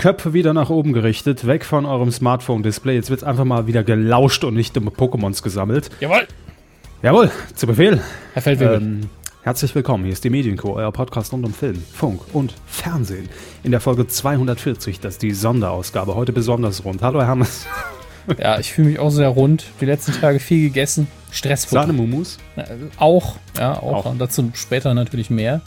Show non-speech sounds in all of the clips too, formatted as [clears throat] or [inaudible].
Köpfe wieder nach oben gerichtet, weg von eurem Smartphone-Display. Jetzt wird einfach mal wieder gelauscht und nicht dumme Pokémons gesammelt. Jawohl. Jawohl, zu Befehl. Herr Feldwebel. Ähm, herzlich willkommen, hier ist die Medienco, euer Podcast rund um Film, Funk und Fernsehen. In der Folge 240, das ist die Sonderausgabe, heute besonders rund. Hallo Herr Hammes. [laughs] Ja, ich fühle mich auch sehr rund. Die letzten Tage viel gegessen. Stressfutter. Sahnemumus? Äh, Auch, ja, auch. Auch. Und dazu später natürlich mehr.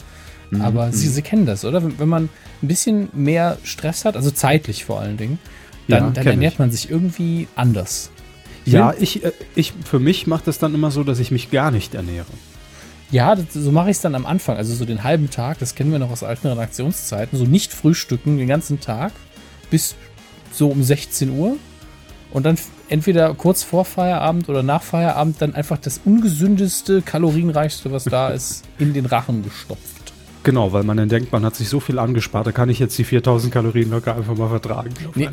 Aber Sie, Sie kennen das, oder? Wenn, wenn man ein bisschen mehr Stress hat, also zeitlich vor allen Dingen, dann, Ja, dann ernährt ich. man sich irgendwie anders. Ja, ich, äh, ich, für mich macht das dann immer so, dass ich mich gar nicht ernähre. Ja, das, so mache ich es dann am Anfang. Also so den halben Tag, das kennen wir noch aus alten Redaktionszeiten. So nicht frühstücken den ganzen Tag bis so um 16 Uhr. Und dann entweder kurz vor Feierabend oder nach Feierabend dann einfach das ungesündeste, kalorienreichste, was da [laughs] ist, in den Rachen gestopft. Genau, weil man dann denkt, man hat sich so viel angespart, da kann ich jetzt die 4000 Kalorien locker einfach mal vertragen Nee.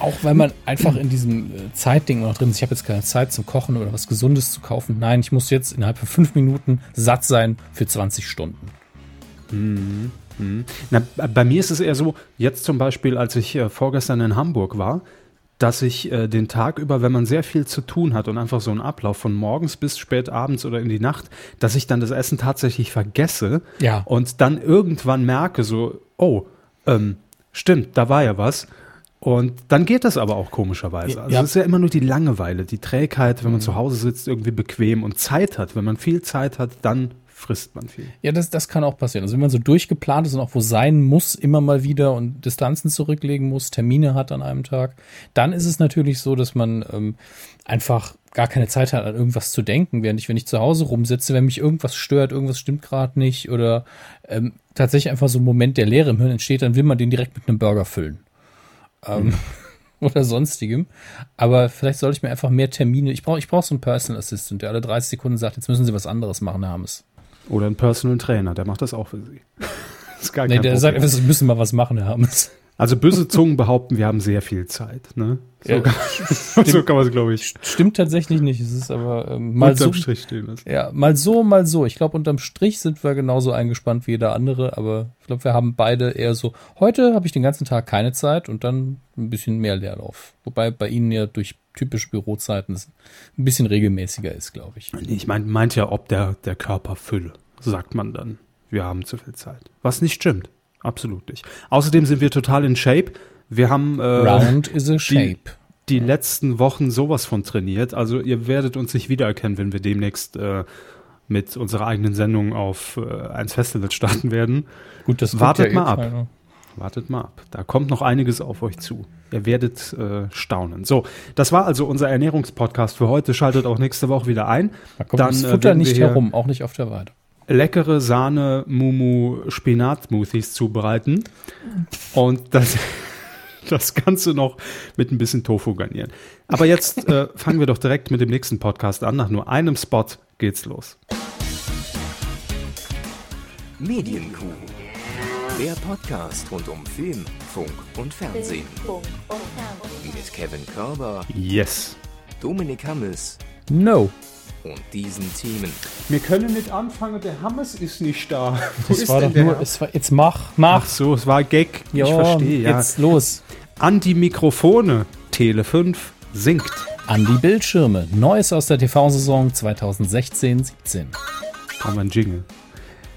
Auch weil man einfach in diesem äh, Zeitding noch drin ist. Ich habe jetzt keine Zeit zum Kochen oder was Gesundes zu kaufen. Nein, ich muss jetzt innerhalb von fünf Minuten satt sein für 20 Stunden. Na, bei mir ist es eher so, jetzt zum Beispiel, als ich äh, vorgestern in Hamburg war, dass ich äh, den Tag über, wenn man sehr viel zu tun hat und einfach so einen Ablauf von morgens bis spät abends oder in die Nacht, dass ich dann das Essen tatsächlich vergesse Ja. und dann irgendwann merke so, oh, ähm, stimmt, da war ja was. Und dann geht das aber auch komischerweise. Also ja. es ist ja immer nur die Langeweile, die Trägheit, wenn man zu Hause sitzt, irgendwie bequem und Zeit hat. Wenn man viel Zeit hat, dann frisst man viel. Ja, das, das kann auch passieren. Also wenn man so durchgeplant ist und auch wo sein muss, immer mal wieder und Distanzen zurücklegen muss, Termine hat an einem Tag, dann ist es natürlich so, dass man ähm, einfach gar keine Zeit hat, an irgendwas zu denken, während ich, wenn ich zu Hause rumsitze, wenn mich irgendwas stört, irgendwas stimmt gerade nicht oder ähm, tatsächlich einfach so ein Moment der Leere im Hirn entsteht, dann will man den direkt mit einem Burger füllen. Ähm, [laughs] oder sonstigem. Aber vielleicht sollte ich mir einfach mehr Termine, ich brauche ich brauch so einen Personal Assistant, der alle 30 Sekunden sagt, jetzt müssen Sie was anderes machen, Herr Hammes. Oder einen Personal Trainer, der macht das auch für sie. Das [laughs] ist gar Nee, der Problem. sagt Sie müssen mal was machen, Herr Hammes. Also böse Zungen behaupten, wir haben sehr viel Zeit. Ne? So, Ja, kann, [laughs] so kann man es, glaube ich, Stimmt tatsächlich nicht. Es ist aber ähm, mal so. unterm Strich stehen lassen. Ja, mal so, mal so. Ich glaube, unterm Strich sind wir genauso eingespannt wie jeder andere, aber ich glaube, wir haben beide eher so, heute habe ich den ganzen Tag keine Zeit und dann ein bisschen mehr Leerlauf. Wobei bei Ihnen ja durch typische Bürozeiten es ein bisschen regelmäßiger ist, glaube ich. Ich meine, meint ja, ob der, der Körper fülle, sagt man dann. Wir haben zu viel Zeit. Was nicht stimmt. Absolut nicht. Außerdem sind wir total in Shape. Wir haben äh, Round is a shape. die letzten Wochen sowas von trainiert. Also ihr werdet uns nicht wiedererkennen, wenn wir demnächst äh, mit unserer eigenen Sendung auf äh, eins Festival starten werden. Gut, das Wartet guckt mal ab. keiner. Wartet mal ab. Da kommt noch einiges auf euch zu. Ihr werdet äh, staunen. So, das war also unser Ernährungspodcast für heute. Schaltet auch nächste Woche wieder ein. Da kommt Dann, das äh, Futter nicht herum, auch nicht auf der Weide. Leckere Sahne Mumu Spinat Smoothies zubereiten und das [laughs] das Ganze noch mit ein bisschen Tofu garnieren. Aber jetzt äh, fangen wir doch direkt mit dem nächsten Podcast an. Nach nur einem Spot geht's los. Medienkuh. Der Podcast rund um Film, Funk und Fernsehen. Mit Kevin Körber, Yes. Dominik Hammes No. Und diesen Themen. Wir können nicht anfangen, der Hammes ist nicht da. [laughs] Wo Das ist war denn doch nur, es war, jetzt mach, mach. Ach so, es war Gag. ich Ja, verstehe, ja. Jetzt los. An die Mikrofone. Tele 5 singt. An die Bildschirme. Neues aus der TV-Saison 2016-17. Brauchen wir einen Jingle.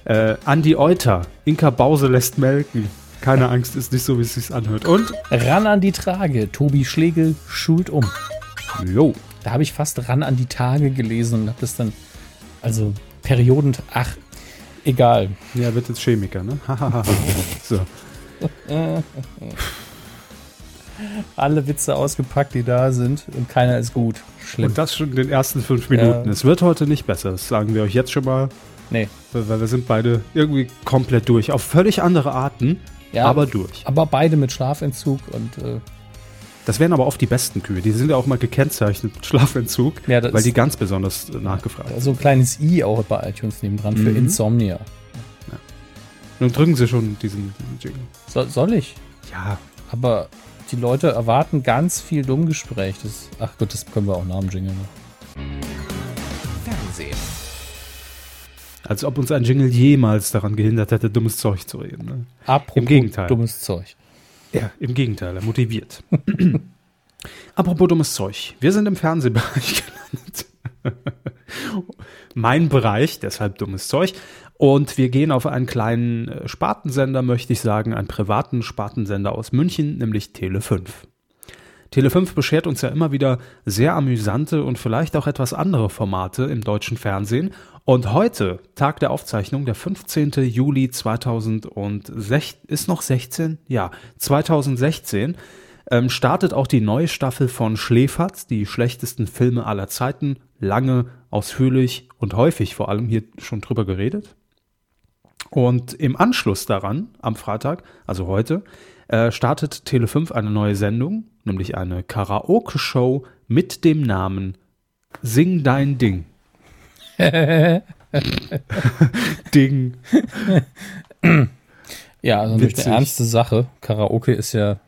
Äh, Andi Euter. Inka Bause lässt melken. Keine Angst, ist nicht so, wie es sich anhört. Und? Ran an die Trage. Tobi Schlegel schult um. Jo. Da habe ich fast ran an die Tage gelesen und habe das dann, also Perioden, ach, egal. Ja, wird jetzt Chemiker, ne? [laughs] so. [laughs] Alle Witze ausgepackt, die da sind und keiner ist gut. Schlimm. Und das schon in den ersten fünf Minuten. Ja. Es wird heute nicht besser, das sagen wir euch jetzt schon mal, nee. weil wir sind beide irgendwie komplett durch. Auf völlig andere Arten, Ja, aber durch. aber beide mit Schlafentzug und äh, Das wären aber oft die besten Kühe. Die sind ja auch mal gekennzeichnet mit Schlafentzug, Ja, das weil die ganz besonders äh, nachgefragt sind. so ein kleines I auch bei iTunes nebendran für Mhm. Insomnia. Nun drücken sie schon diesen, diesen Jingle. So, soll ich? Ja, Aber die Leute erwarten ganz viel Dummgespräch. Das, ach gut, das können wir auch nach dem Jingle noch. Fernsehen. als ob uns ein Jingle jemals daran gehindert hätte, dummes Zeug zu reden. Ne? Apropos Im Gegenteil. dummes Zeug. Ja, im Gegenteil, er motiviert. [clears throat] Apropos dummes Zeug. Wir sind im Fernsehbereich [laughs] gelandet. mein Bereich, deshalb dummes Zeug. Und wir gehen auf einen kleinen äh, Spartensender, möchte ich sagen, einen privaten Spartensender aus München, nämlich Tele 5. Tele 5 beschert uns ja immer wieder sehr amüsante und vielleicht auch etwas andere Formate im deutschen Fernsehen. Und heute, Tag der Aufzeichnung, der 15. Juli 2016, ist noch 16? Ja, 2016, ähm, startet auch die neue Staffel von Schläferz, die schlechtesten Filme aller Zeiten. Lange, ausführlich und häufig vor allem hier schon drüber geredet. Und im Anschluss daran, am Freitag, also heute, äh, startet Tele5 eine neue Sendung, nämlich eine Karaoke-Show mit dem Namen Sing dein Ding. [laughs] Ding. Ja, also natürlich eine ernste Sache. Karaoke ist ja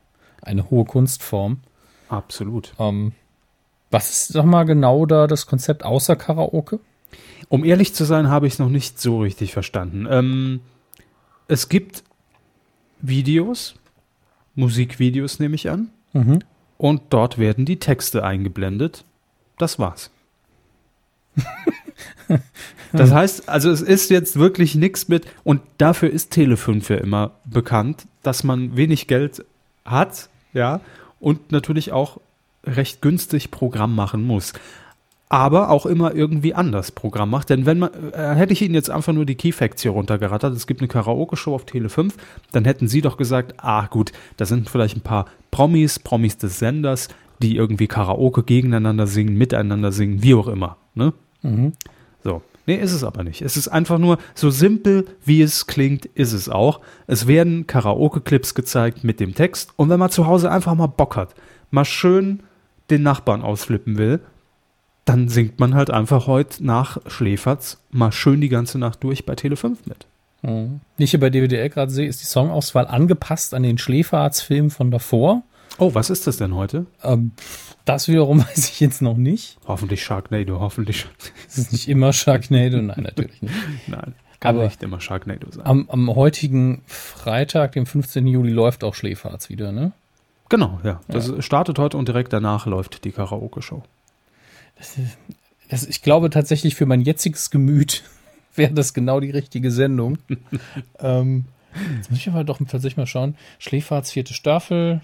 eine hohe Kunstform. Absolut. Ähm, was ist, sag mal, genau da das Konzept außer Karaoke? Um ehrlich zu sein, habe ich es noch nicht so richtig verstanden. Ähm, es gibt Videos, Musikvideos nehme ich an, Mhm. Und dort werden die Texte eingeblendet. Das war's. [laughs] das heißt, also es ist jetzt wirklich nichts mit, und dafür ist Tele5 ja immer bekannt, dass man wenig Geld hat, ja, und natürlich auch recht günstig Programm machen muss. Aber auch immer irgendwie anders Programm macht. Denn wenn man, äh, hätte ich Ihnen jetzt einfach nur die Key Facts hier runtergerattert, es gibt eine Karaoke-Show auf Tele 5, dann hätten Sie doch gesagt, ah gut, da sind vielleicht ein paar Promis, Promis des Senders, die irgendwie Karaoke gegeneinander singen, miteinander singen, wie auch immer. Ne? Mhm. So. Nee, ist es aber nicht. Es ist einfach nur so simpel, wie es klingt, ist es auch. Es werden Karaoke-Clips gezeigt mit dem Text. Und wenn man zu Hause einfach mal Bock hat, mal schön den Nachbarn ausflippen will, dann singt man halt einfach heute nach Schläferz mal schön die ganze Nacht durch bei Tele5 mit. Mhm. Wie ich hier bei DWDL gerade sehe, ist die Songauswahl angepasst an den Schläferz-Film von davor. Oh, was ist das denn heute? Ähm, das wiederum [laughs] weiß ich jetzt noch nicht. Hoffentlich Sharknado, hoffentlich. Es ist nicht immer Sharknado, nein, natürlich nicht. [laughs] Nein, kann Aber nicht immer Sharknado sein. Am, am heutigen Freitag, dem 15. Juli, läuft auch Schläferz wieder, ne? genau, ja. Das startet heute und direkt danach läuft die Karaoke-Show. Das, ich glaube tatsächlich für mein jetziges Gemüt [laughs] wäre das genau die richtige Sendung. [laughs] ähm, jetzt muss ich aber doch tatsächlich mal schauen. Schläferz, vierte Staffel.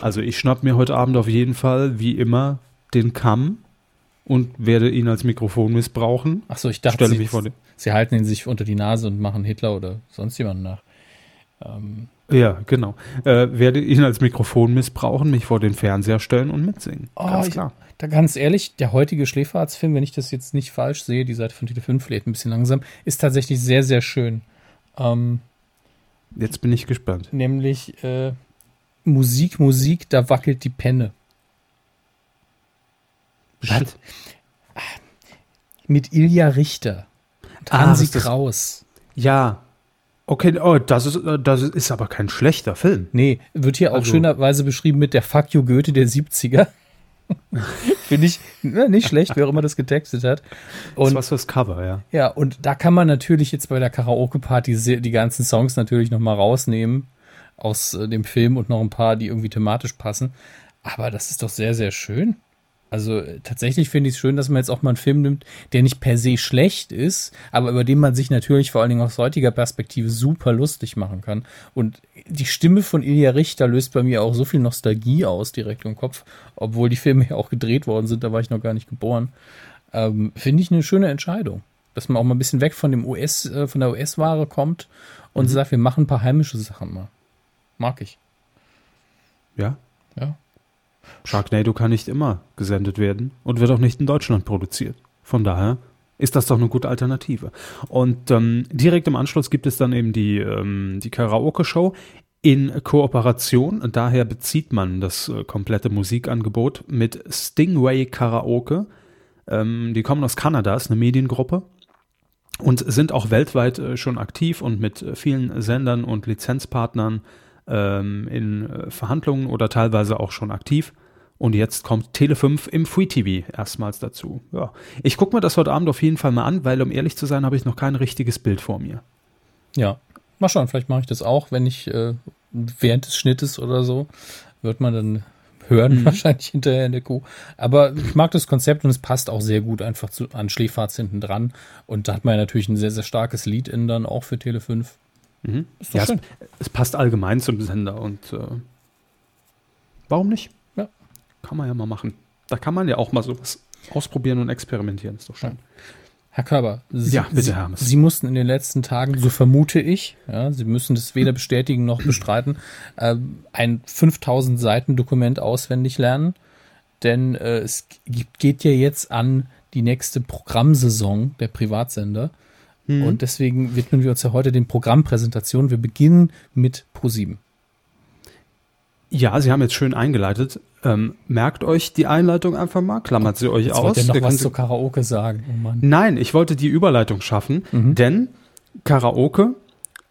Also ich schnapp mir heute Abend auf jeden Fall, wie immer, den Kamm und werde ihn als Mikrofon missbrauchen. Achso, ich dachte, sie, sie halten ihn sich unter die Nase und machen Hitler oder sonst jemanden nach. Ähm, Ja, genau. Äh, werde ihn als Mikrofon missbrauchen, mich vor den Fernseher stellen und mitsingen. Oh, Ganz ich- klar. Da ganz ehrlich, der heutige Schläferz-Film, wenn ich das jetzt nicht falsch sehe, die Seite von Tele 5 lädt ein bisschen langsam, ist tatsächlich sehr, sehr schön. Ähm, Jetzt bin ich gespannt. nämlich äh, Musik, Musik, da wackelt die Penne. Was? Mit Ilja Richter und Ah, Hansi das- Kraus. Ja. Okay, oh, das ist, äh, das ist aber kein schlechter Film. Nee, wird hier auch Also- schönerweise beschrieben mit der Fuck you Goethe der 70er. [laughs] Finde ich na, nicht schlecht, wer auch immer das getextet hat. Und Und was fürs Cover, ja. Ja, und da kann man natürlich jetzt bei der Karaoke-Party die ganzen Songs natürlich nochmal rausnehmen aus äh, dem Film und noch ein paar, die irgendwie thematisch passen. Aber das ist doch sehr, sehr schön. Also äh, tatsächlich finde ich es schön, dass man jetzt auch mal einen Film nimmt, der nicht per se schlecht ist, aber über den man sich natürlich vor allen Dingen aus heutiger Perspektive super lustig machen kann. Und die Stimme von Ilja Richter löst bei mir auch so viel Nostalgie aus direkt im Kopf, obwohl die Filme [laughs] ja auch gedreht worden sind, da war ich noch gar nicht geboren. Ähm, finde ich eine schöne Entscheidung. Dass man auch mal ein bisschen weg von dem US, äh, von der US-Ware kommt und sagt, wir machen ein paar heimische Sachen mal. Mag ich. Ja. Ja. Sharknado kann nicht immer gesendet werden und wird auch nicht in Deutschland produziert. Von daher ist das doch eine gute Alternative. Und ähm, direkt im Anschluss gibt es dann eben die, ähm, die Karaoke-Show in Kooperation. Daher bezieht man das äh, komplette Musikangebot mit Stingray Karaoke. Ähm, die kommen aus Kanada, ist eine Mediengruppe und sind auch weltweit äh, schon aktiv und mit äh, vielen Sendern und Lizenzpartnern ähm, in äh, Verhandlungen oder teilweise auch schon aktiv. Und jetzt kommt Tele5 im Free TV erstmals dazu. Ja. Ich gucke mir das heute Abend auf jeden Fall mal an, weil um ehrlich zu sein, habe ich noch kein richtiges Bild vor mir. Ja. Mal schauen, vielleicht mache ich das auch, wenn ich äh, während des Schnittes oder so. Wird man dann hören, mhm. [laughs] wahrscheinlich hinterher in der Kuh. Aber ich mag das Konzept und es passt auch sehr gut einfach zu, an Schläferz hinten dran. Und da hat man ja natürlich ein sehr, sehr starkes Lied in dann auch für Tele 5. Mhm. Ja. Es, es, passt allgemein zum Sender und äh, warum nicht? Ja. Kann man ja mal machen. Da kann man ja auch mal sowas ausprobieren und experimentieren. Ist doch schön. Ja. Herr Körber, Sie, ja, bitte, Hermes. Sie, mussten in den letzten Tagen, so vermute ich, ja, Sie müssen das weder bestätigen noch bestreiten, äh, ein 5000 Seiten Dokument auswendig lernen, denn äh, es geht ja jetzt an die nächste Programmsaison der Privatsender. Mhm. Und deswegen widmen wir uns ja heute den Programmpräsentationen. Wir beginnen mit Pro7. Ja, Sie haben jetzt schön eingeleitet. Ähm, merkt euch die Einleitung einfach mal, klammert sie euch jetzt aus. Wollt ihr noch was zu Karaoke sagen? Oh Nein, ich wollte die Überleitung schaffen, mhm. denn Karaoke,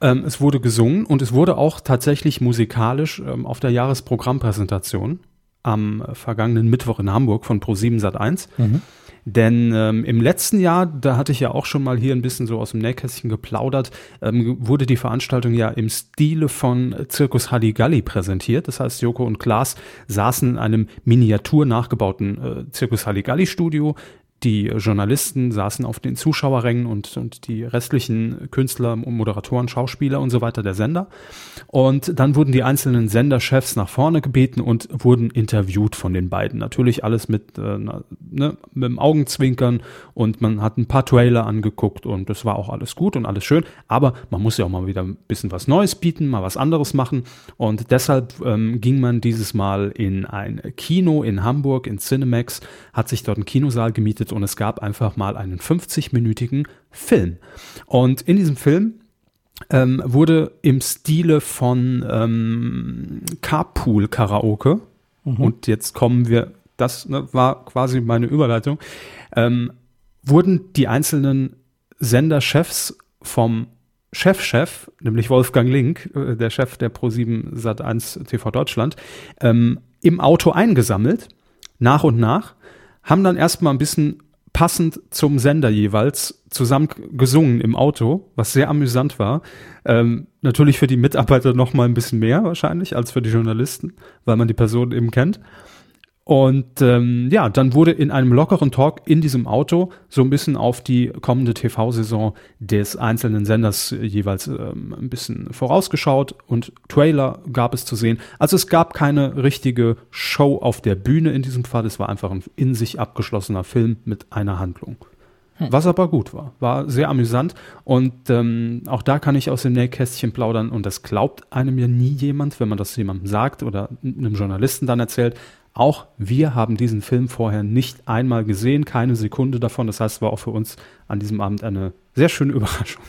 ähm, es wurde gesungen und es wurde auch tatsächlich musikalisch ähm, auf der Jahresprogrammpräsentation am vergangenen Mittwoch in Hamburg von Pro7 Sat1. Mhm. Denn ähm, im letzten Jahr, da hatte ich ja auch schon mal hier ein bisschen so aus dem Nähkästchen geplaudert, ähm, wurde die Veranstaltung ja im Stile von Zirkus Halligalli präsentiert. Das heißt, Joko und Klaas saßen in einem miniatur nachgebauten äh, Zirkus Halligalli Studio die Journalisten saßen auf den Zuschauerrängen und, und die restlichen Künstler, Moderatoren, Schauspieler und so weiter der Sender. Und dann wurden die einzelnen Senderchefs nach vorne gebeten und wurden interviewt von den beiden. Natürlich alles mit, äh, ne, mit dem Augenzwinkern und man hat ein paar Trailer angeguckt und das war auch alles gut und alles schön. Aber man muss ja auch mal wieder ein bisschen was Neues bieten, mal was anderes machen. Und deshalb ähm, ging man dieses Mal in ein Kino in Hamburg, in Cinemax, hat sich dort einen Kinosaal gemietet und es gab einfach mal einen 50-minütigen Film. Und in diesem Film ähm, wurde im Stile von ähm, Carpool Karaoke, mhm. und jetzt kommen wir, das ne, war quasi meine Überleitung, ähm, wurden die einzelnen Senderchefs vom Chefchef, -Chef, nämlich Wolfgang Link, äh, der Chef der Pro7 Sat1 TV Deutschland, ähm, im Auto eingesammelt, nach und nach, haben dann erstmal ein bisschen passend zum Sender jeweils zusammen gesungen im Auto, was sehr amüsant war. Ähm, natürlich für die Mitarbeiter noch mal ein bisschen mehr wahrscheinlich als für die Journalisten, weil man die Person eben kennt. Und ähm, ja, dann wurde in einem lockeren Talk in diesem Auto so ein bisschen auf die kommende TV-Saison des einzelnen Senders jeweils ähm, ein bisschen vorausgeschaut und Trailer gab es zu sehen. Also es gab keine richtige Show auf der Bühne in diesem Fall. Es war einfach ein in sich abgeschlossener Film mit einer Handlung. Hm. Was aber gut war. War sehr amüsant und ähm, auch da kann ich aus dem Nähkästchen plaudern und das glaubt einem ja nie jemand, wenn man das jemandem sagt oder einem Journalisten dann erzählt. Auch wir haben diesen Film vorher nicht einmal gesehen, keine Sekunde davon. Das heißt, es war auch für uns an diesem Abend eine sehr schöne [laughs] Überraschung.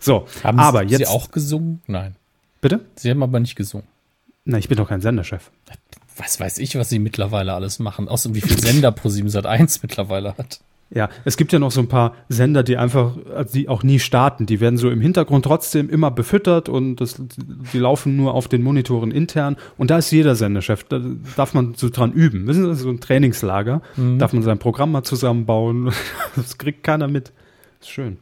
so, haben aber Sie, jetzt. Sie auch gesungen? Nein. Bitte? Sie haben aber nicht gesungen. Na, ich bin doch kein Senderchef. Was weiß ich, was Sie mittlerweile alles machen, außer wie viel Sender Pro 7 Sat 1 mittlerweile hat. Ja, es gibt ja noch so ein paar Sender, die einfach, also die auch nie starten. Die werden so im Hintergrund trotzdem immer befüttert und das, die laufen nur auf den Monitoren intern. Und da ist jeder Senderchef. Da darf man so dran üben. Wissen Sie, so ein Trainingslager. Mhm. Darf man sein Programm mal zusammenbauen. [laughs] Das kriegt keiner mit. Ist schön.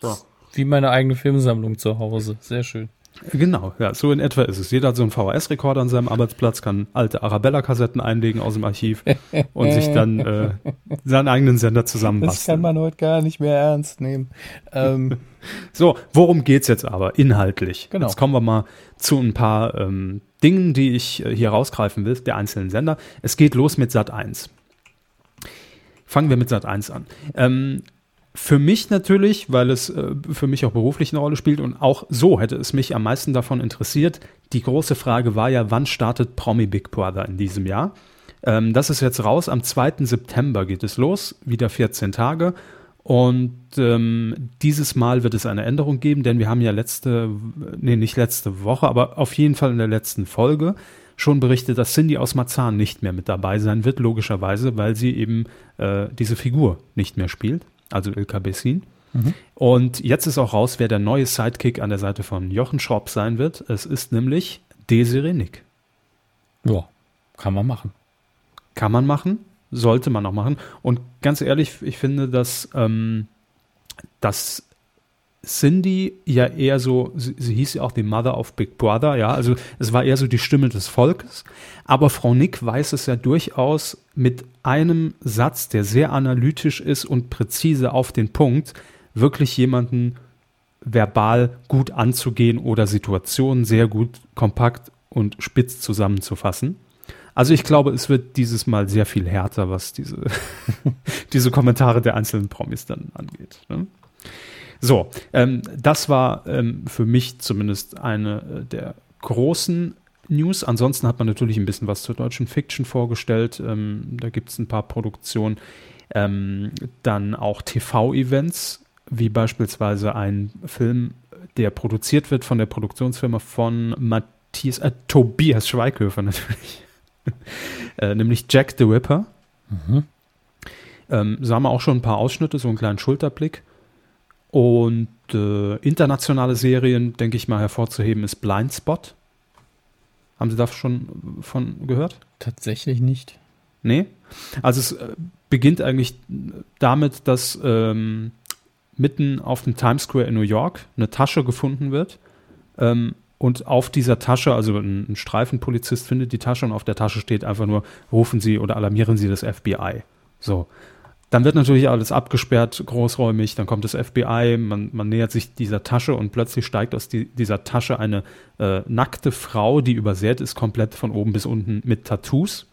So. Wie meine eigene Filmsammlung zu Hause. Sehr schön. Genau, ja, so in etwa ist es. Jeder hat so einen VHS-Rekorder an seinem Arbeitsplatz, kann alte Arabella-Kassetten einlegen aus dem Archiv und sich [laughs] dann äh, seinen eigenen Sender zusammenbasteln. Das kann man heute gar nicht mehr ernst nehmen. Ähm. [laughs] so, worum geht's jetzt aber inhaltlich? Genau. Jetzt kommen wir mal zu ein paar ähm, Dingen, die ich äh, hier rausgreifen will, der einzelnen Sender. Es geht los mit Sat 1. Fangen wir mit Sat 1 an. Ähm, für mich natürlich, weil es äh, für mich auch beruflich eine Rolle spielt und auch so hätte es mich am meisten davon interessiert. Die große Frage war ja, wann startet Promi Big Brother in diesem Jahr? Ähm, das ist jetzt raus. Am 2. September geht es los, wieder 14 Tage. Und ähm, dieses Mal wird es eine Änderung geben, denn wir haben ja letzte, nee, nicht letzte Woche, aber auf jeden Fall in der letzten Folge schon berichtet, dass Cindy aus Marzahn nicht mehr mit dabei sein wird, logischerweise, weil sie eben äh, diese Figur nicht mehr spielt also Ilka Bessin. Mhm. Und jetzt ist auch raus, wer der neue Sidekick an der Seite von Jochen Schropp sein wird. Es ist nämlich Desiree Nick. Ja, kann man machen. Kann man machen, sollte man auch machen. Und ganz ehrlich, ich finde, dass, ähm, dass Cindy ja eher so, sie, sie hieß ja auch die Mother of Big Brother, ja, also es war eher so die Stimme des Volkes. Aber Frau Nick weiß es ja durchaus mit einem Satz, der sehr analytisch ist und präzise auf den Punkt, wirklich jemanden verbal gut anzugehen oder Situationen sehr gut kompakt und spitz zusammenzufassen. Also ich glaube, es wird dieses Mal sehr viel härter, was diese, [laughs] diese Kommentare der einzelnen Promis dann angeht. Ne? So, ähm, das war ähm, für mich zumindest eine äh, der großen News. Ansonsten hat man natürlich ein bisschen was zur deutschen Fiction vorgestellt. Ähm, da gibt es ein paar Produktionen. Ähm, dann auch TV-Events, wie beispielsweise ein Film, der produziert wird von der Produktionsfirma von Matthias, äh, Tobias Schweighöfer natürlich. [laughs] äh, nämlich Jack the Ripper. Mhm. Ähm, sah man auch schon ein paar Ausschnitte, so einen kleinen Schulterblick. Und äh, internationale Serien, denke ich mal, hervorzuheben ist Blindspot. Haben Sie da schon von gehört? Tatsächlich nicht. Nee. Also es äh, beginnt eigentlich damit, dass ähm, mitten auf dem Times Square in New York eine Tasche gefunden wird. Ähm, und auf dieser Tasche, also ein, ein, Streifenpolizist findet die Tasche und auf der Tasche steht einfach nur, rufen Sie oder alarmieren Sie das FBI. So. Dann wird natürlich alles abgesperrt, großräumig, dann kommt das FBI, man, man nähert sich dieser Tasche und plötzlich steigt aus die, dieser Tasche eine äh, nackte Frau, die übersät ist, komplett von oben bis unten mit Tattoos.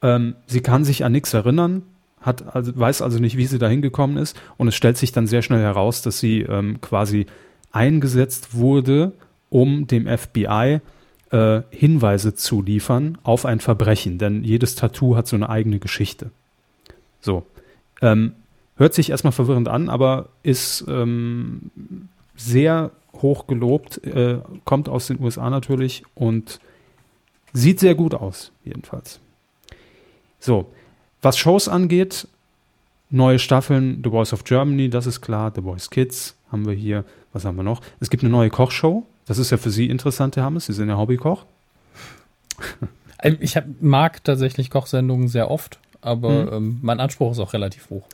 Ähm, sie kann sich an nichts erinnern, hat also, weiß also nicht, wie sie da hingekommen ist und es stellt sich dann sehr schnell heraus, dass sie ähm, quasi eingesetzt wurde, um dem FBI äh, Hinweise zu liefern auf ein Verbrechen, denn jedes Tattoo hat so eine eigene Geschichte. So. Ähm, hört sich erstmal verwirrend an, aber ist ähm, sehr hoch gelobt, äh, kommt aus den USA natürlich und sieht sehr gut aus, jedenfalls. So, was Shows angeht, neue Staffeln, The Voice of Germany, das ist klar, The Voice Kids haben wir hier, was haben wir noch? Es gibt eine neue Kochshow, das ist ja für Sie interessant, Herr Hammes, Sie sind ja Hobbykoch. Ich hab, mag tatsächlich Kochsendungen sehr oft aber mhm. ähm, mein Anspruch ist auch relativ hoch.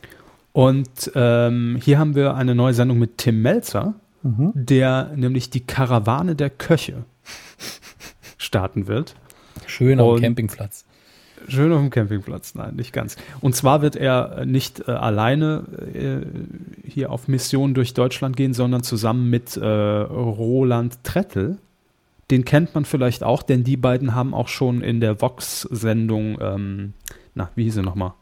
Und ähm, hier haben wir eine neue Sendung mit Tim Melzer, mhm. der nämlich die Karawane der Köche starten wird. Schön auf dem Campingplatz. Schön auf dem Campingplatz, nein, nicht ganz. Und zwar wird er nicht äh, alleine äh, hier auf Mission durch Deutschland gehen, sondern zusammen mit äh, Roland Trettel. Den kennt man vielleicht auch, denn die beiden haben auch schon in der Vox-Sendung ähm, na, wie hieß sie nochmal?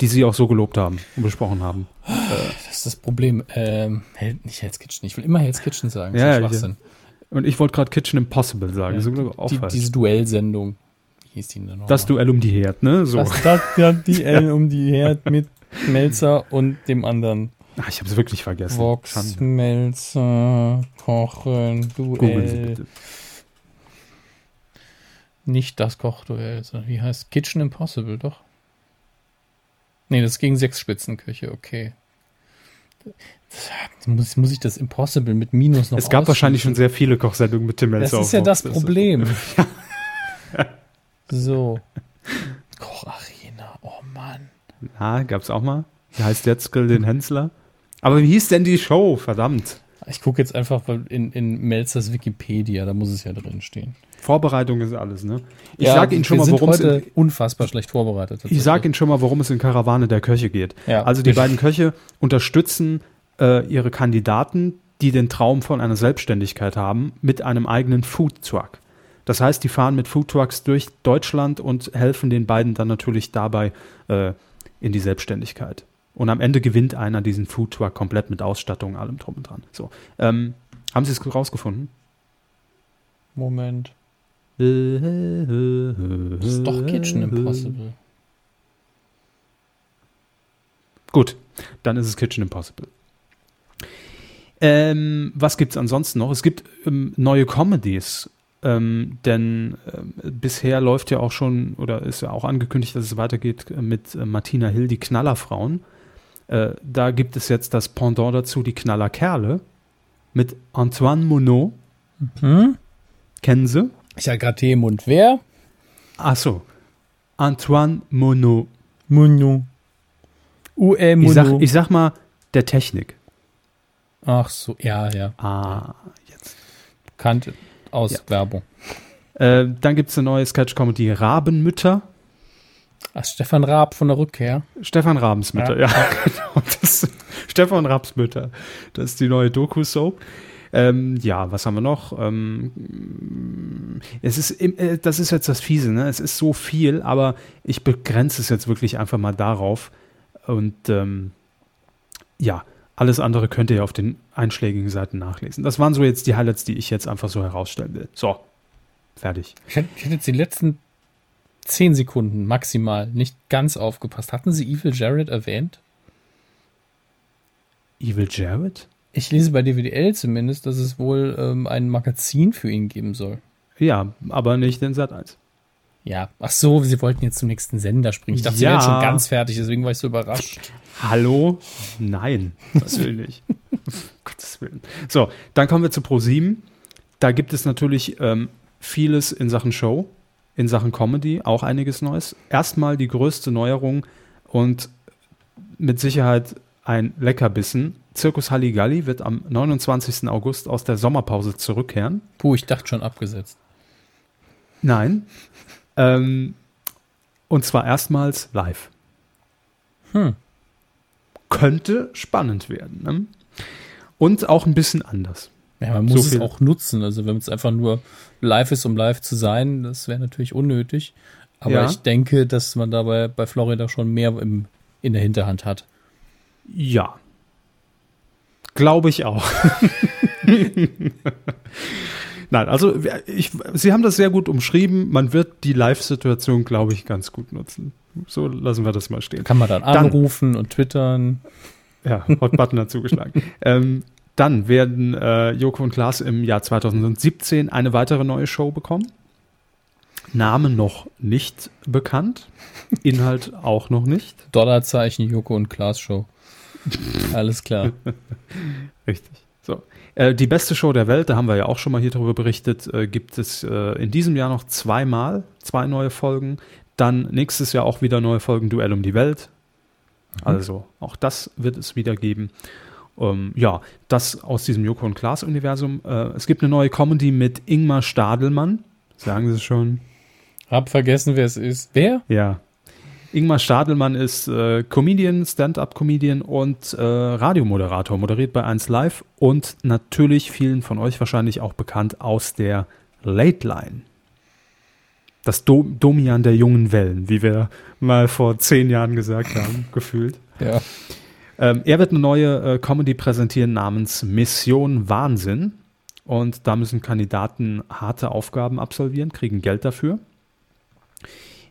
Die sie auch so gelobt haben und besprochen haben. Das ist das Problem. Ähm, nicht Hell's Kitchen. Ich will immer Hell's Kitchen sagen. Das ja, Schwachsinn. Ja. Und ich wollte gerade Kitchen Impossible sagen. Ja, die, die, diese Duellsendung. Wie hieß die denn noch? Das Duell um die Herd, ne? So. Das, das [laughs] ja, Duell um die Herd mit Melzer und dem anderen. Ach, ich habe es wirklich vergessen. Vox. Melzer, Kochen, Duell. Google bitte nicht das Kochduell, sondern wie heißt Kitchen Impossible, doch? Nee, das ist gegen sechs Spitzenküche, okay. Muss, muss ich das Impossible mit Minus noch Es gab wahrscheinlich schon sehr viele Kochsendungen mit Tim Melzer. Das ist ja das Problem. [laughs] so. Kocharena, oh Mann. Na, gab's auch mal. Wie heißt jetzt den Hensler? Aber wie hieß denn die Show? Verdammt. Ich gucke jetzt einfach in, in Melzers Wikipedia, da muss es ja drin stehen. Vorbereitung ist alles, ne? Ich ja, sage Ihnen schon mal, worum es in, unfassbar schlecht vorbereitet. Ich sage Ihnen schon mal, worum es in Karawane der Köche geht. Ja. Also die beiden Köche unterstützen äh, ihre Kandidaten, die den Traum von einer Selbstständigkeit haben, mit einem eigenen Food Truck. Das heißt, die fahren mit Food Trucks durch Deutschland und helfen den beiden dann natürlich dabei äh, in die Selbstständigkeit. Und am Ende gewinnt einer diesen Food Truck komplett mit Ausstattung, allem drum und dran. So, ähm, haben Sie es rausgefunden? Moment. Das ist doch Kitchen Impossible. Gut, dann ist es Kitchen Impossible. Ähm, was gibt es ansonsten noch? Es gibt ähm, neue Comedies. Ähm, denn äh, bisher läuft ja auch schon oder ist ja auch angekündigt, dass es weitergeht mit äh, Martina Hill, die Knallerfrauen. Äh, da gibt es jetzt das Pendant dazu, die Knallerkerle mit Antoine Monod. Mhm. Kennen Sie? Ich hatte gerade Tee im Mund. Wer? Ach so. Antoine Monod. Monod. UE Monod. Ich sag, ich sag mal, der Technik. Ach so, ja, ja. Ah, jetzt. Kannte aus Ja. Werbung. Äh, dann gibt es eine neue Sketch-Comedy Rabenmütter. Ach, Stefan Raab von der Rückkehr. Stefan Rabensmütter, ja, [laughs] genau. Das, Stefan Rabsmütter. Das ist die neue Doku-Soap. Ähm, ja, was haben wir noch? Ähm, es ist, äh, das ist jetzt das Fiese, ne? Es ist so viel, aber ich begrenze es jetzt wirklich einfach mal darauf. Und ähm, ja, alles andere könnt ihr ja auf den einschlägigen Seiten nachlesen. Das waren so jetzt die Highlights, die ich jetzt einfach so herausstellen will. So, fertig. Ich hätte, ich hätte jetzt die letzten zehn Sekunden maximal nicht ganz aufgepasst. Hatten Sie Evil Jared erwähnt? Evil Jared? Ich lese bei DWDL zumindest, dass es wohl ähm, ein Magazin für ihn geben soll. Ja, aber nicht in Sat 1. Ja, ach so, Sie wollten jetzt zum nächsten Sender springen. Ich dachte, Sie Ja. wären schon ganz fertig, deswegen war ich so überrascht. Hallo? Nein, das will nicht. [laughs] Um Gottes Willen. So, dann kommen wir zu Pro7. Da gibt es natürlich ähm, vieles in Sachen Show, in Sachen Comedy, auch einiges Neues. Erstmal die größte Neuerung und mit Sicherheit ein Leckerbissen. Zirkus Halligalli wird am 29. August aus der Sommerpause zurückkehren. Puh, ich dachte schon abgesetzt. Nein. Ähm, und zwar erstmals live. Hm. Könnte spannend werden. Ne? Und auch ein bisschen anders. Ja, man So muss es viel- auch nutzen. Also wenn es einfach nur live ist, um live zu sein, das wäre natürlich unnötig. Aber Ja. ich denke, dass man dabei bei Florida schon mehr im, in der Hinterhand hat. Ja. Glaube ich auch. [laughs] [laughs] Nein, also ich, Sie haben das sehr gut umschrieben. Man wird die Live-Situation, glaube ich, ganz gut nutzen. So lassen wir das mal stehen. Kann man dann Dann- anrufen und twittern. Ja, Hot Button hat zugeschlagen. [laughs] ähm, dann werden äh, Joko und Klaas im Jahr 2017 eine weitere neue Show bekommen. Name noch nicht bekannt. Inhalt auch noch nicht. Dollarzeichen Joko und Klaas Show. [laughs] Alles klar. Richtig. Äh, die beste Show der Welt, da haben wir ja auch schon mal hier drüber berichtet, äh, gibt es äh, in diesem Jahr noch zweimal, zwei neue Folgen. Dann nächstes Jahr auch wieder neue Folgen Duell um die Welt. Also auch das wird es wieder geben. Ähm, ja, das aus diesem Joko und Klaas Universum. Äh, es gibt eine neue Comedy mit Ingmar Stadelmann. Sagen Sie es schon? Hab vergessen, wer es ist. Wer? Ja. Ingmar Stadelmann ist äh, Comedian, Stand-up-Comedian und äh, Radiomoderator, moderiert bei 1 Live und natürlich vielen von euch wahrscheinlich auch bekannt aus der Late Line. Das Do Domian der jungen Wellen, wie wir mal vor zehn Jahren gesagt haben, [laughs] gefühlt. Ja. Ähm, er wird eine neue äh, Comedy präsentieren namens Mission Wahnsinn. Und da müssen Kandidaten harte Aufgaben absolvieren, kriegen Geld dafür.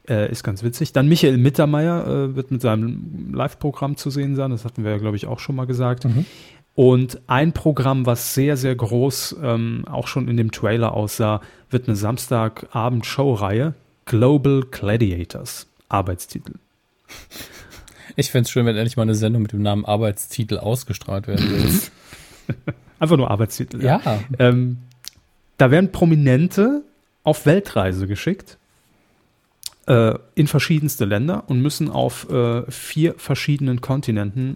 Äh, ist ganz witzig. Dann Michael Mittermeier äh, wird mit seinem Live-Programm zu sehen sein. Das hatten wir ja, glaube ich, auch schon mal gesagt. Mhm. Und ein Programm, was sehr, sehr groß ähm, auch schon in dem Trailer aussah, wird eine Samstagabend-Show-Reihe. Global Gladiators. Arbeitstitel. Ich fänd's schön, wenn endlich mal eine Sendung mit dem Namen Arbeitstitel ausgestrahlt werden würde. [laughs] Einfach nur Arbeitstitel. ja. Ähm, da werden Prominente auf Weltreise geschickt äh, in verschiedenste Länder und müssen auf äh, vier verschiedenen Kontinenten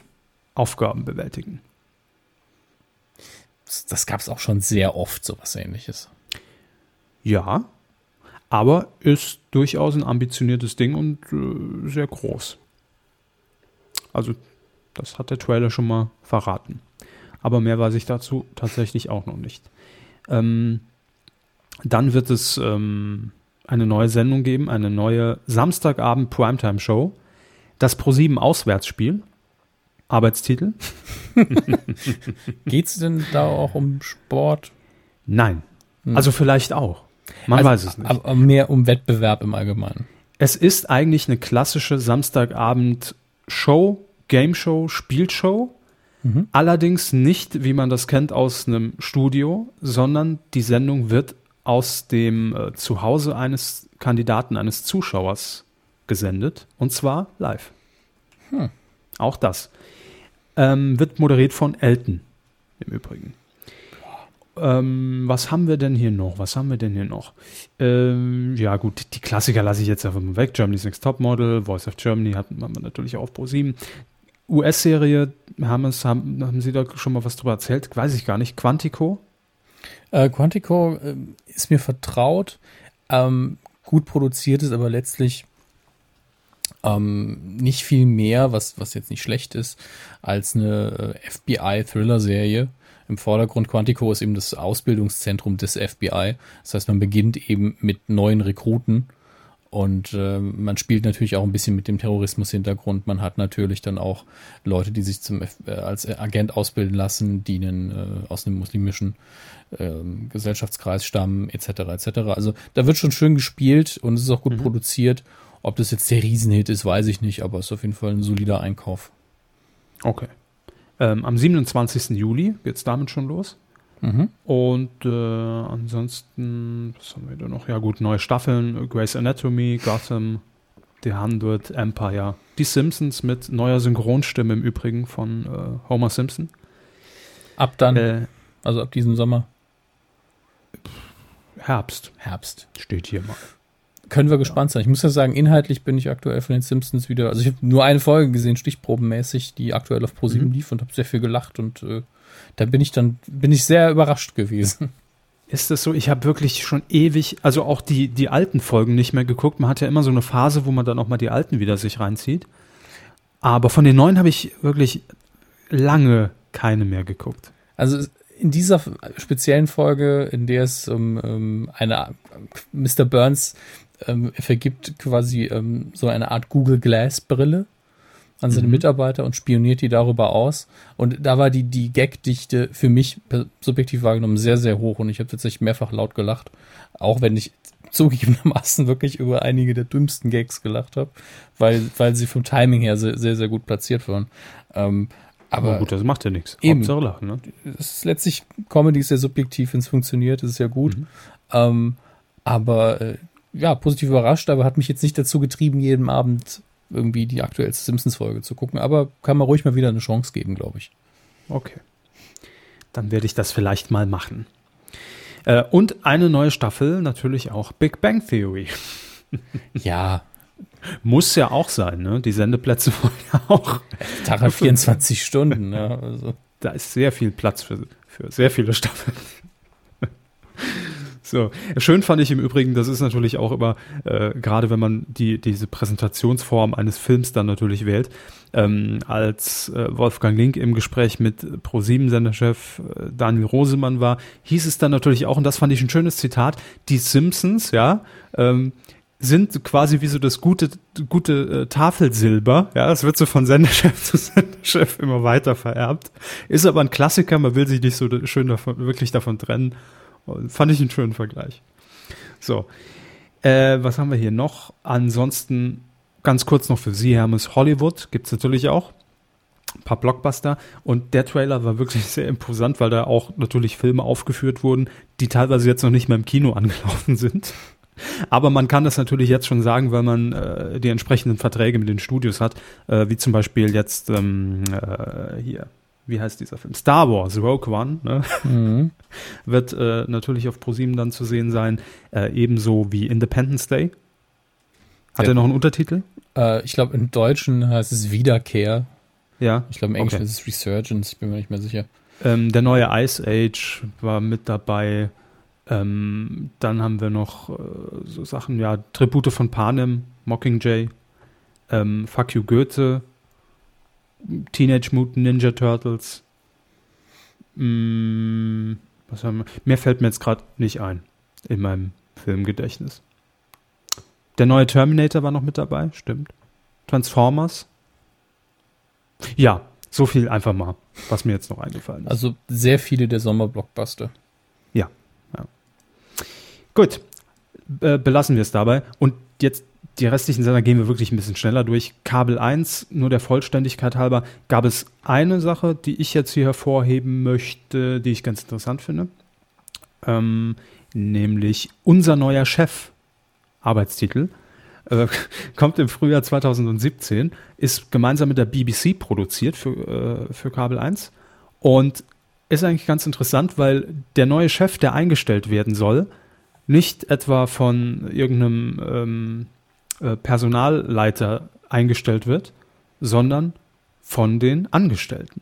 Aufgaben bewältigen. Das gab's auch schon sehr oft, sowas ähnliches. Ja, aber ist durchaus ein ambitioniertes Ding und äh, sehr groß. Also, das hat der Trailer schon mal verraten. Aber mehr weiß ich dazu tatsächlich auch noch nicht. Ähm, dann wird es ähm, eine neue Sendung geben, eine neue Samstagabend Primetime-Show. Das Pro7 Auswärtsspiel. Arbeitstitel? [laughs] Geht's denn da auch um Sport? Nein. Hm. Also vielleicht auch. Man Also, weiß es nicht. Aber mehr um Wettbewerb im Allgemeinen. Es ist eigentlich eine klassische Samstagabend-Show, Game-Show, Spielshow. Mhm. Allerdings nicht, wie man das kennt, aus einem Studio, sondern die Sendung wird aus dem äh, Zuhause eines Kandidaten, eines Zuschauers gesendet. Und zwar live. Hm. Auch das. Ähm, wird moderiert von Elton im Übrigen. Ähm, was haben wir denn hier noch? Was haben wir denn hier noch? Ähm, ja, gut, die Klassiker lasse ich jetzt einfach mal weg. Germany's Next Topmodel, Voice of Germany hatten wir natürlich auch auf Pro7. US-Serie, haben, haben, haben Sie da schon mal was drüber erzählt? Weiß ich gar nicht. Quantico? Äh, Quantico äh, ist mir vertraut. Ähm, gut produziert ist aber letztlich ähm, nicht viel mehr, was, was jetzt nicht schlecht ist, als eine äh, FBI-Thriller-Serie. Im Vordergrund Quantico ist eben das Ausbildungszentrum des FBI. Das heißt, man beginnt eben mit neuen Rekruten und äh, man spielt natürlich auch ein bisschen mit dem Terrorismus-Hintergrund. Man hat natürlich dann auch Leute, die sich zum F äh, als Agent ausbilden lassen, die einen, äh, aus einem muslimischen äh, Gesellschaftskreis stammen, etc. etc. Also da wird schon schön gespielt und es ist auch gut mhm. produziert. Ob das jetzt der Riesenhit ist, weiß ich nicht, aber es ist auf jeden Fall ein solider Einkauf. Okay. Ähm, am 27. Juli geht es damit schon los. Mhm. Und äh, ansonsten, was haben wir da noch? Ja, gut, neue Staffeln: Grey's Anatomy, Gotham, The Hundred, Empire. Die Simpsons mit neuer Synchronstimme im Übrigen von äh, Homer Simpson. Ab dann, äh, also ab diesem Sommer. Herbst. Herbst. Steht hier mal. Können wir gespannt sein. Ich muss ja sagen, inhaltlich bin ich aktuell von den Simpsons wieder. Also ich habe nur eine Folge gesehen, stichprobenmäßig, die aktuell auf Pro7 mhm. lief und habe sehr viel gelacht und äh, da bin ich dann bin ich sehr überrascht gewesen. [laughs] Ist das so? Ich habe wirklich schon ewig, also auch die die alten Folgen nicht mehr geguckt. Man hat ja immer so eine Phase, wo man dann auch mal die alten wieder sich reinzieht. Aber von den neuen habe ich wirklich lange keine mehr geguckt. Also in dieser speziellen Folge, in der es um, um eine Mr. Burns ähm, vergibt quasi ähm, so eine Art Google Glass Brille an seine mhm. Mitarbeiter und spioniert die darüber aus. Und da war die, die Gagdichte für mich subjektiv wahrgenommen sehr, sehr hoch und ich habe tatsächlich mehrfach laut gelacht. Auch wenn ich zugegebenermaßen [laughs] wirklich über einige der dümmsten Gags gelacht habe, weil, weil sie vom Timing her sehr, sehr, sehr gut platziert waren. Ähm, aber, aber, gut, das macht ja nichts. Eben. Lachen, ne? Es ist letztlich, Comedy ist sehr subjektiv, wenn es funktioniert, ist es ja gut. Mhm. Ähm, aber äh, ja, positiv überrascht, aber hat mich jetzt nicht dazu getrieben, jeden Abend irgendwie die aktuellste Simpsons-Folge zu gucken. Aber kann man ruhig mal wieder eine Chance geben, glaube ich. Okay. Dann werde ich das vielleicht mal machen. Äh, und eine neue Staffel, natürlich auch Big Bang Theory. ja. Muss ja auch sein, ne? Die Sendeplätze [laughs] wollen ja auch. Tag hat 24 Stunden, ja. Also. Da ist sehr viel Platz für, für sehr viele Staffeln. [laughs] So. Schön fand ich im Übrigen, das ist natürlich auch immer, äh, gerade wenn man die, diese Präsentationsform eines Films dann natürlich wählt, ähm, als äh, Wolfgang Link im Gespräch mit Pro7-Senderchef äh, Daniel Rosemann war, hieß es dann natürlich auch, und das fand ich ein schönes Zitat, die Simpsons, ja, ähm, sind quasi wie so das gute, gute äh, Tafelsilber. Ja, das wird so von Senderchef [laughs] zu Senderchef immer weiter vererbt. Ist aber ein Klassiker, man will sich nicht so schön davon, wirklich davon trennen. Fand ich einen schönen Vergleich. So. Äh, was haben wir hier noch? Ansonsten ganz kurz noch für Sie, Hermes Hollywood gibt es natürlich auch. Ein paar Blockbuster. Und der Trailer war wirklich [laughs] sehr imposant, weil da auch natürlich Filme aufgeführt wurden, die teilweise jetzt noch nicht mehr im Kino angelaufen sind. Aber man kann das natürlich jetzt schon sagen, weil man äh, die entsprechenden Verträge mit den Studios hat, äh, wie zum Beispiel jetzt ähm, äh, hier wie heißt dieser Film? Star Wars, Rogue One, ne? mhm. [laughs] wird äh, natürlich auf ProSieben dann zu sehen sein, äh, ebenso wie Independence Day. Hat ja. er noch einen Untertitel? Äh, ich glaube, im Deutschen heißt es Wiederkehr. Ja. Ich glaube, im Englischen okay. ist es Resurgence, ich bin mir nicht mehr sicher. Ähm, der neue Ice Age war mit dabei. Ähm, dann haben wir noch äh, so Sachen, ja, Tribute von Panem, Mockingjay, ähm, Fuck You Goethe, Teenage Mutant Ninja Turtles. Mm, was haben wir? Mehr fällt mir jetzt gerade nicht ein in meinem Filmgedächtnis. Der neue Terminator war noch mit dabei, stimmt. Transformers. Ja, so viel einfach mal, was mir jetzt noch eingefallen ist. Also sehr viele der Sommerblockbuster. Ja, ja. Gut, äh, belassen wir es dabei. Und jetzt die restlichen Sender gehen wir wirklich ein bisschen schneller durch. Kabel 1, nur der Vollständigkeit halber, gab es eine Sache, die ich jetzt hier hervorheben möchte, die ich ganz interessant finde. Ähm, nämlich unser neuer Chef, Arbeitstitel, äh, [laughs] kommt im Frühjahr 2017, ist gemeinsam mit der BBC produziert für, äh, für Kabel 1 und ist eigentlich ganz interessant, weil der neue Chef, der eingestellt werden soll, nicht etwa von irgendeinem ähm, äh, Personalleiter eingestellt wird, sondern von den Angestellten.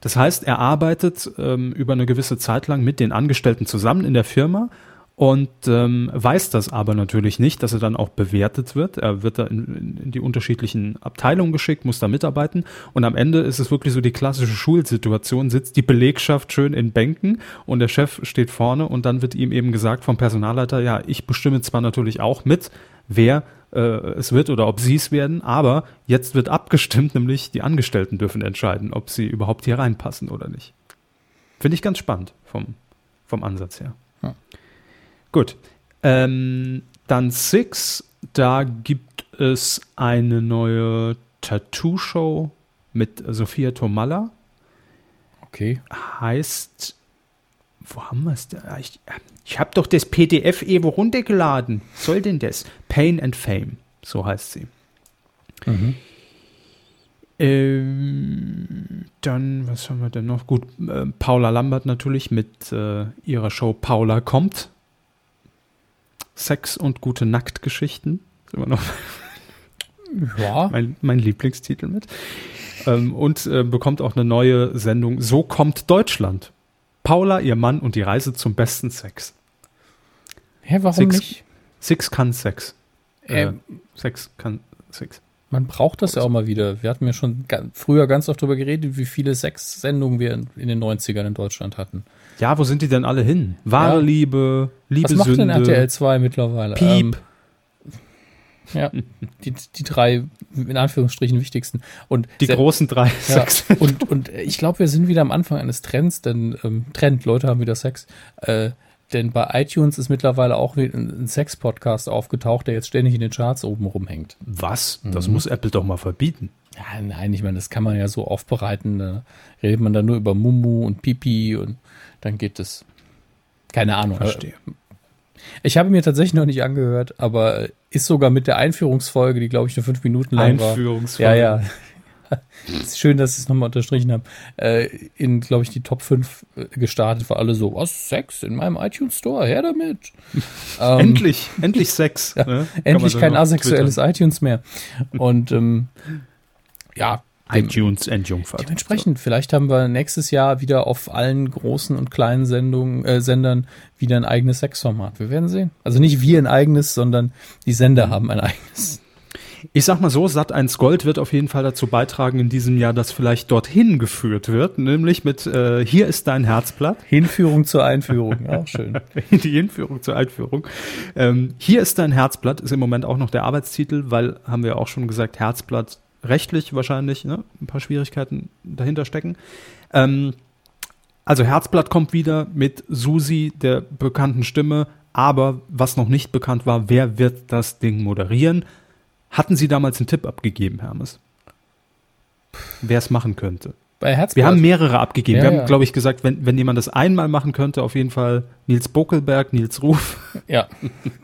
Das heißt, er arbeitet ähm, über eine gewisse Zeit lang mit den Angestellten zusammen in der Firma und ähm, weiß das aber natürlich nicht, dass er dann auch bewertet wird. Er wird da in, in, die unterschiedlichen Abteilungen geschickt, muss da mitarbeiten und am Ende ist es wirklich so die klassische Schulsituation, sitzt die Belegschaft schön in Bänken und der Chef steht vorne und dann wird ihm eben gesagt vom Personalleiter, ja, ich bestimme zwar natürlich auch mit, wer äh, es wird oder ob sie es werden, aber jetzt wird abgestimmt, [laughs] nämlich die Angestellten dürfen entscheiden, ob sie überhaupt hier reinpassen oder nicht. Finde ich ganz spannend vom, vom Ansatz her. Ja. Gut. Ähm, dann Six, da gibt es eine neue Tattoo-Show mit Sophia Tomalla. Okay. Heißt, wo haben wir es denn? Ich, ich habe doch das PDF Evo runtergeladen. Soll denn das? Pain and Fame, so heißt sie. Mhm. Ähm, dann, was haben wir denn noch? Gut, äh, Paula Lambert natürlich mit äh, ihrer Show Paula kommt. Sex und gute Nacktgeschichten. Ist immer noch ja. [laughs] mein, mein Lieblingstitel mit. Ähm, und äh, bekommt auch eine neue Sendung. So kommt Deutschland. Paula, ihr Mann und die Reise zum besten Sex. Hä, warum Six, nicht? Six kann Sex. Äh, äh, Sex kann Sex. Man braucht das ja auch mal wieder. Wir hatten ja schon früher ganz oft darüber geredet, wie viele Sex-Sendungen wir in den 90ern in Deutschland hatten. Ja, wo sind die denn alle hin? Wahre ja. Liebe, Liebe Was macht Sünde, denn RTL 2 mittlerweile? Piep. Ähm, ja, die, die drei in Anführungsstrichen wichtigsten. Und die großen drei [laughs] ja, Und, und ich glaube, wir sind wieder am Anfang eines Trends, denn ähm, Trend, Leute haben wieder Sex. Äh, denn bei iTunes ist mittlerweile auch ein, ein Sex-Podcast aufgetaucht, der jetzt ständig in den Charts oben rumhängt. Was? Das mhm. muss Apple doch mal verbieten. Ja, nein, ich meine, das kann man ja so aufbereiten. Da redet man dann nur über Mumu und Pipi und dann geht es. Keine Ahnung. Verstehe. Ich habe mir tatsächlich noch nicht angehört, aber ist sogar mit der Einführungsfolge, die glaube ich nur fünf Minuten lang war. Einführungsfolge. Ja, ja. [laughs] ist schön, dass ich es nochmal unterstrichen habe. Äh, in, glaube ich, die Top 5 äh, gestartet, war alle so, was, Sex in meinem iTunes Store, her damit. [laughs] ähm, endlich, endlich Sex. [laughs] Ja, ne? Endlich kein asexuelles iTunes mehr. Und ähm, ja, iTunes Endjungfahrt. Dementsprechend, so. vielleicht haben wir nächstes Jahr wieder auf allen großen und kleinen Sendungen, äh, Sendern wieder ein eigenes Sexformat. Wir werden sehen. Also nicht wir ein eigenes, sondern die Sender mhm. haben ein eigenes. Ich sag mal so, Sat 1 Gold wird auf jeden Fall dazu beitragen in diesem Jahr, dass vielleicht dorthin geführt wird, nämlich mit äh, Hier ist dein Herzblatt. Hinführung zur Einführung, auch [laughs] schön. Die Hinführung zur Einführung. Ähm, Hier ist dein Herzblatt ist im Moment auch noch der Arbeitstitel, weil, haben wir auch schon gesagt, Herzblatt rechtlich wahrscheinlich ne, ein paar Schwierigkeiten dahinter stecken. Ähm, also Herzblatt kommt wieder mit Susi, der bekannten Stimme, aber was noch nicht bekannt war, wer wird das Ding moderieren? Hatten Sie damals einen Tipp abgegeben, Hermes? Wer es machen könnte? Bei Herzblatt? Wir haben mehrere abgegeben. Ja, wir haben, ja. glaube ich, gesagt, wenn, wenn jemand das einmal machen könnte, auf jeden Fall Nils Bokelberg, Nils Ruf. Ja,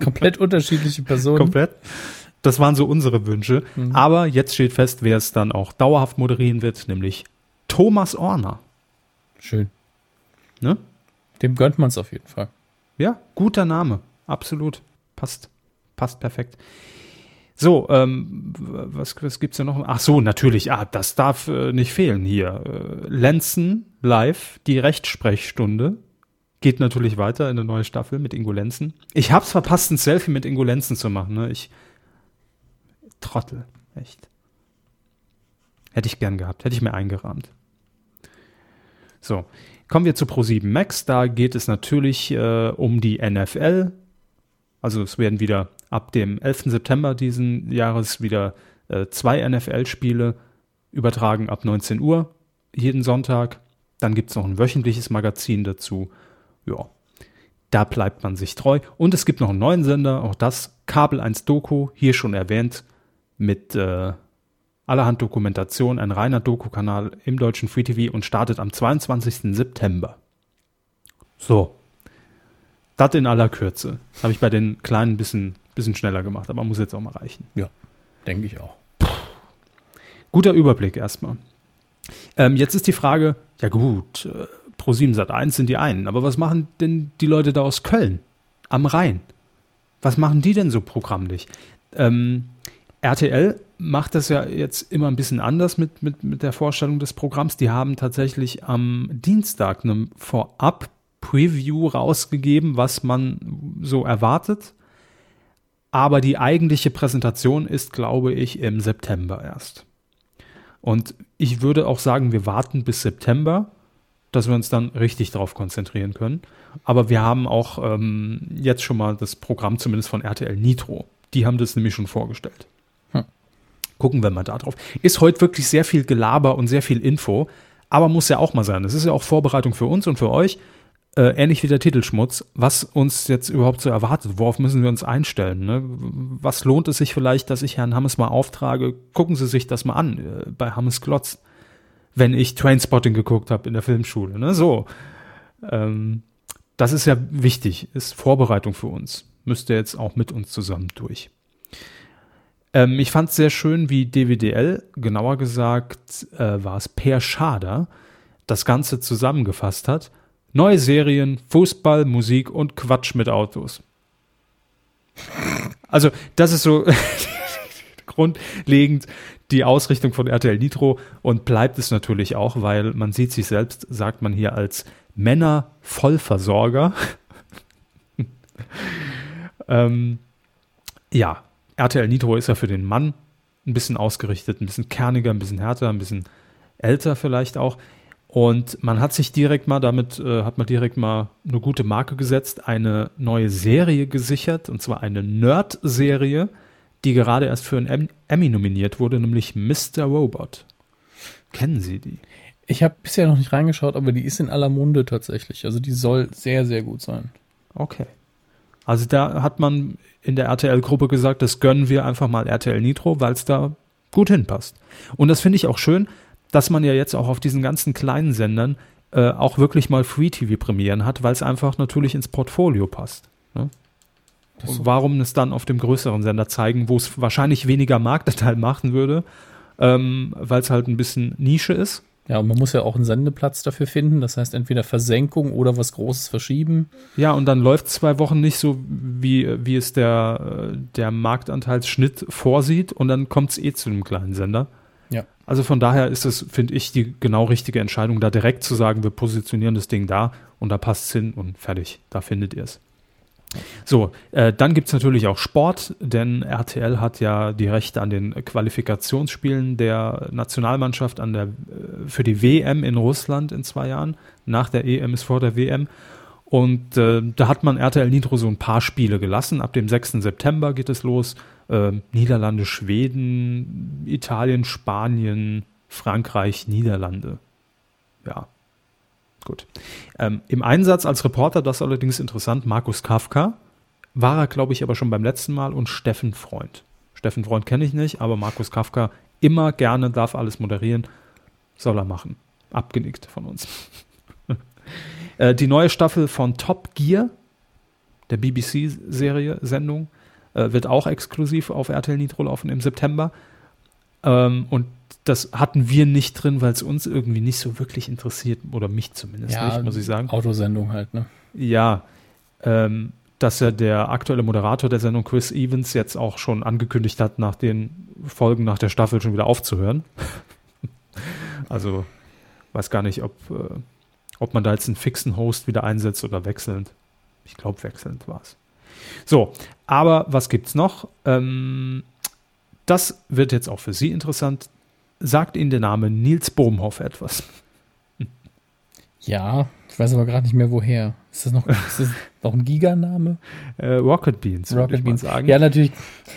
komplett unterschiedliche Personen. [laughs] Komplett. Das waren so unsere Wünsche. Mhm. Aber jetzt steht fest, wer es dann auch dauerhaft moderieren wird, nämlich Thomas Orner. Schön. Ne? Dem gönnt man es auf jeden Fall. Ja, guter Name. Absolut. Passt. Passt perfekt. So, ähm, was, was gibt's denn noch? Ach so, natürlich. Ah, das darf äh, nicht fehlen hier. Äh, Lenzen live, die Rechtsprechstunde. Geht natürlich weiter in eine neue Staffel mit Ingo Lenzen. Ich hab's verpasst, ein Selfie mit Ingo Lenzen zu machen. Ne? Ich Trottel, echt. Hätte ich gern gehabt, hätte ich mir eingerahmt. So, kommen wir zu Pro7 Max. Da geht es natürlich äh, um die NFL. Also es werden wieder ab dem 11. September diesen Jahres wieder äh, zwei NFL-Spiele übertragen ab 19 Uhr jeden Sonntag. Dann gibt es noch ein wöchentliches Magazin dazu. Ja, da bleibt man sich treu. Und es gibt noch einen neuen Sender, auch das Kabel 1 Doku, hier schon erwähnt, mit äh, allerhand Dokumentation, ein reiner Doku-Kanal im deutschen Free TV und startet am 22. September. So. Das in aller Kürze. Habe ich bei den kleinen ein bisschen, bisschen schneller gemacht, aber muss jetzt auch mal reichen. Ja, denke ich auch. Guter Überblick erstmal. Ähm, jetzt ist die Frage, ja gut, äh, Pro7 Sat 1 sind die einen, aber was machen denn die Leute da aus Köln am Rhein? Was machen die denn so programmlich? Ähm, RTL macht das ja jetzt immer ein bisschen anders mit, mit, mit der Vorstellung des Programms. Die haben tatsächlich am Dienstag eine Vorab-Preview rausgegeben, was man so erwartet. Aber die eigentliche Präsentation ist, glaube ich, im September erst. Und ich würde auch sagen, wir warten bis September, dass wir uns dann richtig darauf konzentrieren können. Aber wir haben auch ähm, jetzt schon mal das Programm zumindest von RTL Nitro. Die haben das nämlich schon vorgestellt. Gucken wir mal da drauf. Ist heute wirklich sehr viel Gelaber und sehr viel Info, aber muss ja auch mal sein. Das ist ja auch Vorbereitung für uns und für euch. Äh, ähnlich wie der Titelschmutz, was uns jetzt überhaupt so erwartet, worauf müssen wir uns einstellen? Ne? Was lohnt es sich vielleicht, dass ich Herrn Hammes mal auftrage? Gucken Sie sich das mal an äh, bei Hammes Klotz, wenn ich Trainspotting geguckt habe in der Filmschule. Ne? So, ähm, das ist ja wichtig, ist Vorbereitung für uns. Müsste jetzt auch mit uns zusammen durch. Ähm, ich fand es sehr schön, wie DWDL, genauer gesagt äh, war es Per Schader, das Ganze zusammengefasst hat Neue Serien, Fußball, Musik und Quatsch mit Autos. [laughs] Also, das ist so [laughs] grundlegend die Ausrichtung von RTL Nitro und bleibt es natürlich auch, weil man sieht sich selbst, sagt man hier als Männer-Vollversorger. [laughs] ähm, ja, RTL Nitro ist ja für den Mann ein bisschen ausgerichtet, ein bisschen kerniger, ein bisschen härter, ein bisschen älter vielleicht auch. Und man hat sich direkt mal damit, äh, hat man direkt mal eine gute Marke gesetzt, eine neue Serie gesichert, und zwar eine Nerd-Serie, die gerade erst für einen Emmy nominiert wurde, nämlich Mr. Robot. Kennen Sie die? Ich habe bisher noch nicht reingeschaut, aber die ist in aller Munde tatsächlich. Also die soll sehr, sehr gut sein. Okay. Also da hat man in der RTL-Gruppe gesagt, das gönnen wir einfach mal RTL Nitro, weil es da gut hinpasst. Und das finde ich auch schön, dass man ja jetzt auch auf diesen ganzen kleinen Sendern äh, auch wirklich mal Free-TV-Premieren hat, weil es einfach natürlich ins Portfolio passt. Ne? Warum es dann auf dem größeren Sender zeigen, wo es wahrscheinlich weniger Marktanteil [laughs] machen würde, ähm, weil es halt ein bisschen Nische ist. Ja, und man muss ja auch einen Sendeplatz dafür finden. Das heißt, entweder Versenkung oder was Großes verschieben. Ja, und dann läuft zwei Wochen nicht so, wie, wie es der, der Marktanteilsschnitt vorsieht. Und dann kommt es eh zu einem kleinen Sender. Ja. Also von daher ist es, finde ich, die genau richtige Entscheidung, da direkt zu sagen, wir positionieren das Ding da und da passt es hin und fertig, da findet ihr es. So, äh, dann gibt es natürlich auch Sport, denn RTL hat ja die Rechte an den Qualifikationsspielen der Nationalmannschaft an der, äh, für die WM in Russland in zwei Jahren. Nach der EM ist vor der WM. Und äh, da hat man RTL Nitro so ein paar Spiele gelassen. Ab dem 6. September geht es los äh, Niederlande, Schweden, Italien, Spanien, Frankreich, Niederlande. Ja, gut. Ähm, Im Einsatz als Reporter, das allerdings interessant, Markus Kafka, war er, glaube ich, aber schon beim letzten Mal und Steffen Freund. Steffen Freund kenne ich nicht, aber Markus Kafka immer gerne darf alles moderieren, soll er machen. Abgenickt von uns. [laughs] äh, die neue Staffel von Top Gear, der BBC-Serie, Sendung, äh, wird auch exklusiv auf RTL Nitro laufen im September. Ähm, und das hatten wir nicht drin, weil es uns irgendwie nicht so wirklich interessiert, oder mich zumindest ja, nicht, muss ich sagen. Autosendung halt, ne? Ja. Ähm, dass ja der aktuelle Moderator der Sendung, Chris Evans, jetzt auch schon angekündigt hat, nach den Folgen nach der Staffel schon wieder aufzuhören. [laughs] also weiß gar nicht, ob, äh, ob man da jetzt einen fixen Host wieder einsetzt oder wechselnd. Ich glaube, wechselnd war es. So, aber was gibt's noch? Ähm, das wird jetzt auch für Sie interessant. Sagt Ihnen der Name Nils Bohmhoff etwas? Ja, ich weiß aber gerade nicht mehr woher. Ist das noch, ist das noch ein Giganame? Äh, Rocket Beans. Rocket Beans. Sagen. Ja, natürlich.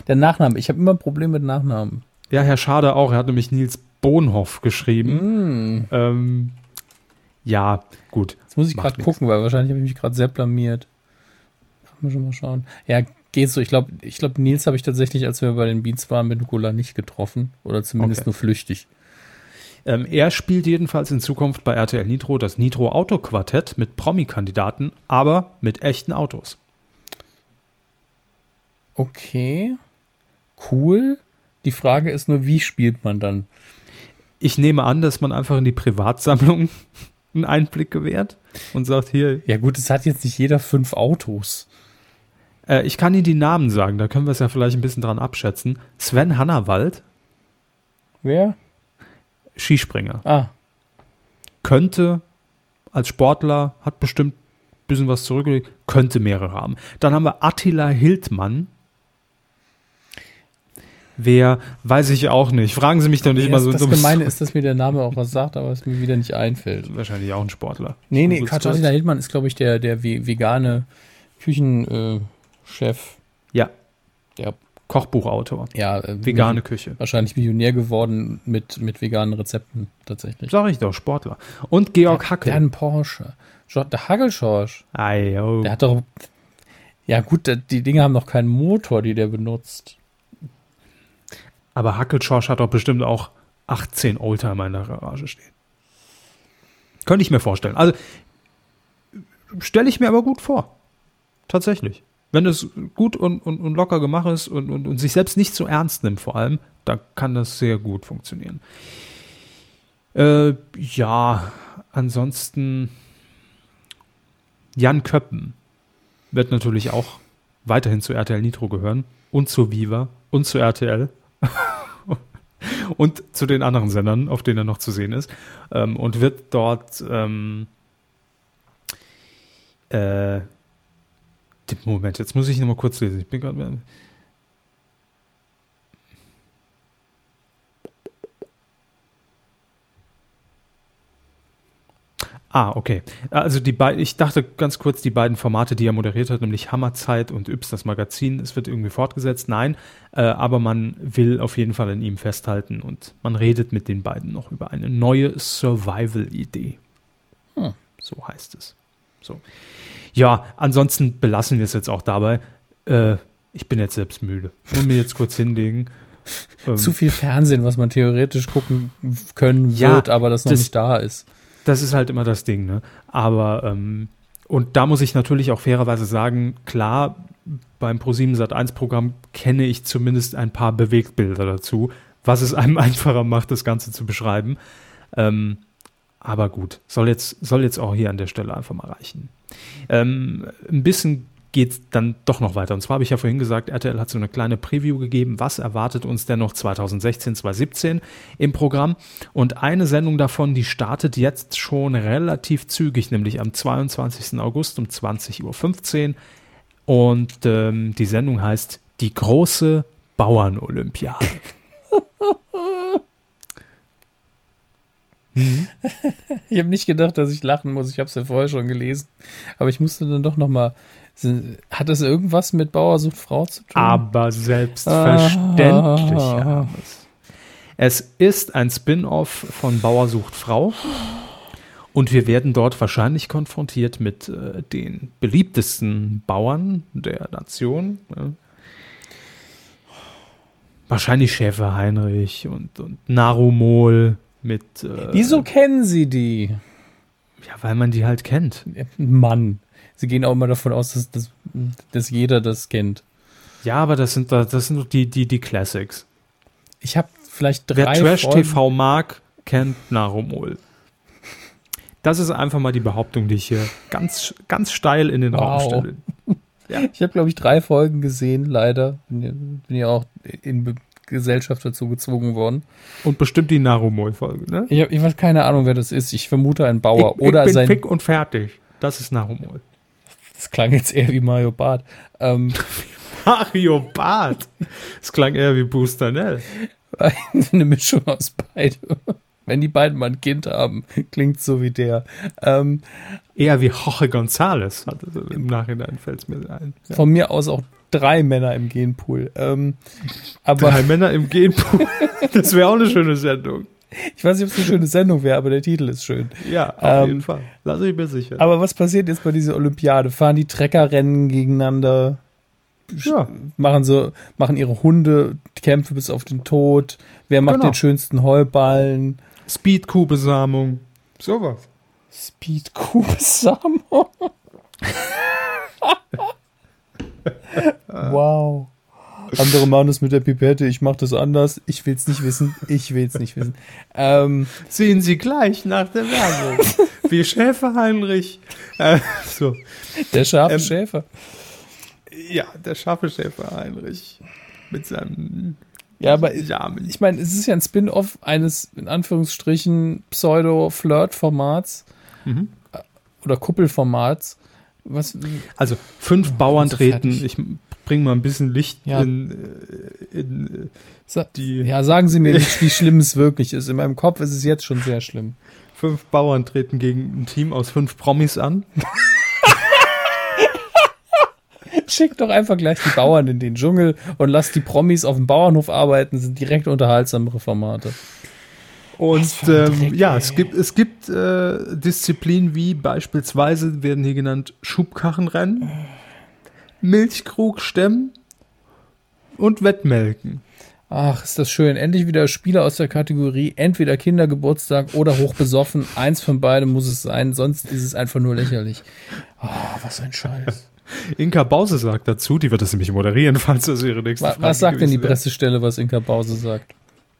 Der Nachname. Ich habe immer ein Problem mit Nachnamen. Ja, Herr Schade auch. Er hat nämlich Nils Bohnhoff geschrieben. Mm. Ähm, ja, gut. Jetzt muss ich gerade gucken, weil wahrscheinlich habe ich mich gerade sehr blamiert. Kann man schon mal schauen. Ja, geht so. Ich glaube, ich glaub, Nils habe ich tatsächlich, als wir bei den Beats waren, mit Nikola nicht getroffen. Oder zumindest okay. nur flüchtig. Ähm, er spielt jedenfalls in Zukunft bei RTL Nitro das Nitro Auto Quartett mit Promi-Kandidaten, aber mit echten Autos. Okay. Cool. Die Frage ist nur, wie spielt man dann? Ich nehme an, dass man einfach in die Privatsammlung [laughs] einen Einblick gewährt und sagt hier. Ja, gut, es hat jetzt nicht jeder fünf Autos. Äh, ich kann Ihnen die Namen sagen, da können wir es ja vielleicht ein bisschen dran abschätzen. Sven Hannawald, Wer? Skispringer. Ah, Könnte als Sportler, hat bestimmt ein bisschen was zurückgelegt, könnte mehrere haben. Dann haben wir Attila Hildmann. Wer, weiß ich auch nicht. Fragen Sie mich doch nicht immer das, so. das so- Gemeine ist, dass mir der Name auch was sagt, aber es mir wieder nicht einfällt. Wahrscheinlich auch ein Sportler. Nee, nee, Katharina. Hildmann ist, glaube ich, der, der ve- vegane Küchenchef. Äh, Chef. Ja, der Kochbuchautor. ja, äh, Vegane Küche. Wahrscheinlich Millionär geworden mit, mit veganen Rezepten tatsächlich. Sag ich doch, Sportler. Und Georg Hackel. Der hat einen Porsche. Der Haggelschorsch. Ei, oh. Der hat doch. Ja, gut, die Dinge haben noch keinen Motor, die der benutzt. Aber Hackelschorsch hat doch bestimmt auch 18 Oldtimer in der Garage stehen. Könnte ich mir vorstellen. Also, stelle ich mir aber gut vor. Tatsächlich. Wenn es gut und, und, und locker gemacht ist und, und, und sich selbst nicht so ernst nimmt, vor allem, dann kann das sehr gut funktionieren. Äh, ja, ansonsten Jan Köppen wird natürlich auch weiterhin zu RTL Nitro gehören und zu Viva und zu RTL [laughs] und zu den anderen Sendern, auf denen er noch zu sehen ist ähm, und wird dort ähm, äh, Moment, jetzt muss ich noch mal kurz lesen. Ich bin gerade Ah, okay. Also die beiden, ich dachte ganz kurz, die beiden Formate, die er moderiert hat, nämlich Hammerzeit und Yps, das Magazin, es wird irgendwie fortgesetzt. Nein, äh, aber man will auf jeden Fall an ihm festhalten und man redet mit den beiden noch über eine neue Survival-Idee. Hm. So heißt es. So. Ja, ansonsten belassen wir es jetzt auch dabei. Äh, ich bin jetzt selbst müde. Muss mir jetzt kurz hinlegen. [laughs] Ähm, Zu viel Fernsehen, was man theoretisch gucken können Ja, wird, aber das noch das- nicht da ist. Das ist halt immer das Ding, ne? Aber, ähm, und da muss ich natürlich auch fairerweise sagen, klar, beim Pro7 Sat1 Programm kenne ich zumindest ein paar Bewegtbilder dazu, was es einem [laughs] einfacher macht, das Ganze zu beschreiben. Ähm, aber gut, soll jetzt, soll jetzt auch hier an der Stelle einfach mal reichen. Ähm, ein bisschen geht es dann doch noch weiter. Und zwar habe ich ja vorhin gesagt, RTL hat so eine kleine Preview gegeben, was erwartet uns denn noch 2016, 2017 im Programm. Und eine Sendung davon, die startet jetzt schon relativ zügig, nämlich am 22. August um 20.15 Uhr. Und ähm, die Sendung heißt Die große Bauern-Olympiade. [laughs] [laughs] Ich habe nicht gedacht, dass ich lachen muss. Ich habe es ja vorher schon gelesen. Aber ich musste dann doch noch mal. Hat das irgendwas mit Bauer sucht Frau zu tun? Aber selbstverständlich. Ah. Es ist ein Spin-off von Bauer sucht Frau. Und wir werden dort wahrscheinlich konfrontiert mit äh, den beliebtesten Bauern der Nation. Ne? Wahrscheinlich Schäfer Heinrich und, und Narumol mit. Äh, Wieso kennen Sie die? Ja, weil man die halt kennt. Mann. Sie gehen auch immer davon aus, dass, dass, dass jeder das kennt. Ja, aber das sind, da- das sind doch die, die, die Classics. Ich habe vielleicht Wer drei Trash Folgen- TV mag, kennt Narumol. Das ist einfach mal die Behauptung, die ich hier ganz, ganz steil in den Raum Wow. stelle. [laughs] Ich habe, glaube ich, drei Folgen gesehen, leider. Bin ja, bin ja auch in Gesellschaft dazu gezwungen worden. Und bestimmt die Narumol-Folge, ne? Ich habe ich hab keine Ahnung, wer das ist. Ich vermute ein Bauer. ich, oder ich bin sein. fick und fertig. Das ist Narumol. Das klang jetzt eher wie Mario Barth. Ähm, [laughs] Mario Barth. Das klang eher wie Booster Nell. [laughs] eine Mischung aus beidem. Wenn die beiden mal ein Kind haben, klingt so wie der. Ähm, Eher wie Jorge González. Im Nachhinein fällt es mir ein. Ja. Von mir aus auch drei Männer im Genpool. Ähm, aber Drei Männer im Genpool. [laughs] Das wäre auch eine schöne Sendung. ich weiß nicht, ob es eine schöne Sendung wäre, aber der Titel ist schön. Ja, auf Ähm, jeden Fall. Lass ich mir sicher. Aber was passiert jetzt bei dieser Olympiade? Fahren die Treckerrennen gegeneinander? ja. Machen so, machen ihre Hunde Kämpfe bis auf den Tod? Wer macht Genau. den schönsten Heuballen? Speed-Kuh-Besamung. Sowas. Speed Samo. [laughs] wow. Andere machen das mit der Pipette, ich mache das anders. Ich will's nicht wissen. Ich will's nicht wissen. Ähm, Sehen Sie gleich nach der Werbung. [laughs] Wie Schäfer Heinrich. Äh, so. der scharfe Ähm, Schäfer. Ja, der scharfe Schäfer Heinrich mit seinem Ja, aber ich meine, es ist ja ein Spin-off eines, in Anführungsstrichen, Pseudo-Flirt-Formats Mhm. oder Kuppelformats. Was, Also fünf Bauern so treten. fertig. Ich bringe mal ein bisschen Licht Ja. in, äh, in äh, sa die ja, sagen Sie mir [laughs] nicht, wie schlimm es wirklich ist. In meinem Kopf ist es jetzt schon sehr schlimm. fünf Bauern treten gegen ein Team aus fünf Promis an. [laughs] Schick doch einfach gleich die Bauern in den Dschungel und lass die Promis auf dem Bauernhof arbeiten, sind direkt unterhaltsamere Formate. Und ähm, ja, es gibt, es gibt äh, Disziplinen wie beispielsweise werden hier genannt Schubkarrenrennen, Milchkrug stemmen und Wettmelken. Ach, ist das schön. Endlich wieder Spieler aus der Kategorie entweder Kindergeburtstag oder hochbesoffen. Eins von beidem muss es sein, sonst ist es einfach nur lächerlich. Ah, was ein Scheiß. [laughs] Inka Bause sagt dazu, die wird das nämlich moderieren, falls das ihre nächste Frage Was sagt denn die. Pressestelle, was Inka Pause sagt?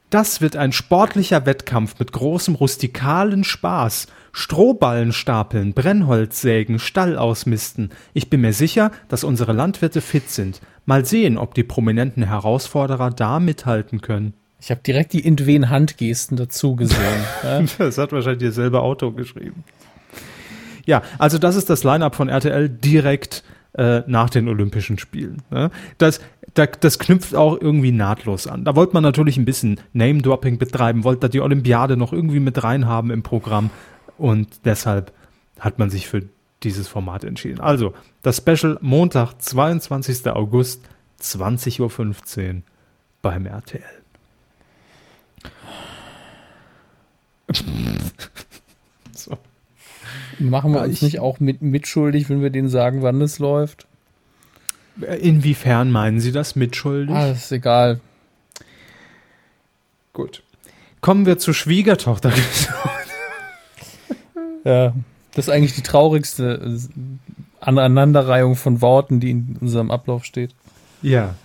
Das wird ein sportlicher Wettkampf mit großem rustikalen Spaß. Strohballen stapeln, Brennholz sägen, Stall ausmisten. Ich bin mir sicher, dass unsere Landwirte fit sind. Mal sehen, ob die prominenten Herausforderer da mithalten können. Ich habe direkt die Intwen-Handgesten dazu gesehen. [laughs] ja? Das hat wahrscheinlich derselbe Autor geschrieben. Ja, also das ist das Line-Up von RTL direkt äh, nach den Olympischen Spielen. Ne? Das, da, das knüpft auch irgendwie nahtlos an. Da wollte man natürlich ein bisschen Name-Dropping betreiben, wollte da die Olympiade noch irgendwie mit reinhaben im Programm und deshalb hat man sich für dieses Format entschieden. Also, das Special Montag, 22. August, 20.15 Uhr beim RTL. [laughs] Machen wir Ja, uns ich- nicht auch mit, mitschuldig, wenn wir denen sagen, wann es läuft? Inwiefern meinen Sie das mitschuldig? Ah, ist egal. Gut. Kommen wir zur Schwiegertochter. [laughs] Ja, das ist eigentlich die traurigste äh, Aneinanderreihung von Worten, die in unserem Ablauf steht. ja.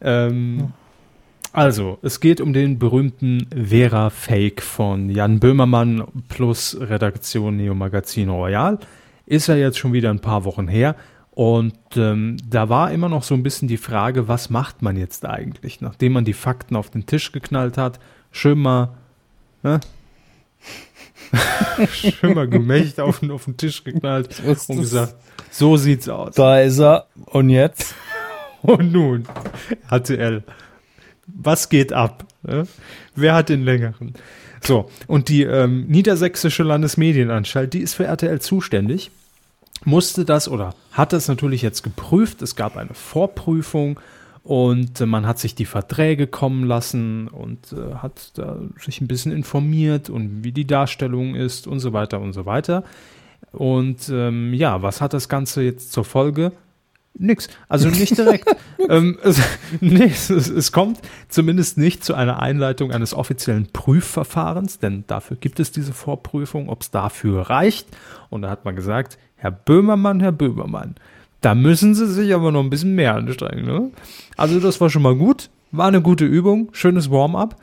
Ähm, also, es geht um den berühmten Vera-Fake von Jan Böhmermann plus Redaktion Neo Magazin Royal. Ist ja jetzt schon wieder ein paar Wochen her. Und ähm, da war immer noch so ein bisschen die Frage, was macht man jetzt eigentlich, nachdem man die Fakten auf den Tisch geknallt hat? Schön mal, ne? [laughs] Schön mal Gemächt auf, den- auf den Tisch geknallt und es. gesagt, so sieht's aus. Da ist er. Und jetzt? [laughs] Und nun, HTL. Was geht ab? Wer hat den längeren? So, und die ähm, Niedersächsische Landesmedienanstalt, die ist für RTL zuständig, musste das oder hat das natürlich jetzt geprüft. Es gab eine Vorprüfung und äh, man hat sich die Verträge kommen lassen und äh, hat sich ein bisschen informiert und wie die Darstellung ist und so weiter und so weiter. Und ähm, ja, was hat das Ganze jetzt zur Folge? Nix. Also [laughs] nicht direkt. ähm, es, [laughs] nee, es, es kommt zumindest nicht zu einer Einleitung eines offiziellen Prüfverfahrens, denn dafür gibt es diese Vorprüfung, ob es dafür reicht. Und da hat man gesagt, Herr Böhmermann, Herr Böhmermann, da müssen Sie sich aber noch ein bisschen mehr anstrengen. Ne? Also das war schon mal gut, war eine gute Übung, schönes Warm-up.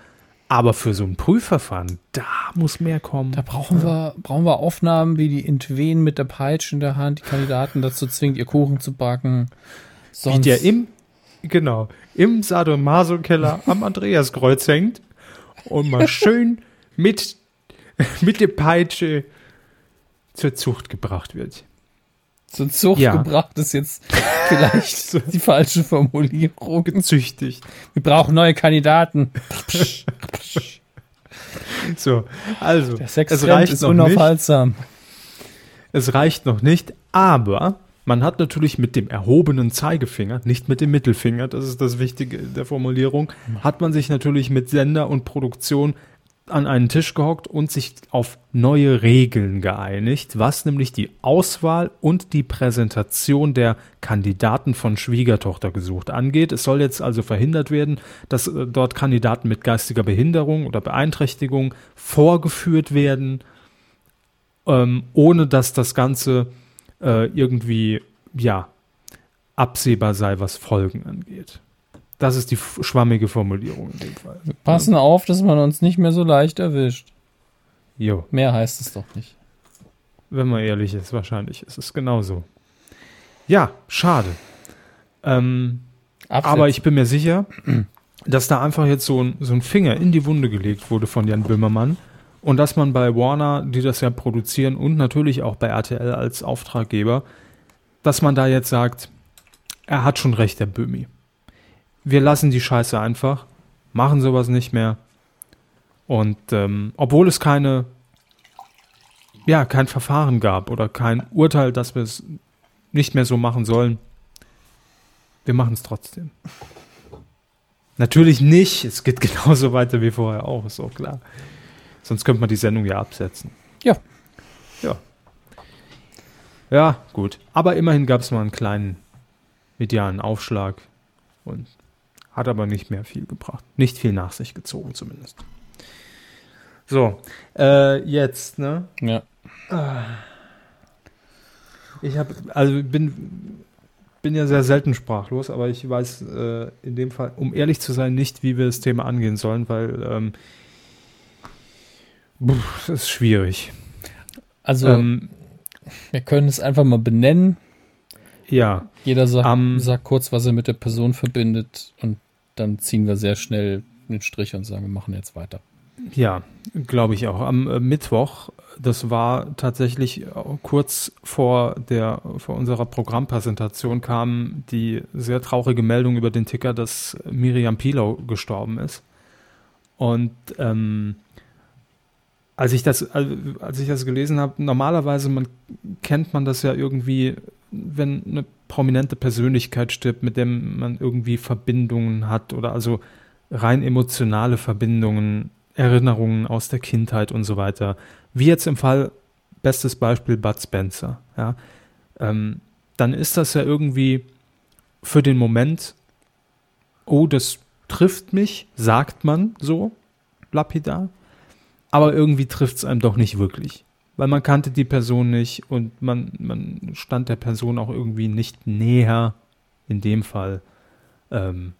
Aber für so ein Prüfverfahren, da muss mehr kommen. Da brauchen wir, brauchen wir Aufnahmen, wie die Intwen mit der Peitsche in der Hand die Kandidaten dazu zwingt, ihr Kuchen zu backen. wie Sonst, der im, genau, im Sadomaso-Keller am Andreaskreuz hängt und mal schön mit, [laughs] mit der Peitsche zur Zucht gebracht wird. Zur Zucht Ja. gebracht ist jetzt vielleicht [laughs] die falsche Formulierung. Gezüchtigt. Wir brauchen neue Kandidaten. [laughs] So, also, Der es Sextrend reicht ist noch nicht. unaufhaltsam. Es reicht noch nicht, aber man hat natürlich mit dem erhobenen Zeigefinger, nicht mit dem Mittelfinger, das ist das Wichtige der Formulierung, hat man sich natürlich mit Sender und Produktion an einen Tisch gehockt und sich auf neue Regeln geeinigt, was nämlich die Auswahl und die Präsentation der Kandidaten von Schwiegertochter gesucht angeht. Es soll jetzt also verhindert werden, dass äh, dort Kandidaten mit geistiger Behinderung oder Beeinträchtigung vorgeführt werden, ähm, ohne dass das Ganze äh, irgendwie, ja, absehbar sei, was Folgen angeht. Das ist die schwammige Formulierung in dem Fall. Passen auf, dass man uns nicht mehr so leicht erwischt. Jo, Mehr heißt es doch nicht. wenn man ehrlich ist, wahrscheinlich ist es genauso. Ja, schade. Ähm, aber ich bin mir sicher, dass da einfach jetzt so ein, so ein Finger in die Wunde gelegt wurde von Jan Böhmermann und dass man bei Warner, die das ja produzieren und natürlich auch bei RTL als Auftraggeber, dass man da jetzt sagt, er hat schon recht, der Böhmi. Wir lassen die Scheiße einfach, machen sowas nicht mehr. Und ähm, obwohl es keine, ja, kein Verfahren gab oder kein Urteil, dass wir es nicht mehr so machen sollen, wir machen es trotzdem. Natürlich nicht, es geht [laughs] genauso weiter wie vorher auch, ist auch klar. Sonst könnte man die Sendung ja absetzen. Ja. Ja. Ja, gut. Aber immerhin gab es mal einen kleinen medialen Aufschlag und hat aber nicht mehr viel gebracht. Nicht viel nach sich gezogen zumindest. So, äh, jetzt, ne? ja. Ich habe, also bin, bin ja sehr selten sprachlos, aber ich weiß äh, in dem Fall, um ehrlich zu sein, nicht, wie wir das Thema angehen sollen, weil ähm, das ist schwierig. Also, Ähm, wir können es einfach mal benennen. ja, Jeder sagt, Am- sagt kurz, was er mit der Person verbindet und dann ziehen wir sehr schnell den Strich und sagen, wir machen jetzt weiter. Ja, glaube ich auch. Am äh, Mittwoch, das war tatsächlich äh, kurz vor der vor unserer Programmpräsentation kam die sehr traurige Meldung über den Ticker, dass Miriam Pilau gestorben ist. Und ähm, als ich das als ich das gelesen habe, normalerweise man kennt man das ja irgendwie, wenn eine prominente Persönlichkeit stirbt, mit dem man irgendwie Verbindungen hat oder also rein emotionale Verbindungen, Erinnerungen aus der Kindheit und so weiter. Wie jetzt im Fall, bestes Beispiel Bud Spencer, ja. Ähm, dann ist das ja irgendwie für den Moment, oh, das trifft mich, sagt man so, lapidar, aber irgendwie trifft es einem doch nicht wirklich. Weil man kannte die Person nicht und man, man stand der Person auch irgendwie nicht näher, in dem Fall. Ähm,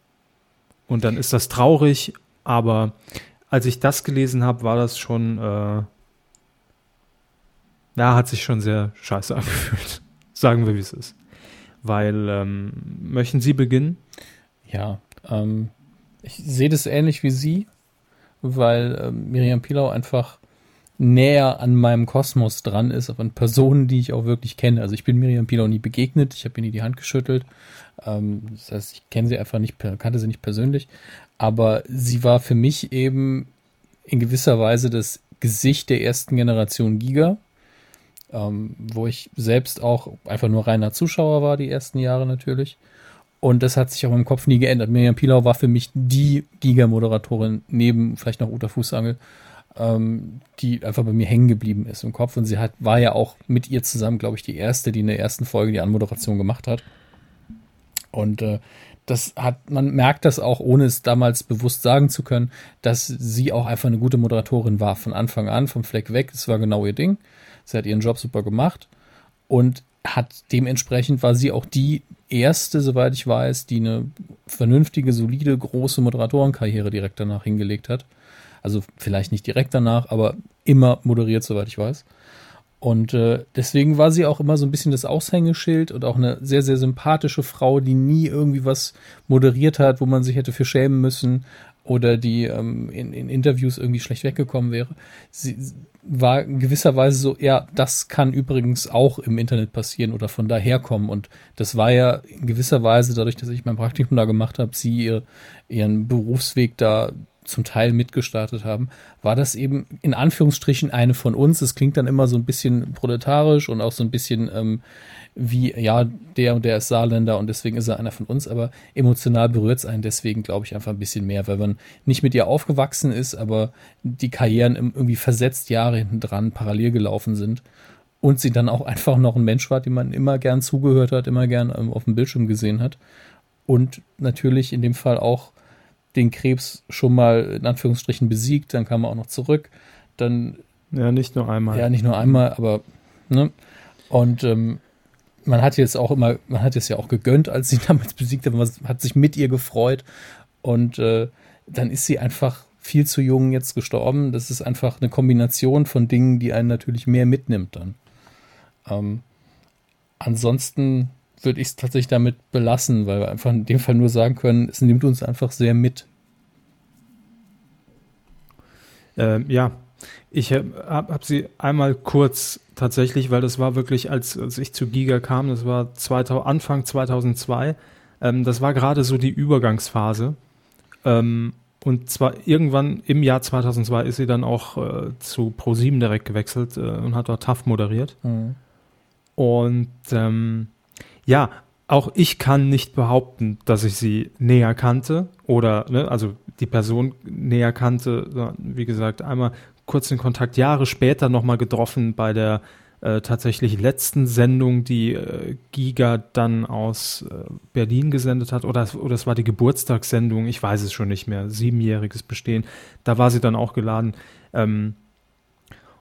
und dann ist das traurig, aber als ich das gelesen habe, war das schon, äh, ja, hat sich schon sehr scheiße [laughs] angefühlt. Sagen wir, wie es ist. Weil, ähm, möchten Sie beginnen? Ja, ähm, ich sehe das ähnlich wie Sie, weil ähm, Miriam Pilau einfach näher an meinem Kosmos dran ist, an Personen, die ich auch wirklich kenne. Also ich bin Miriam Pilau nie begegnet, ich habe ihr nie die Hand geschüttelt. Ähm, das heißt, ich kenne sie einfach nicht, kannte sie nicht persönlich. Aber sie war für mich eben in gewisser Weise das Gesicht der ersten Generation Giga, ähm, wo ich selbst auch einfach nur reiner Zuschauer war, die ersten Jahre natürlich. Und das hat sich auch im Kopf nie geändert. Miriam Pilau war für mich die Giga-Moderatorin, neben vielleicht noch Uta Fußangel, ähm, die einfach bei mir hängen geblieben ist im Kopf. Und sie hat, war ja auch mit ihr zusammen, glaube ich, die erste, die in der ersten Folge die Anmoderation gemacht hat. Und äh, das hat, man merkt das auch, ohne es damals bewusst sagen zu können, dass sie auch einfach eine gute Moderatorin war von Anfang an, vom Fleck weg. Das war genau ihr Ding. Sie hat ihren Job super gemacht und hat dementsprechend war sie auch die erste, soweit ich weiß, die eine vernünftige, solide, große Moderatorenkarriere direkt danach hingelegt hat. Also vielleicht nicht direkt danach, aber immer moderiert, soweit ich weiß. Und äh, deswegen war sie auch immer so ein bisschen das Aushängeschild und auch eine sehr, sehr sympathische Frau, die nie irgendwie was moderiert hat, wo man sich hätte für schämen müssen oder die ähm, in, in Interviews irgendwie schlecht weggekommen wäre. Sie war in gewisser Weise so, ja, das kann übrigens auch im Internet passieren oder von daher kommen. Und das war ja in gewisser Weise, dadurch, dass ich mein Praktikum da gemacht habe, sie ihr, ihren Berufsweg da zum Teil mitgestartet haben, war das eben in Anführungsstrichen eine von uns. Es klingt dann immer so ein bisschen proletarisch und auch so ein bisschen ähm, wie, ja, der und der ist Saarländer und deswegen ist er einer von uns, aber emotional berührt es einen deswegen, glaube ich, einfach ein bisschen mehr, weil man nicht mit ihr aufgewachsen ist, aber die Karrieren irgendwie versetzt Jahre hinten dran parallel gelaufen sind und sie dann auch einfach noch ein Mensch war, dem man immer gern zugehört hat, immer gern ähm, auf dem Bildschirm gesehen hat und natürlich in dem Fall auch den Krebs schon mal in Anführungsstrichen besiegt, dann kam er auch noch zurück, dann Ja, nicht nur einmal. ja, nicht nur einmal, aber ne? Und ähm, man hat jetzt auch immer, man hat es ja auch gegönnt, als sie [laughs] damals besiegt hat, man hat sich mit ihr gefreut und äh, dann ist sie einfach viel zu jung jetzt gestorben. Das ist einfach eine Kombination von Dingen, die einen natürlich mehr mitnimmt dann. Ähm, ansonsten würde ich es tatsächlich damit belassen, weil wir einfach in dem Fall nur sagen können, es nimmt uns einfach sehr mit. Ähm, ja, ich habe hab sie einmal kurz tatsächlich, weil das war wirklich, als, als ich zu Giga kam, das war 2000, Anfang 2002, ähm, das war gerade so die Übergangsphase. Ähm, und zwar irgendwann im Jahr 2002 ist sie dann auch äh, zu Pro7 direkt gewechselt äh, und hat dort TAF moderiert. Mhm. Und ähm, ja, auch ich kann nicht behaupten, dass ich sie näher kannte oder, ne, also die Person näher kannte. Wie gesagt, einmal kurz den Kontakt Jahre später nochmal getroffen bei der äh, tatsächlich letzten Sendung, die äh, Giga dann aus äh, Berlin gesendet hat. Oder, oder es war die Geburtstagssendung, ich weiß es schon nicht mehr, siebenjähriges Bestehen. Da war sie dann auch geladen. Ähm,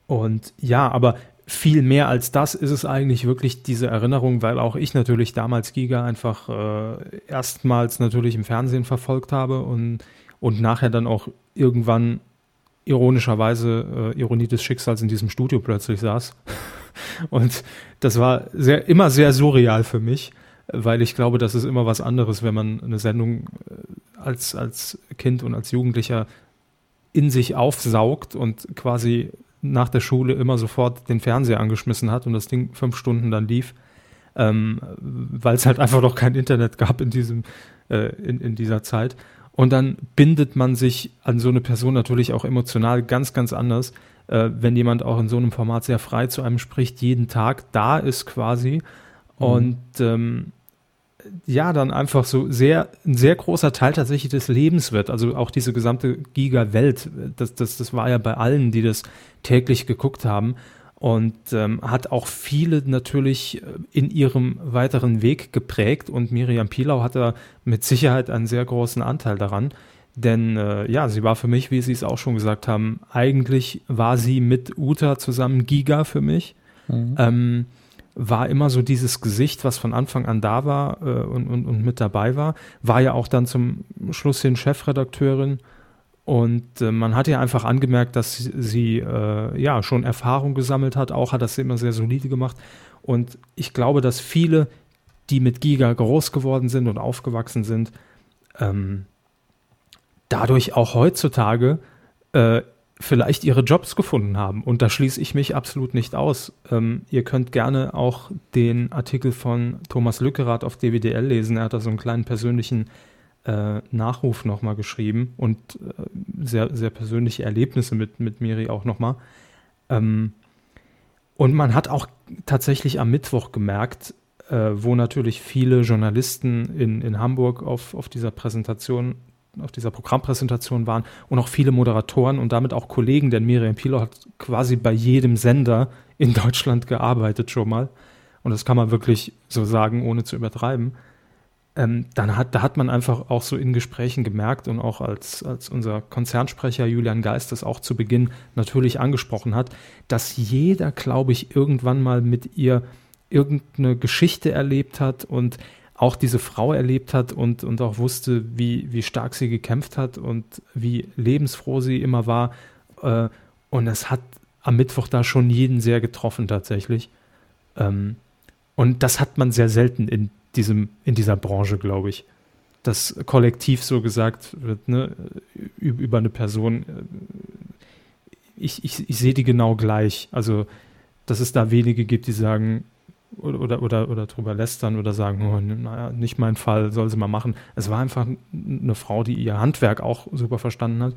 und ja, aber viel mehr als das ist es eigentlich wirklich diese Erinnerung, weil auch ich natürlich damals Giga einfach äh, erstmals natürlich im Fernsehen verfolgt habe und, und nachher dann auch irgendwann ironischerweise, äh, Ironie des Schicksals, in diesem Studio plötzlich saß. [laughs] Und das war sehr, immer sehr surreal für mich, weil ich glaube, das ist immer was anderes, wenn man eine Sendung äh, als, als Kind und als Jugendlicher in sich aufsaugt und quasi nach der Schule immer sofort den Fernseher angeschmissen hat und das Ding fünf Stunden dann lief, ähm, weil es halt einfach noch kein Internet gab in diesem äh, in, in dieser Zeit. Und dann bindet man sich an so eine Person natürlich auch emotional ganz, ganz anders, äh, wenn jemand auch in so einem Format sehr frei zu einem spricht, jeden Tag da ist quasi. Mhm. Und ähm, ja, dann einfach so sehr, ein sehr großer Teil tatsächlich des Lebens wird. Also auch diese gesamte Giga-Welt, das, das, das war ja bei allen, die das täglich geguckt haben und ähm, hat auch viele natürlich äh, in ihrem weiteren Weg geprägt und Miriam Pilau hat da mit Sicherheit einen sehr großen Anteil daran. Denn äh, ja, sie war für mich, wie Sie es auch schon gesagt haben, eigentlich war sie mit Uta zusammen Giga für mich. Mhm. Ähm, war immer so dieses Gesicht, was von Anfang an da war äh, und, und, und mit dabei war. War ja auch dann zum Schluss hin Chefredakteurin und äh, man hat ja einfach angemerkt, dass sie äh, ja schon Erfahrung gesammelt hat, auch hat das immer sehr solide gemacht. Und ich glaube, dass viele, die mit Giga groß geworden sind und aufgewachsen sind, ähm, dadurch auch heutzutage äh, vielleicht ihre Jobs gefunden haben. Und da schließe ich mich absolut nicht aus. Ähm, ihr könnt gerne auch den Artikel von Thomas Lückerath auf DWDL lesen. Er hat da so einen kleinen persönlichen äh, Nachruf nochmal geschrieben und äh, sehr, sehr persönliche Erlebnisse mit, mit Miri auch nochmal. Ähm, und man hat auch tatsächlich am Mittwoch gemerkt, äh, wo natürlich viele Journalisten in, in Hamburg auf, auf dieser Präsentation, auf dieser Programmpräsentation waren und auch viele Moderatoren und damit auch Kollegen, denn Miriam Pilo hat quasi bei jedem Sender in Deutschland gearbeitet schon mal. Und das kann man wirklich so sagen, ohne zu übertreiben ähm, dann hat, da hat man einfach auch so in Gesprächen gemerkt und auch als, als unser Konzernsprecher Julian Geist das auch zu Beginn natürlich angesprochen hat, dass jeder, glaube ich, irgendwann mal mit ihr irgendeine Geschichte erlebt hat und auch diese Frau erlebt hat und, und auch wusste, wie, wie stark sie gekämpft hat und wie lebensfroh sie immer war. Äh, und es hat am Mittwoch da schon jeden sehr getroffen tatsächlich. Ähm, und das hat man sehr selten in diesem, in dieser Branche, glaube ich. Das kollektiv so gesagt wird, ne, über eine Person, äh, ich, ich, ich sehe die genau gleich. Also, dass es da wenige gibt, die sagen, oder, oder, oder, oder drüber lästern oder sagen, oh, naja, nicht mein Fall, soll sie mal machen. Es war einfach eine Frau, die ihr Handwerk auch super verstanden hat.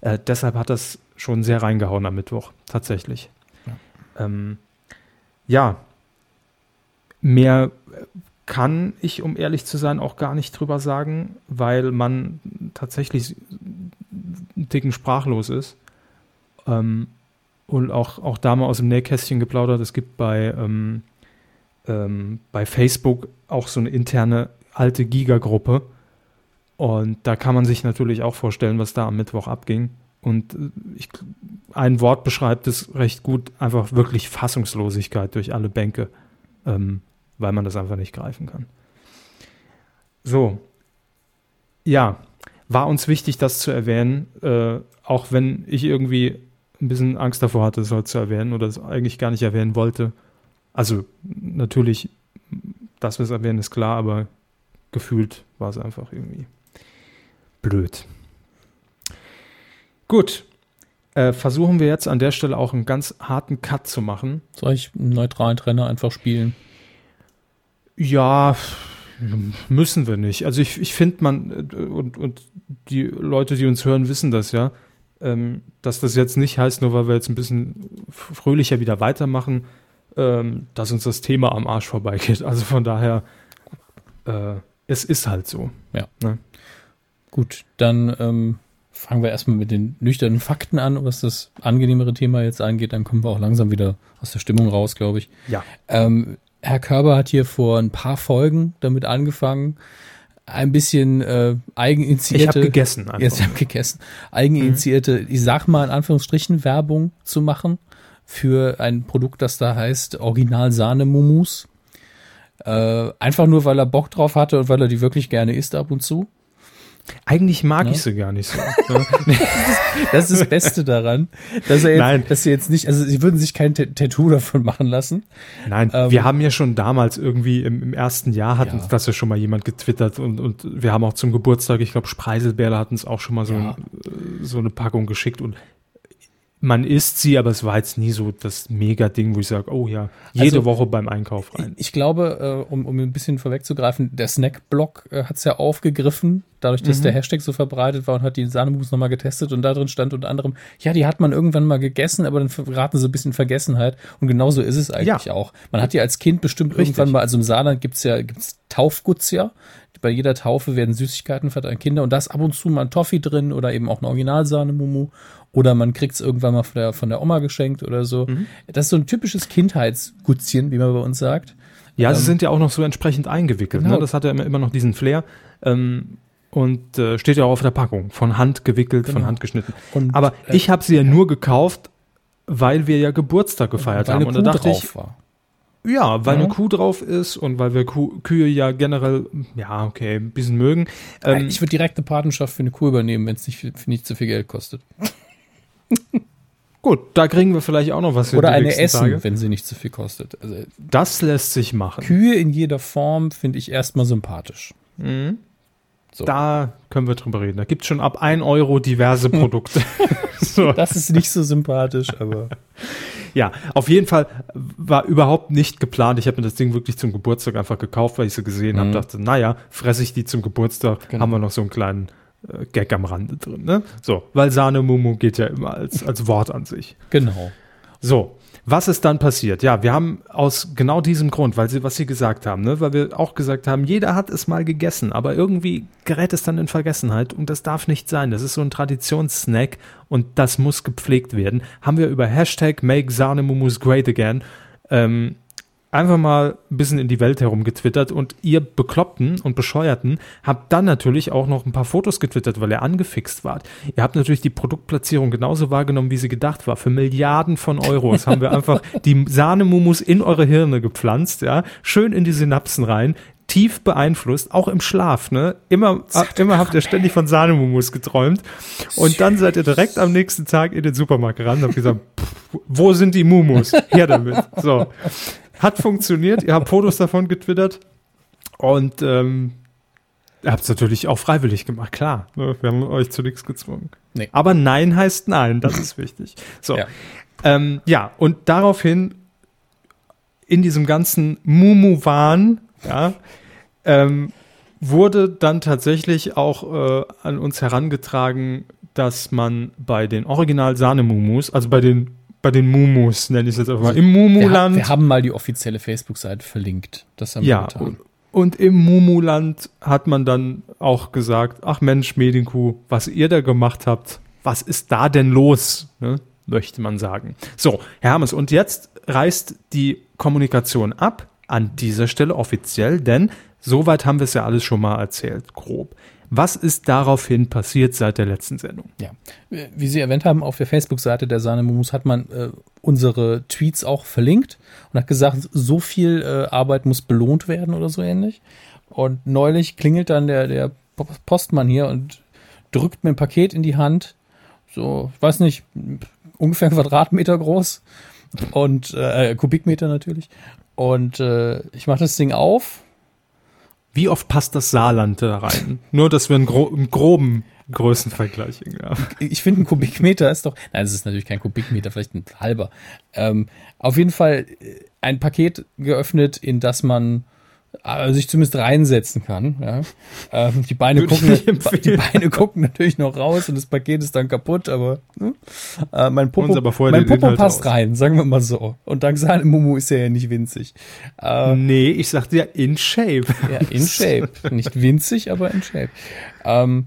Äh, deshalb hat das schon sehr reingehauen am Mittwoch, tatsächlich. Ja, ähm, ja mehr kann ich, um ehrlich zu sein, auch gar nicht drüber sagen, weil man tatsächlich einen Ticken sprachlos ist. Ähm, und auch, auch da mal aus dem Nähkästchen geplaudert, es gibt bei, ähm, ähm, bei Facebook auch so eine interne alte Giga-Gruppe. Und da kann man sich natürlich auch vorstellen, was da am Mittwoch abging. Und äh, ich, ein Wort beschreibt es recht gut, einfach wirklich Fassungslosigkeit durch alle Bänke. Ähm, weil man das einfach nicht greifen kann. So, ja, war uns wichtig, das zu erwähnen, äh, auch wenn ich irgendwie ein bisschen Angst davor hatte, es heute zu erwähnen oder es eigentlich gar nicht erwähnen wollte. Also natürlich dass wir es erwähnen, ist klar, aber gefühlt war es einfach irgendwie blöd. Gut. Äh, versuchen wir jetzt an der Stelle auch einen ganz harten Cut zu machen. Soll ich einen neutralen Trainer einfach spielen? Ja, müssen wir nicht. Also ich, ich finde man, äh, und, und die Leute, die uns hören, wissen das ja, ähm, dass das jetzt nicht heißt, nur weil wir jetzt ein bisschen fröhlicher wieder weitermachen, ähm, dass uns das Thema am Arsch vorbeigeht. Also von daher, äh, es ist halt so. Ja. Ne? Gut, dann ähm, fangen wir erstmal mit den nüchternen Fakten an, was das angenehmere Thema jetzt angeht. Dann kommen wir auch langsam wieder aus der Stimmung raus, glaube ich. Ja. Ähm, Herr Körber hat hier vor ein paar Folgen damit angefangen, ein bisschen äh, eigeninitiierte. Ich habe gegessen. Einfach. Jetzt habe gegessen. Eigeninitiierte, mhm. ich sag mal in Anführungsstrichen Werbung zu machen für ein Produkt, das da heißt Original Sahne Mumus. Äh, einfach nur, weil er Bock drauf hatte und weil er die wirklich gerne isst ab und zu. Eigentlich mag ja? ich sie gar nicht so. [laughs] das ist das Beste daran, dass er jetzt, Nein. dass sie jetzt nicht, also sie würden sich kein Tattoo davon machen lassen. Nein, ähm, wir haben ja schon damals irgendwie im, im ersten Jahr hatten ja. das ja schon mal jemand getwittert und, und wir haben auch zum Geburtstag, ich glaube Spreiselbärle hatten es auch schon mal so, ja. ein, so eine Packung geschickt und man isst sie, aber es war jetzt nie so das Mega-Ding, wo ich sage, oh ja, jede also, Woche beim Einkauf rein. Ich glaube, äh, um, um ein bisschen vorwegzugreifen, der Snack-Blog äh, hat es ja aufgegriffen, dadurch, dass mhm. der Hashtag so verbreitet war und hat die Sahnemus nochmal getestet und da drin stand unter anderem, ja, die hat man irgendwann mal gegessen, aber dann raten sie ein bisschen Vergessenheit und genauso ist es eigentlich ja. auch. Man hat die als Kind bestimmt Richtig. irgendwann mal, also im Saarland gibt's ja gibt's Taufguts ja, bei jeder Taufe werden Süßigkeiten für an Kinder und da ist ab und zu mal ein Toffee drin oder eben auch eine Originalsahne-Mumu oder man kriegt es irgendwann mal von der, von der Oma geschenkt oder so. Mhm. Das ist so ein typisches Kindheitsgutzchen, wie man bei uns sagt. Ja, ähm, sie sind ja auch noch so entsprechend eingewickelt. Ne? Genau. Ne? Das hat ja immer, immer noch diesen Flair. Ähm, und äh, steht ja auch auf der Packung. Von Hand gewickelt, genau. von Hand geschnitten. Und, Aber äh, ich habe sie ja nur gekauft, weil wir ja Geburtstag gefeiert haben. und da dachte ich, war. Ja, weil ja. eine Kuh drauf ist und weil wir Kuh, Kühe ja generell, ja, okay, ein bisschen mögen. Ähm, ich würde direkt eine Patenschaft für eine Kuh übernehmen, wenn es nicht, nicht zu viel Geld kostet. Gut, da kriegen wir vielleicht auch noch was Oder eine Essen, Tage. wenn sie nicht zu viel kostet. Also, das lässt sich machen. Kühe in jeder Form finde ich erstmal sympathisch. Mhm. So. Da können wir drüber reden. Da gibt es schon ab 1 Euro diverse Produkte. [laughs] [laughs] so. Das ist nicht so sympathisch, aber. [laughs] Ja, auf jeden Fall war überhaupt nicht geplant. Ich habe mir das Ding wirklich zum Geburtstag einfach gekauft, weil ich sie gesehen mhm. habe. Dachte, naja, fresse ich die zum Geburtstag, genau. haben wir noch so einen kleinen äh, Gag am Rande drin. Ne? So, weil Sahne Mumu geht ja immer als, als Wort an sich. Genau. So, was ist dann passiert? Ja, wir haben aus genau diesem Grund, weil sie, was sie gesagt haben, ne, weil wir auch gesagt haben, jeder hat es mal gegessen, aber irgendwie gerät es dann in Vergessenheit und das darf nicht sein. Das ist so ein Traditionssnack und das muss gepflegt werden. Haben wir über Hashtag Make Sahnemumus Great Again ähm, einfach mal ein bisschen in die Welt herumgetwittert und ihr Bekloppten und Bescheuerten habt dann natürlich auch noch ein paar Fotos getwittert, weil ihr angefixt wart. Ihr habt natürlich die Produktplatzierung genauso wahrgenommen, wie sie gedacht war. Für Milliarden von Euros haben wir einfach [laughs] die Sahnemumus in eure Hirne gepflanzt, ja, schön in die Synapsen rein, tief beeinflusst, auch im Schlaf, ne? Immer, immer habt ihr ständig von Sahnemumus geträumt. Und dann seid ihr direkt am nächsten Tag in den Supermarkt gerannt und habt gesagt, pff, wo sind die Mumus? Her damit. So. Hat funktioniert. Ihr habt Fotos davon getwittert. Und ähm, ihr habt es natürlich auch freiwillig gemacht, klar. Ne? Wir haben euch zu nichts gezwungen. Nee. Aber Nein heißt Nein, das ist wichtig. So. Ja. Ähm, ja, und daraufhin in diesem ganzen Mumu-Wahn, ja, ähm, wurde dann tatsächlich auch äh, an uns herangetragen, dass man bei den Original-Sahne-Mumus, also bei den bei den Mumus, nenne ich es jetzt einfach mal, im Mumuland. Wir, wir, haben mal die offizielle Facebook-Seite verlinkt. Das haben ja, wir getan. Und, und im Mumuland hat man dann auch gesagt, ach Mensch, Medienkuh, was ihr da gemacht habt, was ist da denn los? Ne? Möchte man sagen. So, Herr Hermes, und jetzt reißt die Kommunikation ab, an dieser Stelle offiziell, denn soweit haben wir es ja alles schon mal erzählt, grob. Was ist daraufhin passiert seit der letzten Sendung? Ja, wie Sie erwähnt haben, auf der Facebook-Seite der Sahne Mumus hat man äh, unsere Tweets auch verlinkt und hat gesagt, so viel äh, Arbeit muss belohnt werden oder so ähnlich. Und neulich klingelt dann der, der Postmann hier und drückt mir ein Paket in die Hand. So, ich weiß nicht, ungefähr ein Quadratmeter groß und äh, Kubikmeter natürlich. Und äh, ich mache das Ding auf Wie oft passt das Saarland da rein? Nur, dass wir einen, gro einen groben Größenvergleich haben. Ich finde, ein Kubikmeter ist doch, nein, es ist natürlich kein Kubikmeter, vielleicht ein halber. Ähm, auf jeden Fall äh, ein Paket geöffnet, in das man äh, sich zumindest reinsetzen kann. Ja. Ähm, die, Beine Würde gucken, die Beine gucken natürlich noch raus und das Paket ist dann kaputt, aber ne? äh, mein Popo, mein Popo passt raus. rein, sagen wir mal so. Und dank seinem Mumu ist er ja nicht winzig. Äh, Nee, ich sagte ja in shape. ja, in [laughs] Shape. Nicht winzig, aber in Shape. Ähm,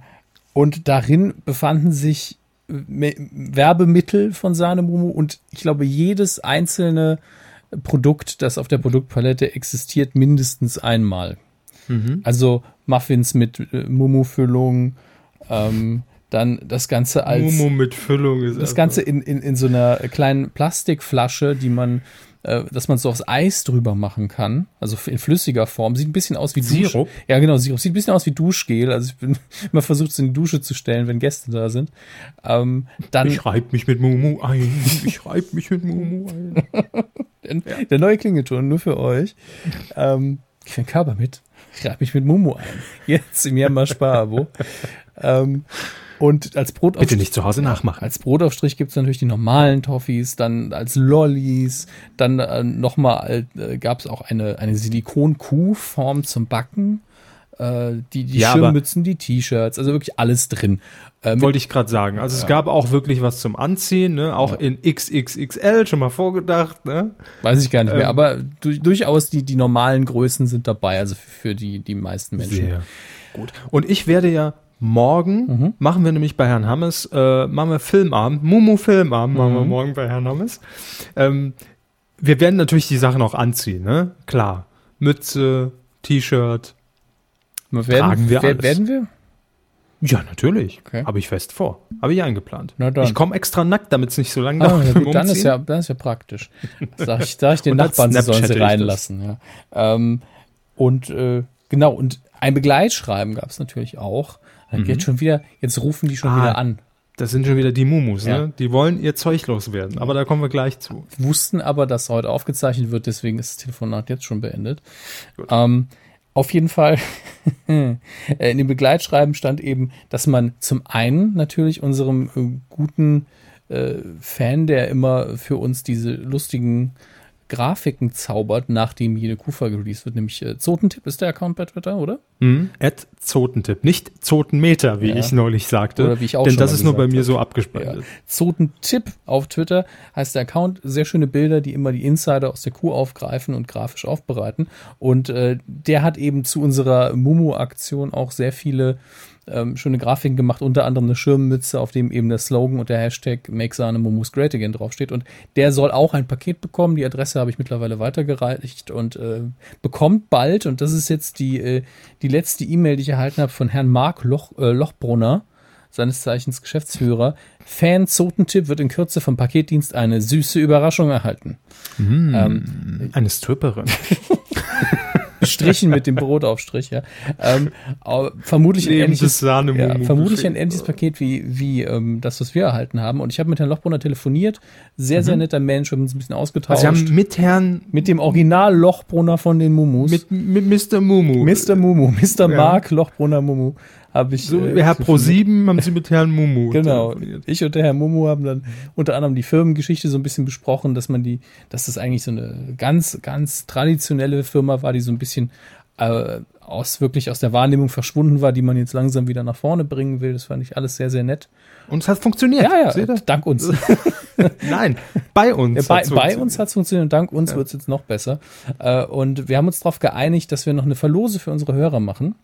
und darin befanden sich Werbemittel von Sahnemumu und ich glaube, jedes einzelne Produkt, das auf der Produktpalette existiert, mindestens einmal. Also Muffins mit äh, Mumu-Füllung, ähm, dann das Ganze als Mumu mit Füllung ist das Ganze in, in, in so einer kleinen Plastikflasche, die man, äh, dass man so aufs Eis drüber machen kann. Also in flüssiger Form. Sieht ein bisschen aus wie Dusch- Sirup? Ja, genau, Sirup. Sieht ein bisschen aus wie Duschgel. Also ich bin [laughs] immer versucht, es in die Dusche zu stellen, wenn Gäste da sind. Ähm, dann Ich reib mich mit Mumu ein. Ich reib mich mit Mumu ein. [laughs] der, der neue Klingelton nur für euch. Ähm, ich finde Körper mit. Ich reibe mich mit Momo ein. Jetzt im Januar Sparabo. ähm, und als Brot Bitte nicht zu Hause nachmachen. Als Brotaufstrich gibt's natürlich die normalen Toffees, dann als Lollis, dann äh, nochmal äh, gab's auch eine, eine Silikon-Kuhform zum Backen, die, die Ja, Schirmmützen, die T-Shirts, also wirklich alles drin. Äh, mit, Wollte ich gerade sagen. Also es gab auch wirklich was zum Anziehen, ne? Auch in XXXL schon mal vorgedacht, ne? weiß ich gar nicht mehr, ähm, aber du, durchaus die, die normalen Größen sind dabei, also für, die, die meisten Menschen. gut. Und ich werde ja morgen, Mhm. machen wir nämlich bei Herrn Hammes, äh, machen wir Filmabend, Mumu Filmabend machen Mhm. wir morgen bei Herrn Hammes. Ähm, wir werden natürlich die Sachen auch anziehen, ne? Klar. Mütze, T-Shirt. Werden, Tragen wir alles. werden wir? Ja, natürlich. Okay. Habe ich fest vor. Habe ich eingeplant. Ich komme extra nackt, damit es nicht so lange Ah, dauert. ja, beim gut, dann ist ja, dann ist ja praktisch. Sag ich, sag ich den Nachbarn, sie sollen sie reinlassen. Ja. Ähm, und äh, genau, und ein Begleitschreiben gab es natürlich auch. Dann Jetzt schon wieder, jetzt rufen die schon Mhm. Ah. wieder an. Das sind schon wieder die Mumus, Ja. ne? Die wollen ihr Zeug loswerden. Aber da kommen wir gleich zu. Wussten aber, dass heute aufgezeichnet wird, deswegen ist das Telefonat jetzt schon beendet. Ähm, auf jeden Fall, [laughs] in dem Begleitschreiben stand eben, dass man zum einen natürlich unserem äh, guten äh, Fan, der immer für uns diese lustigen Grafiken zaubert, nachdem jede Kuhfolge released wird, nämlich äh, Zotentipp ist der Account bei Twitter, oder? Hm? Ed Zotentipp, nicht Zotenmeter, wie Ja. ich neulich sagte. Oder wie ich auch Denn das ist nur bei mir habe. so Ja. abgespeichert. Zotentipp auf Twitter heißt der Account. Sehr schöne Bilder, die immer die Insider aus der Kuh aufgreifen und grafisch aufbereiten. Und äh, der hat eben zu unserer Mumu-Aktion auch sehr viele ähm, schöne Grafiken gemacht, unter anderem eine Schirmmütze, auf dem eben der Slogan und der Hashtag Make Sahne Mumus Great Again draufsteht. Und der soll auch ein Paket bekommen. Die Adresse habe ich mittlerweile weitergereicht und äh, bekommt bald, und das ist jetzt die, äh, die letzte E-Mail, die ich erhalten habe von Herrn Marc Loch, äh, Lochbrunner, seines Zeichens Geschäftsführer. Fan Zotentipp wird in Kürze vom Paketdienst eine süße Überraschung erhalten. Ähm, Eine Stripperin. [laughs] Bestrichen mit dem Brotaufstrich, ja. Ähm, vermutlich ein ähnliches, ja, vermutlich ein ähnliches Paket wie, wie ähm, das, was wir erhalten haben. Und ich habe mit Herrn Lochbrunner telefoniert. Sehr, sehr netter Mensch. Wir haben uns ein bisschen ausgetauscht. Also Sie haben mit Herrn, mit dem Original Lochbrunner von den Mumus. mit, mit Mr. Mumu. Mr. Mumu, Mr. Ja. Mark Lochbrunner Mumu. Habe ich. So, äh, Herr Pro7 haben Sie mit Herrn Mumu [laughs] Genau. Ich und der Herr Momo haben dann unter anderem die Firmengeschichte so ein bisschen besprochen, dass man die, dass das eigentlich so eine ganz, ganz traditionelle Firma war, die so ein bisschen äh, aus wirklich aus der Wahrnehmung verschwunden war, die man jetzt langsam wieder nach vorne bringen will. Das fand ich alles sehr, sehr nett. Und es hat funktioniert. Ja, ja, dank uns. [laughs] Nein, bei uns. Ja, bei, bei uns hat es funktioniert und dank uns wird's jetzt noch besser. Äh, und wir haben uns darauf geeinigt, dass wir noch eine Verlose für unsere Hörer machen.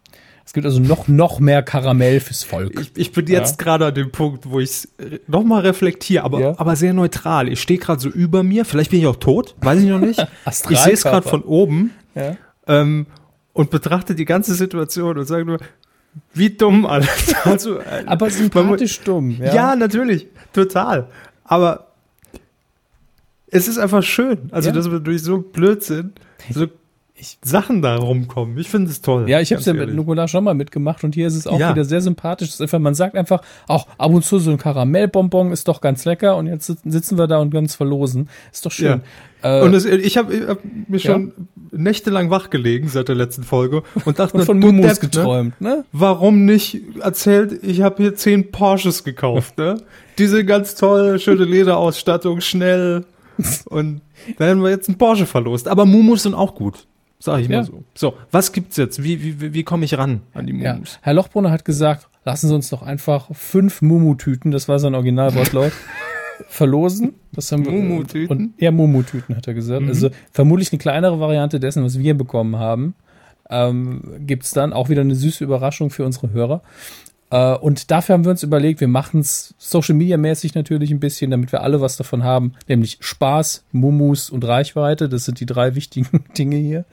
Es gibt also noch, noch mehr Karamell fürs Volk. Ich, ich bin jetzt gerade an dem Punkt, wo ich nochmal reflektiere, aber, Ja. aber sehr neutral. Ich stehe gerade so über mir, vielleicht bin ich auch tot, weiß ich noch nicht. [laughs] ich sehe es gerade von oben Ja. ähm, und betrachte die ganze Situation und sage nur, wie dumm alles. [laughs] Also, äh, Aber sympathisch dumm. Ja. Ja, natürlich, total. Aber es ist einfach schön, also Ja. dass wir durch so Blödsinn so Sachen da rumkommen. Ich finde es toll. Ja, ich habe es ja ganz mit. Nukola schon mal mitgemacht und hier ist es auch Ja. wieder sehr sympathisch. Ist einfach, man sagt einfach, auch ab und zu so ein Karamellbonbon ist doch ganz lecker und jetzt sit- sitzen wir da und es verlosen. Ist doch schön. Äh, Und es, ich habe hab mir schon nächtelang wach gelegen seit der letzten Folge und dachte, [laughs] und von du Mumus Depp, ne? geträumt, ne? Warum nicht erzählt, ich habe hier zehn Porsches gekauft, ne? Diese ganz tolle, schöne Lederausstattung, schnell. [laughs] Und da haben wir jetzt einen Porsche verlost. Aber Mumus sind auch gut. Sag ich Ja. mal so. So, was gibt's jetzt? Wie, wie, wie- komme ich ran an die Ja. Mumus? Herr Lochbrunner hat gesagt, lassen Sie uns doch einfach fünf Mumu-Tüten, das war sein Originalwortlaut, [laughs] verlosen. Das haben wir, Mumu-Tüten? Und, ja, Mumu-Tüten hat er gesagt. Also vermutlich eine kleinere Variante dessen, was wir bekommen haben. Ähm, gibt's dann auch wieder eine süße Überraschung für unsere Hörer. Äh, und dafür haben wir uns überlegt, wir machen es Social Media mäßig natürlich ein bisschen, damit wir alle was davon haben, nämlich Spaß, Mumus und Reichweite. Das sind die drei wichtigen [laughs] Dinge hier.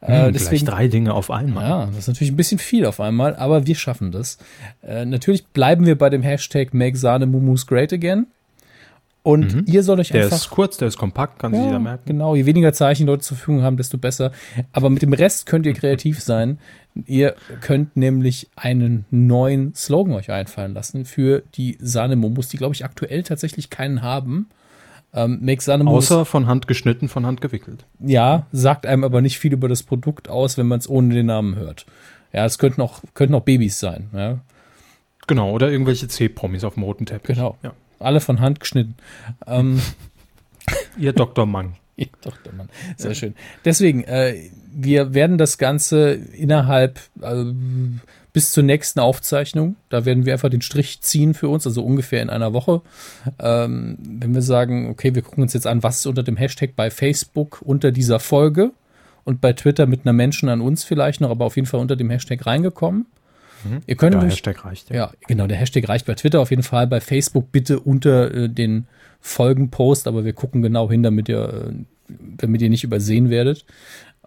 Äh, Hm, Gleich drei Dinge auf einmal. ja, das ist natürlich ein bisschen viel auf einmal, aber wir schaffen das. Äh, natürlich bleiben wir bei dem Hashtag Make Sahne Mumus Great Again. Und ihr sollt euch Der einfach. ist kurz, der ist kompakt, kann sich jeder ja, merken. genau, je weniger Zeichen Leute zur Verfügung haben, desto besser. Aber mit dem Rest könnt ihr kreativ [laughs] sein. Ihr könnt nämlich einen neuen Slogan euch einfallen lassen für die Sahne Mumus, die glaube ich aktuell tatsächlich keinen haben. Ähm, Make Sahne Außer von Hand geschnitten, von Hand gewickelt. ja, sagt einem aber nicht viel über das Produkt aus, wenn man es ohne den Namen hört. Ja, es könnten auch, könnten auch Babys sein. Ja, Genau, oder irgendwelche C-Promis auf dem roten Teppich. genau. Ja. Alle von Hand geschnitten. Ähm, [laughs] Ihr Dr. Mang. doch, der Mann. Sehr schön. Deswegen, äh, wir werden das Ganze innerhalb äh, bis zur nächsten Aufzeichnung, da werden wir einfach den Strich ziehen für uns, also ungefähr in einer Woche. Ähm, wenn wir sagen, okay, wir gucken uns jetzt an, was ist unter dem Hashtag bei Facebook unter dieser Folge und bei Twitter mit einer Menschen an uns vielleicht noch, aber auf jeden Fall unter dem Hashtag reingekommen. Ihr könnt Der nämlich, Hashtag reicht. ja, genau, der Hashtag reicht bei Twitter auf jeden Fall. Bei Facebook bitte unter äh, den Folgenpost, aber wir gucken genau hin, damit ihr, äh, damit ihr nicht übersehen werdet.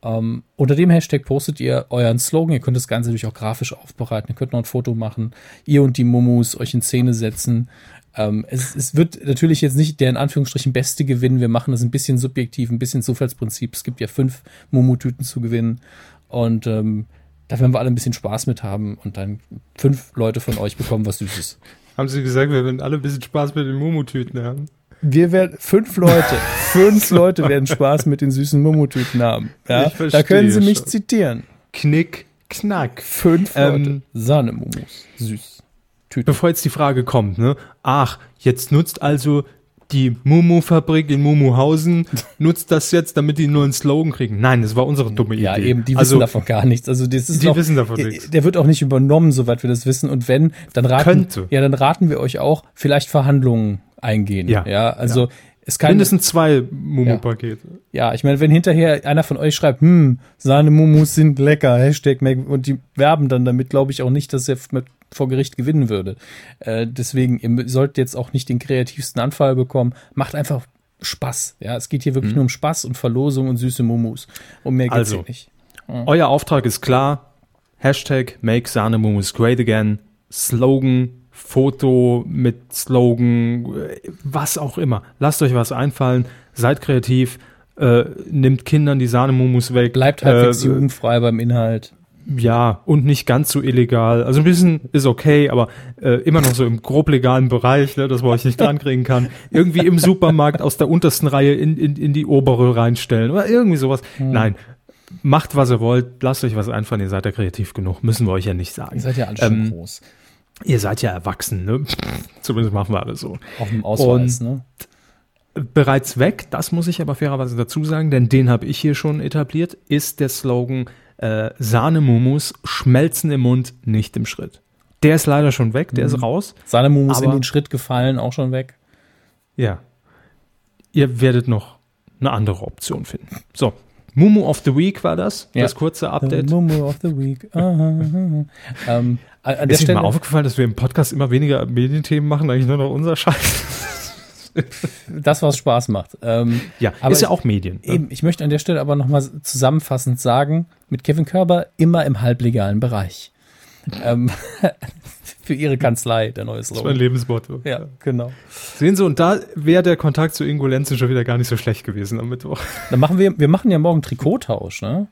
Ähm, unter dem Hashtag postet ihr euren Slogan. Ihr könnt das Ganze natürlich auch grafisch aufbereiten. Ihr könnt noch ein Foto machen. Ihr und die Mumus euch in Szene setzen. Ähm, es, es wird natürlich jetzt nicht der in Anführungsstrichen beste gewinnen. Wir machen das ein bisschen subjektiv, ein bisschen Zufallsprinzip. Es gibt ja fünf Mumu-Tüten zu gewinnen. Und ähm, da werden wir alle ein bisschen Spaß mit haben und dann fünf Leute von euch bekommen was Süßes. [laughs] Haben Sie gesagt, wir werden alle ein bisschen Spaß mit den Mumutüten haben? Wir werden fünf Leute, fünf Leute werden Spaß mit den süßen Mummutüten haben. Ja, Ich verstehe da können Sie mich schon. zitieren. Knick, knack. Fünf Ähm, Leute. Sahnemumus. Süß. Tüten. Bevor jetzt die Frage kommt, ne? Ach, jetzt nutzt also die Mumu-Fabrik in Mumuhausen, [laughs] nutzt das jetzt, damit die einen neuen Slogan kriegen. Nein, das war unsere dumme Idee. Ja, eben, die also, wissen davon gar nichts. Also das ist Die noch, wissen davon äh, nichts. Der wird auch nicht übernommen, soweit wir das wissen. Und wenn, dann raten, Könnte. ja, dann raten wir euch auch, vielleicht Verhandlungen eingehen. Ja. ja also es kann mindestens zwei Mumu-Pakete. Ja, ich meine, wenn hinterher einer von euch schreibt, hm, Sahnemumus sind lecker, Hashtag make, und die werben dann damit, glaube ich auch nicht, dass er mit vor Gericht gewinnen würde. Äh, deswegen, ihr sollt jetzt auch nicht den kreativsten Anfall bekommen. Macht einfach Spaß. Ja, es geht hier wirklich nur um Spaß und Verlosung und süße Mumus. Um mehr geht's Also. hier nicht. Euer Auftrag ist klar. Hashtag Make Sahnemumus Great Again. Slogan, Foto mit Slogan, was auch immer. Lasst euch was einfallen. Seid kreativ. Äh, nimmt Kindern die Sahnemumus weg. Bleibt halbwegs äh, jugendfrei beim Inhalt. Ja, und nicht ganz so illegal. Also ein bisschen ist okay, aber äh, immer noch so im grob legalen Bereich, ne, dass man euch nicht dran kriegen kann. Irgendwie im Supermarkt aus der untersten Reihe in, in, in die obere reinstellen oder irgendwie sowas. Hm. Nein, macht was ihr wollt, lasst euch was einfallen, ihr seid ja kreativ genug, müssen wir euch ja nicht sagen. Ihr seid ja alle schon Ähm, groß. Ihr seid ja erwachsen, ne? [laughs] Zumindest machen wir alle so. Auf dem Ausweis, ne? Bereits weg, das muss ich aber fairerweise dazu sagen, denn den habe ich hier schon etabliert, ist der Slogan äh, Sahnemumus, schmelzen im Mund, nicht im Schritt. Der ist leider schon weg, der Mhm. ist raus. Sahnemumus in den Schritt gefallen, auch schon weg. Ja. Ihr werdet noch eine andere Option finden. So, Mumu of the Week war das, Ja. das kurze The Update. Mumu of the Week. Ähm, an an der Ist Ihnen Stelle, mal aufgefallen, dass wir im Podcast immer weniger Medienthemen machen, eigentlich nur noch unser Scheiß? [laughs] das, was Spaß macht. Ähm, Ja, Aber ist ja ich- auch Medien. ne? Eben, ich möchte an der Stelle aber nochmal zusammenfassend sagen, mit Kevin Körber immer im halblegalen Bereich. ähm, [laughs] für ihre Kanzlei, der neue Das ist mein Slogan. Lebensmotto. Ja, genau. Sehen Sie, und da wäre der Kontakt zu Ingo Lenzen schon wieder gar nicht so schlecht gewesen am Mittwoch. Dann machen wir, wir machen ja morgen Trikottausch, ne?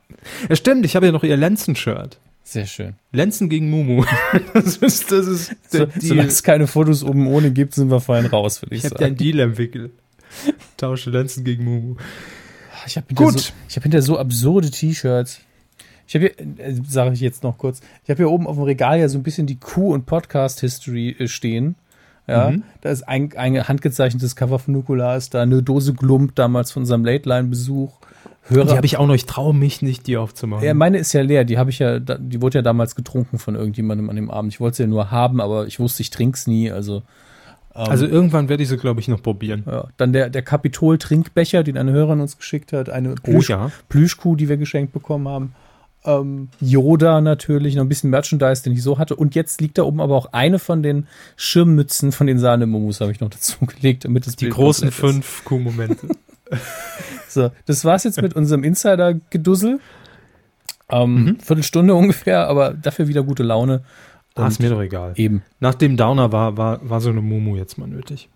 Ja, stimmt, ich habe ja noch Ihr Lenzen-Shirt. Sehr schön. Lenzen gegen Mumu. [laughs] Das ist, das ist So, solange es keine Fotos oben ohne gibt, sind wir fein raus, würde ich, Ich habe sagen. einen Deal entwickelt. [laughs] Tausche Lenzen gegen Mumu. Ich habe hinter, Gut. so, ich hab hinter so absurde T-Shirts. Ich habe hier, äh, sage ich jetzt noch kurz, ich habe hier oben auf dem Regal ja so ein bisschen die Q- und Podcast-History äh, stehen. Ja, Mhm. da ist ein, ein handgezeichnetes Cover von Nukular, ist da eine Dose Glump damals von unserem Late-Line-Besuch. Hörer, Die habe ich auch noch, ich traue mich nicht, die aufzumachen. ja, meine ist ja leer, die habe ich ja, die wurde ja damals getrunken von irgendjemandem an dem Abend. Ich wollte sie ja nur haben, aber ich wusste, ich trink's nie, also also irgendwann werde ich sie, glaube ich, noch probieren. ja. Dann der, der Kapitol-Trinkbecher, den eine Hörerin uns geschickt hat, eine Oh Plüsch, ja. Plüschkuh, die wir geschenkt bekommen haben. Ähm, Yoda natürlich, noch ein bisschen Merchandise, den ich so hatte. Und jetzt liegt da oben aber auch eine von den Schirmmützen von den Sahnemomus, habe ich noch dazu gelegt, damit das Die Bild großen fünf Q-Momente. [laughs] So, das war's jetzt mit unserem Insider-Gedussel. Ähm, Mhm. Viertelstunde [laughs] ungefähr, aber dafür wieder gute Laune. Ah, ist mir doch egal. Eben, Nach dem Downer war, war, war so eine Mumu jetzt mal nötig.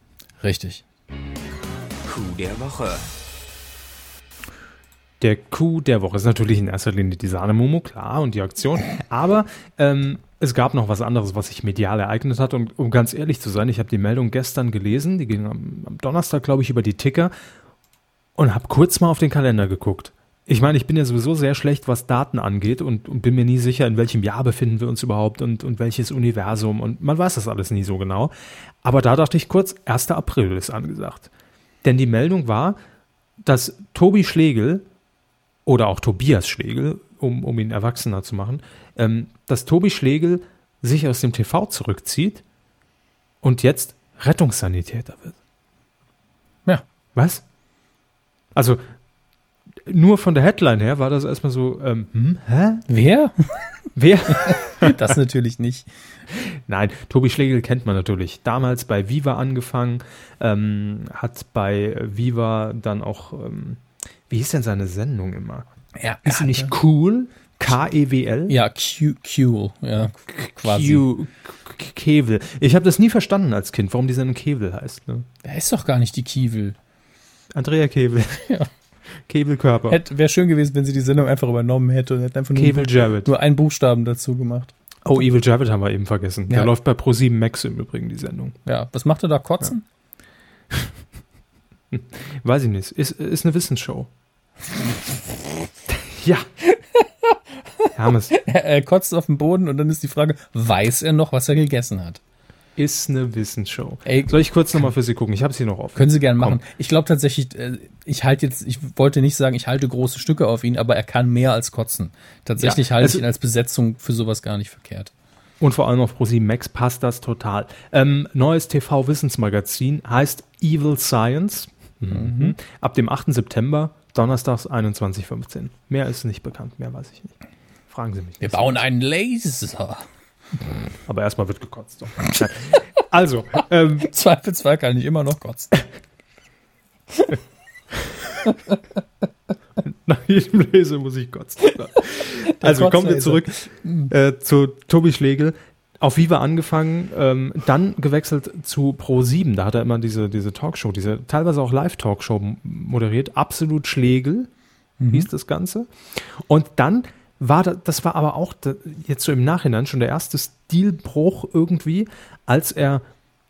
richtig. Coup der Woche. Der Coup der Woche ist natürlich in erster Linie die Sahne-Mumu, klar, und die Aktion. Aber ähm, es gab noch was anderes, was sich medial ereignet hat. Und um ganz ehrlich zu sein, ich habe die Meldung gestern gelesen, die ging am, am Donnerstag, glaube ich, über die Ticker und habe kurz mal auf den Kalender geguckt. Ich meine, ich bin ja sowieso sehr schlecht, was Daten angeht und, und bin mir nie sicher, in welchem Jahr befinden wir uns überhaupt und, und welches Universum. Und man weiß das alles nie so genau. Aber da dachte ich kurz, 1. April ist angesagt. Denn die Meldung war, dass Tobi Schlegel oder auch Tobias Schlegel, um, um ihn erwachsener zu machen, ähm, dass Tobi Schlegel sich aus dem TV zurückzieht und jetzt Rettungssanitäter wird. Ja. Was? Also, nur von der Headline her war das erstmal so, ähm, hm, hä? Wer? Wer? Das natürlich nicht. Nein, Tobi Schlegel kennt man natürlich. Damals bei Viva angefangen, ähm, hat bei Viva dann auch, ähm, wie hieß denn seine Sendung immer? Ja, Ist sie nicht cool? K-E-W-L? Ja, Q, Q, ja, quasi. Q- Kevel. Ich habe das nie verstanden als Kind, warum die Sendung Kevel heißt. Ne? Er ist doch gar nicht die Kiewel. Andrea Kevel. [laughs] Ja. Kevelkörper. Hätte, wäre schön gewesen, wenn sie die Sendung einfach übernommen hätte und hätte einfach nur, Kevel Jarrett. nur einen Buchstaben dazu gemacht. Oh, Evil Jarrett haben wir eben vergessen. Der Ja. läuft bei Pro7 Max im Übrigen, die Sendung. Ja, was macht er da? Kotzen? [laughs] Weiß ich nicht. Ist, ist eine Wissensshow. [laughs] ja. Hermes. Er, er kotzt auf den Boden und dann ist die Frage, weiß er noch, was er gegessen hat? Ist eine Wissensshow. Ey, Soll ich kurz nochmal für Sie gucken? Ich habe sie noch offen. können Sie gerne Komm. machen. Ich glaube tatsächlich, äh, ich halte jetzt, ich wollte nicht sagen, ich halte große Stücke auf ihn, aber er kann mehr als kotzen. Tatsächlich Ja, halte also- ich ihn als Besetzung für sowas gar nicht verkehrt. Und vor allem auf Pro7 Max passt das total. Ähm, neues TV-Wissensmagazin heißt Evil Science. Mhm. Ab dem 8. September, donnerstags 21.15 Mehr ist nicht bekannt, mehr weiß ich nicht. Fragen Sie mich Wir bauen einen Laser. Aber erstmal wird gekotzt. [laughs] Also, ähm, [laughs] Zweifelsfall kann ich immer noch kotzen. [laughs] nach jedem Lese muss ich kotzen. Also kommen wir zurück äh, zu Tobi Schlegel. Auf Viva angefangen, ähm, dann gewechselt zu Pro7. Da hat er immer diese, diese Talkshow, diese teilweise auch Live-Talkshow moderiert. Absolut Schlegel hieß das Ganze. Und dann war das, das war aber auch jetzt so im Nachhinein schon der erste Stilbruch irgendwie, als er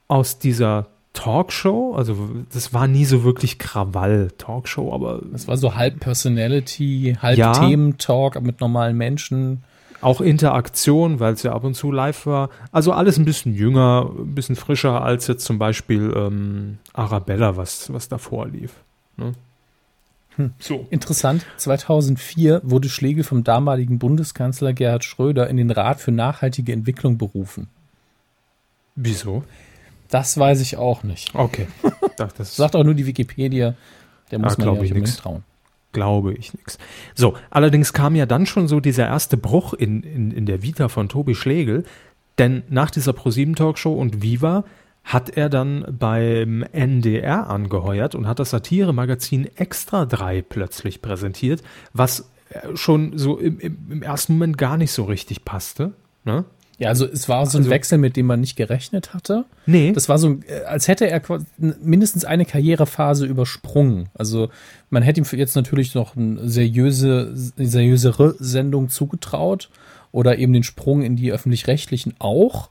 aus dieser Talkshow, also das war nie so wirklich Krawall-Talkshow, aber Das war so halb Personality, halb Ja. Thementalk mit normalen Menschen. Auch Interaktion, weil es ja ab und zu live war. Also alles ein bisschen jünger, ein bisschen frischer als jetzt zum Beispiel ähm, Arabella, was, was davor lief. Ne? So. Interessant, 2004 wurde Schlegel vom damaligen Bundeskanzler Gerhard Schröder in den Rat für nachhaltige Entwicklung berufen. Wieso? Das weiß ich auch nicht. Okay. [laughs] Das, das Sagt auch nur die Wikipedia. Der muss Ja, man ja ich nicht trauen. glaube ich nichts. So, allerdings kam ja dann schon so dieser erste Bruch in, in, in der Vita von Tobi Schlegel, denn nach dieser ProSieben Talkshow und Viva hat er dann beim NDR angeheuert und hat das Satire-Magazin Extra 3 plötzlich präsentiert, was äh, schon so im, im, ersten Moment gar nicht so richtig passte. Ne? Ja, also es war so ein Also- Wechsel, mit dem man nicht gerechnet hatte. Nee. Das war so, äh, als hätte er mindestens eine Karrierephase übersprungen. Also man hätte ihm jetzt natürlich noch eine seriöse, seriösere Sendung zugetraut oder eben den Sprung in die öffentlich-rechtlichen auch.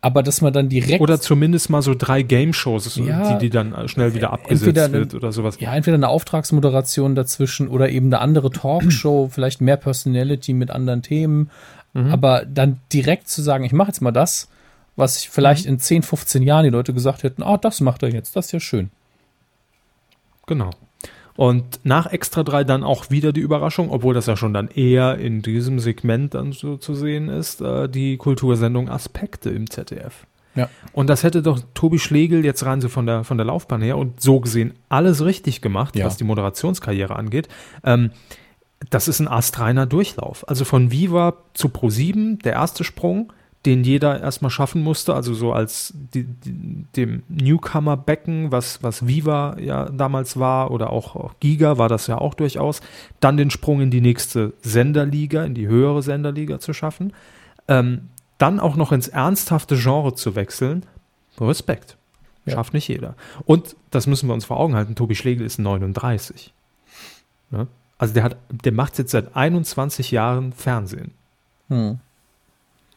Aber dass man dann direkt Oder zumindest mal so drei Game-Shows, Ja, die, die dann schnell wieder abgesetzt eine- wird oder sowas. ja, entweder eine Auftragsmoderation dazwischen oder eben eine andere Talkshow, [clears throat] vielleicht mehr Personality mit anderen Themen. Mhm. Aber dann direkt zu sagen, ich mache jetzt mal das, was ich vielleicht Mhm. in 10, 15 Jahren die Leute gesagt hätten, ah, das macht er jetzt, das ist ja schön. Genau. Und nach Extra 3 dann auch wieder die Überraschung, obwohl das ja schon dann eher in diesem Segment dann so zu sehen ist, äh, die Kultursendung Aspekte im ZDF. Ja. Und das hätte doch Tobi Schlegel jetzt rein so von der, von der Laufbahn her und so gesehen alles richtig gemacht, Ja. was die Moderationskarriere angeht. Ähm, das ist ein astreiner Durchlauf. Also von Viva zu Pro7, der erste Sprung, den jeder erstmal schaffen musste, also so als die, die, dem Newcomer-Becken, was, was Viva ja damals war, oder auch, auch Giga war das ja auch durchaus, dann den Sprung in die nächste Senderliga, in die höhere Senderliga zu schaffen, ähm, dann auch noch ins ernsthafte Genre zu wechseln, Respekt. Ja. Schafft nicht jeder. Und das müssen wir uns vor Augen halten, Tobi Schlegel ist 39. Ne? Also der hat, der macht jetzt seit 21 Jahren Fernsehen. Hm.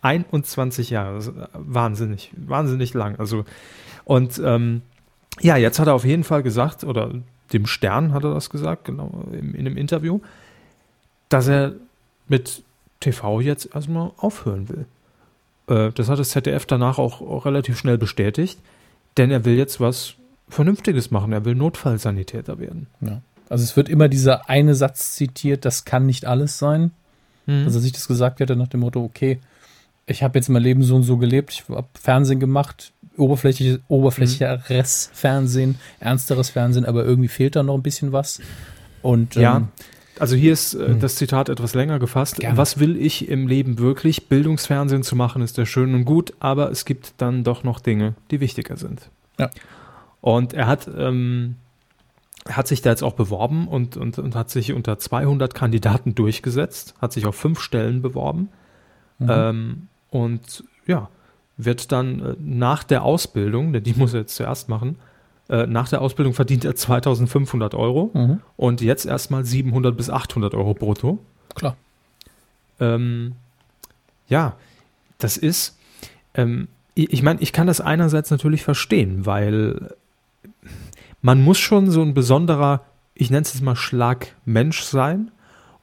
21 Jahre, das ist äh, wahnsinnig, wahnsinnig lang. Also, und ähm, ja, jetzt hat er auf jeden Fall gesagt, oder dem Stern hat er das gesagt, genau, in, in einem Interview, dass er mit TV jetzt erstmal aufhören will. Äh, das hat das ZDF danach auch, auch relativ schnell bestätigt, denn er will jetzt was Vernünftiges machen. Er will Notfallsanitäter werden. Ja. Also es wird immer dieser eine Satz zitiert, das kann nicht alles sein. Mhm. Dass er sich das gesagt hätte nach dem Motto, okay, ich habe jetzt mein Leben so und so gelebt, ich habe Fernsehen gemacht, oberflächliches, oberflächlicheres Fernsehen, ernsteres Fernsehen, aber irgendwie fehlt da noch ein bisschen was. Und Ja, ähm, also hier ist äh, Hm. das Zitat etwas länger gefasst. Gerne. Was will ich im Leben wirklich? Bildungsfernsehen zu machen ist ja schön und gut, aber es gibt dann doch noch Dinge, die wichtiger sind. Ja. Und er hat, ähm, hat sich da jetzt auch beworben und, und, und hat sich unter 200 Kandidaten durchgesetzt, hat sich auf fünf Stellen beworben mhm. ähm, und ja, wird dann äh, nach der Ausbildung, denn die muss er jetzt zuerst machen, äh, nach der Ausbildung verdient er 2500 Euro mhm. und jetzt erstmal 700 bis 800 Euro brutto. klar. Ähm, ja, das ist, ähm, ich, ich meine, ich kann das einerseits natürlich verstehen, weil man muss schon so ein besonderer, ich nenne es jetzt mal Schlagmensch sein,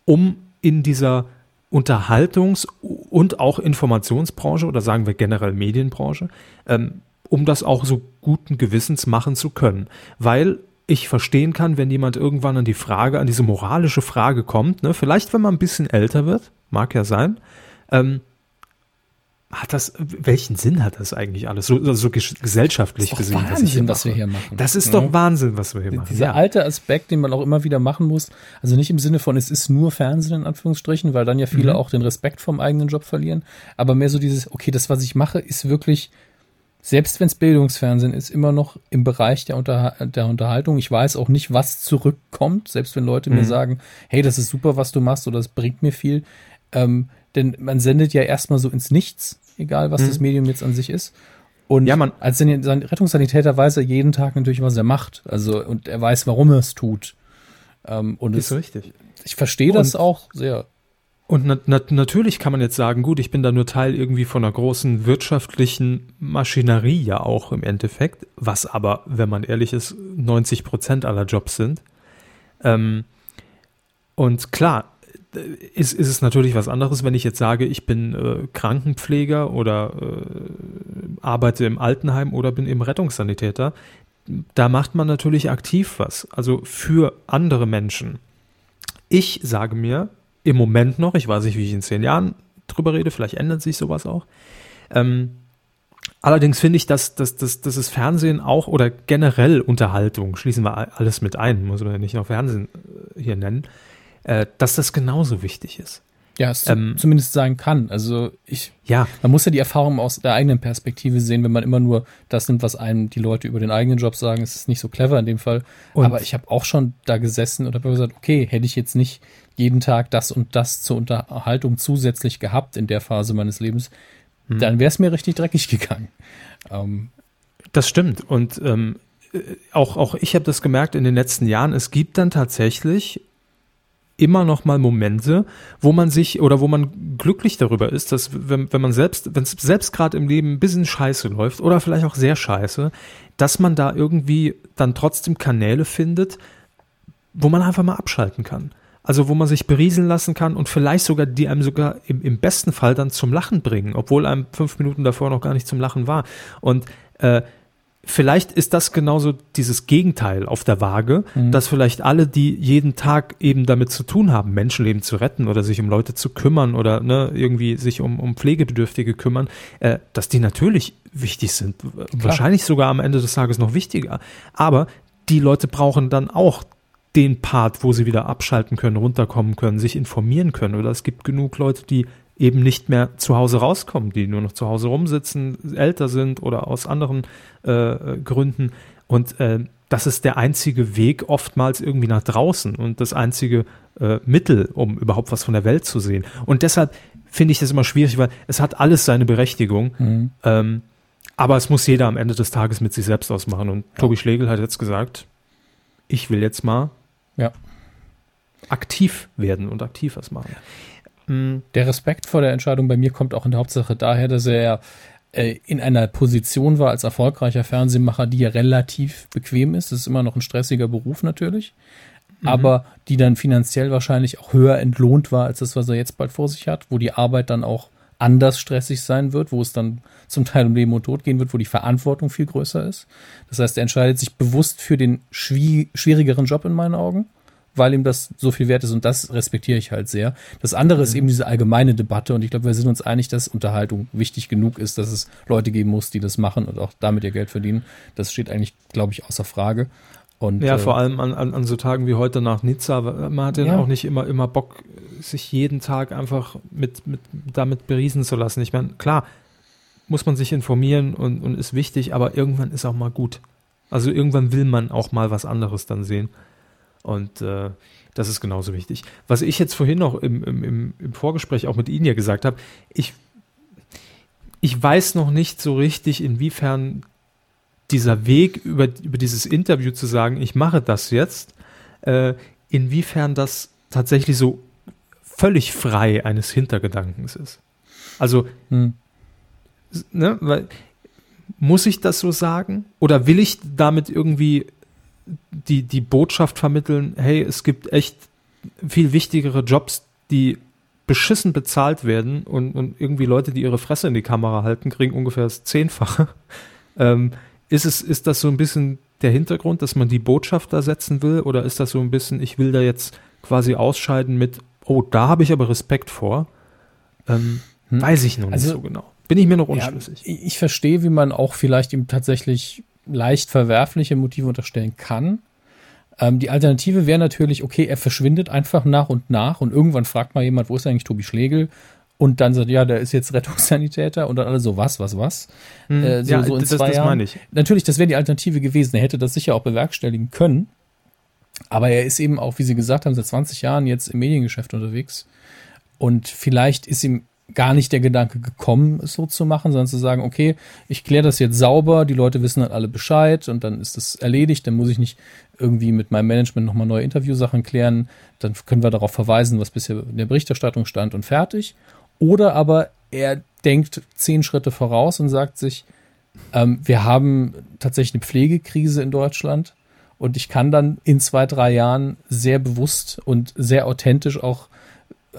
um in dieser Unterhaltungs- und auch Informationsbranche oder sagen wir generell Medienbranche, ähm, um das auch so guten Gewissens machen zu können. Weil ich verstehen kann, wenn jemand irgendwann an die Frage, an diese moralische Frage kommt, ne, vielleicht wenn man ein bisschen älter wird, mag ja sein, ähm, hat das, welchen Sinn hat das eigentlich alles? So, so ges- gesellschaftlich Das ist gesehen, doch was Wahnsinn, was wir hier machen. Das ist Ja. doch Wahnsinn, was wir hier machen. Dieser Ja. alte Aspekt, den man auch immer wieder machen muss, also nicht im Sinne von, es ist nur Fernsehen in Anführungsstrichen, weil dann ja viele Mhm. auch den Respekt vom eigenen Job verlieren, aber mehr so dieses, okay, das, was ich mache, ist wirklich, selbst wenn es Bildungsfernsehen ist, immer noch im Bereich der, Unter der Unterhaltung. Ich weiß auch nicht, was zurückkommt, selbst wenn Leute mir Mhm. sagen, hey, das ist super, was du machst oder es bringt mir viel. Ähm, denn man sendet ja erstmal so ins Nichts, egal was Mhm. das Medium jetzt an sich ist. Und Ja, man- als San- San- Rettungssanitäter weiß er jeden Tag natürlich, was er macht. Also, und er weiß, warum er es tut. Ähm, und Ist es, richtig. ich verstehe das Und- auch sehr. Und na, na, natürlich kann man jetzt sagen, gut, ich bin da nur Teil irgendwie von einer großen wirtschaftlichen Maschinerie ja auch im Endeffekt, was aber, wenn man ehrlich ist, 90 Prozent aller Jobs sind. Ähm, und klar, ist, ist es natürlich was anderes, wenn ich jetzt sage, ich bin äh, Krankenpfleger oder äh, arbeite im Altenheim oder bin eben Rettungssanitäter. Da macht man natürlich aktiv was, also für andere Menschen. Ich sage mir, im Moment noch, ich weiß nicht, wie ich in zehn Jahren drüber rede, vielleicht ändert sich sowas auch. Ähm, allerdings finde ich, dass, dass, dass, dass das Fernsehen auch oder generell Unterhaltung, schließen wir alles mit ein, muss man ja nicht nur Fernsehen äh, hier nennen, äh, dass das genauso wichtig ist. Ja, es Ähm, zumindest sein kann. Also ich, Ja, man muss ja die Erfahrung aus der eigenen Perspektive sehen, wenn man immer nur das nimmt, was einem die Leute über den eigenen Job sagen, ist es nicht so clever in dem Fall. Und- Aber ich habe auch schon da gesessen und habe gesagt, okay, hätte ich jetzt nicht jeden Tag das und das zur Unterhaltung zusätzlich gehabt in der Phase meines Lebens, mhm. dann wäre es mir richtig dreckig gegangen. Ähm. Das stimmt. Und ähm, äh, auch, auch ich habe das gemerkt in den letzten Jahren. Es gibt dann tatsächlich immer noch mal Momente, wo man sich oder wo man glücklich darüber ist, dass wenn, wenn man selbst, wenn es selbst gerade im Leben ein bisschen scheiße läuft oder vielleicht auch sehr scheiße, dass man da irgendwie dann trotzdem Kanäle findet, wo man einfach mal abschalten kann. Also wo man sich berieseln lassen kann und vielleicht sogar, die einem sogar im, im besten Fall dann zum Lachen bringen, obwohl einem fünf Minuten davor noch gar nicht zum Lachen war. Und äh, vielleicht ist das genauso dieses Gegenteil auf der Waage, mhm. dass vielleicht alle, die jeden Tag eben damit zu tun haben, Menschenleben zu retten oder sich um Leute zu kümmern oder ne, irgendwie sich um, um Pflegebedürftige kümmern, äh, dass die natürlich wichtig sind. Klar. Wahrscheinlich sogar am Ende des Tages noch wichtiger. Aber die Leute brauchen dann auch den Part, wo sie wieder abschalten können, runterkommen können, sich informieren können. Oder es gibt genug Leute, die eben nicht mehr zu Hause rauskommen, die nur noch zu Hause rumsitzen, älter sind oder aus anderen äh, Gründen. Und äh, das ist der einzige Weg oftmals irgendwie nach draußen und das einzige äh, Mittel, um überhaupt was von der Welt zu sehen. Und deshalb finde ich das immer schwierig, weil es hat alles seine Berechtigung. Mhm. Ähm, aber es muss jeder am Ende des Tages mit sich selbst ausmachen. Und ja. Tobi Schlegel hat jetzt gesagt, ich will jetzt mal ja. aktiv werden und aktiv was machen. Mhm. Der Respekt vor der Entscheidung bei mir kommt auch in der Hauptsache daher, dass er äh, in einer Position war als erfolgreicher Fernsehmacher, die ja relativ bequem ist. Das ist immer noch ein stressiger Beruf natürlich, mhm. aber die dann finanziell wahrscheinlich auch höher entlohnt war als das, was er jetzt bald vor sich hat, wo die Arbeit dann auch anders stressig sein wird, wo es dann zum Teil um Leben und Tod gehen wird, wo die Verantwortung viel größer ist. Das heißt, er entscheidet sich bewusst für den schwierigeren Job in meinen Augen weil ihm das so viel wert ist und das respektiere ich halt sehr. Das andere mhm. ist eben diese allgemeine Debatte und ich glaube, wir sind uns einig, dass Unterhaltung wichtig genug ist, dass es Leute geben muss, die das machen und auch damit ihr Geld verdienen. Das steht eigentlich, glaube ich, außer Frage. Und, ja, äh, vor allem an, an, an so Tagen wie heute nach Nizza, man hat ja, ja auch nicht immer, immer Bock, sich jeden Tag einfach mit, mit damit beriesen zu lassen. Ich meine, klar, muss man sich informieren und, und ist wichtig, aber irgendwann ist auch mal gut. Also irgendwann will man auch mal was anderes dann sehen. Und äh, das ist genauso wichtig. Was ich jetzt vorhin noch im, im, im Vorgespräch auch mit Ihnen ja gesagt habe, ich, ich weiß noch nicht so richtig, inwiefern dieser Weg über, über dieses Interview zu sagen, ich mache das jetzt, äh, inwiefern das tatsächlich so völlig frei eines Hintergedankens ist. Also, hm. ne, weil, muss ich das so sagen? Oder will ich damit irgendwie die, die Botschaft vermitteln, hey, es gibt echt viel wichtigere Jobs, die beschissen bezahlt werden und, und irgendwie Leute, die ihre Fresse in die Kamera halten, kriegen ungefähr das Zehnfache. [laughs] Ähm, ist, es, ist das so ein bisschen der Hintergrund, dass man die Botschaft da setzen will? Oder ist das so ein bisschen, ich will da jetzt quasi ausscheiden mit, oh, da habe ich aber Respekt vor? Ähm, hm. Weiß ich noch nicht also, so genau. Bin ich mir noch unschlüssig. Ja, ich verstehe, wie man auch vielleicht ihm tatsächlich leicht verwerfliche Motive unterstellen kann. Ähm, die Alternative wäre natürlich, okay, er verschwindet einfach nach und nach und irgendwann fragt mal jemand, wo ist eigentlich Tobi Schlegel? Und dann sagt, ja, der ist jetzt [laughs] Rettungssanitäter und dann alle so, was, was, was? Hm, äh, so, ja, so in das, zwei das meine ich. Natürlich, das wäre die Alternative gewesen. Er hätte das sicher auch bewerkstelligen können. Aber er ist eben auch, wie Sie gesagt haben, seit 20 Jahren jetzt im Mediengeschäft unterwegs. Und vielleicht ist ihm gar nicht der Gedanke gekommen, es so zu machen, sondern zu sagen, okay, ich kläre das jetzt sauber, die Leute wissen dann alle Bescheid und dann ist das erledigt, dann muss ich nicht irgendwie mit meinem Management nochmal neue Interviewsachen klären, dann können wir darauf verweisen, was bisher in der Berichterstattung stand und fertig. Oder aber er denkt zehn Schritte voraus und sagt sich, ähm, wir haben tatsächlich eine Pflegekrise in Deutschland und ich kann dann in zwei, drei Jahren sehr bewusst und sehr authentisch auch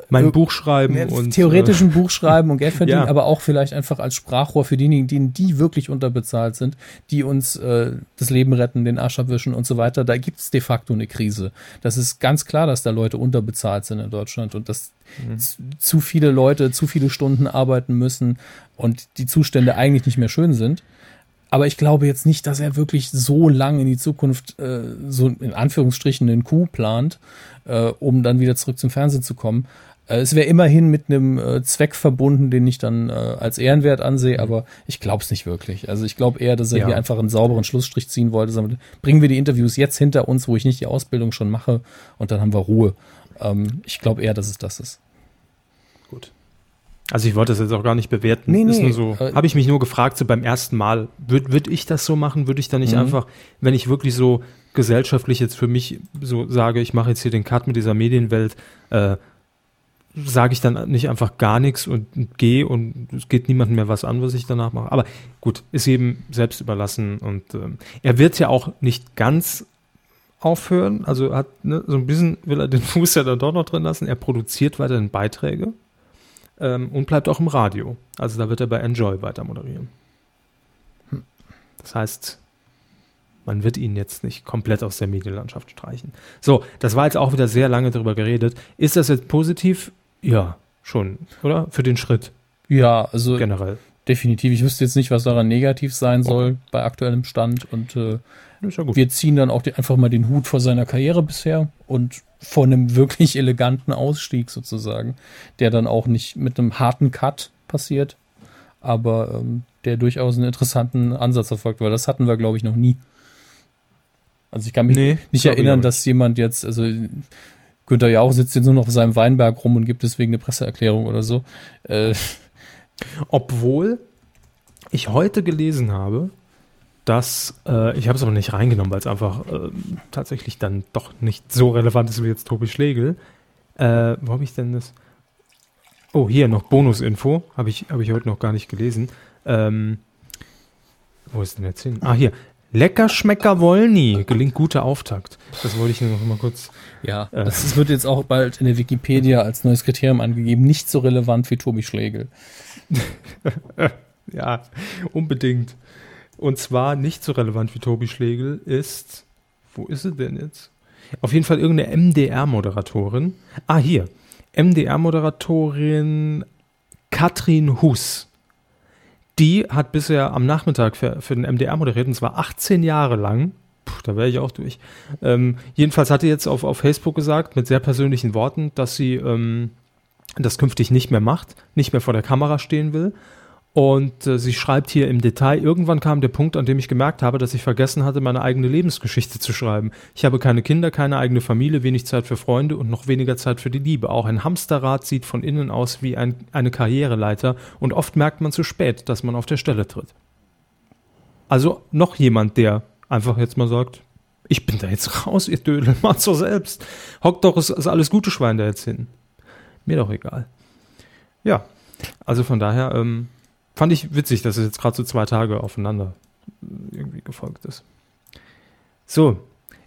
mein äh, Buch schreiben ja, und theoretisch ein äh, Buch schreiben und Geld verdienen, [laughs] ja. aber auch vielleicht einfach als Sprachrohr für diejenigen, die, die wirklich unterbezahlt sind, die uns äh, das Leben retten, den Arsch abwischen und so weiter. Da gibt es de facto eine Krise. Das ist ganz klar, dass da Leute unterbezahlt sind in Deutschland und dass mhm. zu viele Leute zu viele Stunden arbeiten müssen und die Zustände eigentlich nicht mehr schön sind. Aber ich glaube jetzt nicht, dass er wirklich so lang in die Zukunft äh, so in Anführungsstrichen einen Coup plant, äh, um dann wieder zurück zum Fernsehen zu kommen. Äh, es wäre immerhin mit einem äh, Zweck verbunden, den ich dann äh, als Ehrenwert ansehe, mhm. aber ich glaube es nicht wirklich. Also ich glaube eher, dass er ja. hier einfach einen sauberen Schlussstrich ziehen wollte. Sagen, bringen wir die Interviews jetzt hinter uns, wo ich nicht die Ausbildung schon mache, und dann haben wir Ruhe. Ähm, ich glaube eher, dass es das ist. Gut. Also ich wollte das jetzt auch gar nicht bewerten. Nee, Ist nee, nur so, äh, habe ich mich nur gefragt, so beim ersten Mal, würde würd ich das so machen? Würde ich da nicht Mhm. einfach, wenn ich wirklich so gesellschaftlich jetzt für mich so sage, ich mache jetzt hier den Cut mit dieser Medienwelt, äh, sage ich dann nicht einfach gar nichts und, und gehe und es geht niemandem mehr was an, was ich danach mache. Aber gut, ist jedem selbst überlassen und ähm, er wird ja auch nicht ganz aufhören. Also hat ne, so ein bisschen will er den [laughs] Fuß ja dann doch noch drin lassen. Er produziert weiterhin Beiträge ähm, und bleibt auch im Radio. Also da wird er bei Enjoy weiter moderieren. Das heißt, man wird ihn jetzt nicht komplett aus der Medienlandschaft streichen. So, das war jetzt auch wieder sehr lange darüber geredet. Ist das jetzt positiv? Ja, schon, oder? Für den Schritt Ja, also generell. definitiv. Ich wüsste jetzt nicht, was daran negativ sein soll bei aktuellem Stand. Und äh, ja wir ziehen dann auch die, einfach mal den Hut vor seiner Karriere bisher und vor einem wirklich eleganten Ausstieg sozusagen, der dann auch nicht mit einem harten Cut passiert, aber ähm, der durchaus einen interessanten Ansatz erfolgt, weil das hatten wir, glaube ich, noch nie. Also ich kann mich Nee, nicht erinnern, dass jemand jetzt, also Günther Jauch sitzt jetzt nur noch auf seinem Weinberg rum und gibt deswegen eine Presseerklärung oder so. Äh, Obwohl ich heute gelesen habe, dass, äh, ich habe es aber nicht reingenommen, weil es einfach äh, tatsächlich dann doch nicht so relevant ist wie jetzt Tobi Schlegel. Äh, wo habe ich denn das? Oh, hier noch Bonusinfo, habe ich, hab ich heute noch gar nicht gelesen. Ähm, wo ist denn jetzt hin? Ah, hier. Lecker Schmecker Wollny, gelingt guter Auftakt. Das wollte ich nur noch mal kurz. ja, Äh. das ist- wird jetzt auch bald in der Wikipedia als neues Kriterium angegeben. Nicht so relevant wie Tobi Schlegel. [laughs] Ja, unbedingt. Und zwar nicht so relevant wie Tobi Schlegel ist, wo ist sie denn jetzt? Auf jeden Fall irgendeine MDR-Moderatorin. Ah, hier. MDR-Moderatorin Katrin Hus. Die hat bisher am Nachmittag für, für den MDR moderiert und zwar 18 Jahre lang. Puh, da wäre ich auch durch. Ähm, jedenfalls hat sie jetzt auf, auf Facebook gesagt, mit sehr persönlichen Worten, dass sie ähm, das künftig nicht mehr macht, nicht mehr vor der Kamera stehen will. Und äh, sie schreibt hier im Detail, irgendwann kam der Punkt, an dem ich gemerkt habe, dass ich vergessen hatte, meine eigene Lebensgeschichte zu schreiben. Ich habe keine Kinder, keine eigene Familie, wenig Zeit für Freunde und noch weniger Zeit für die Liebe. Auch ein Hamsterrad sieht von innen aus wie ein, eine Karriereleiter und oft merkt man zu spät, dass man auf der Stelle tritt. Also noch jemand, der einfach jetzt mal sagt, ich bin da jetzt raus, ihr Dödel, [laughs] macht's doch selbst. Hockt doch das, das alles gute Schwein da jetzt hin. Mir doch egal. Ja, also von daher ähm, fand ich witzig, dass es jetzt gerade so zwei Tage aufeinander irgendwie gefolgt ist. So,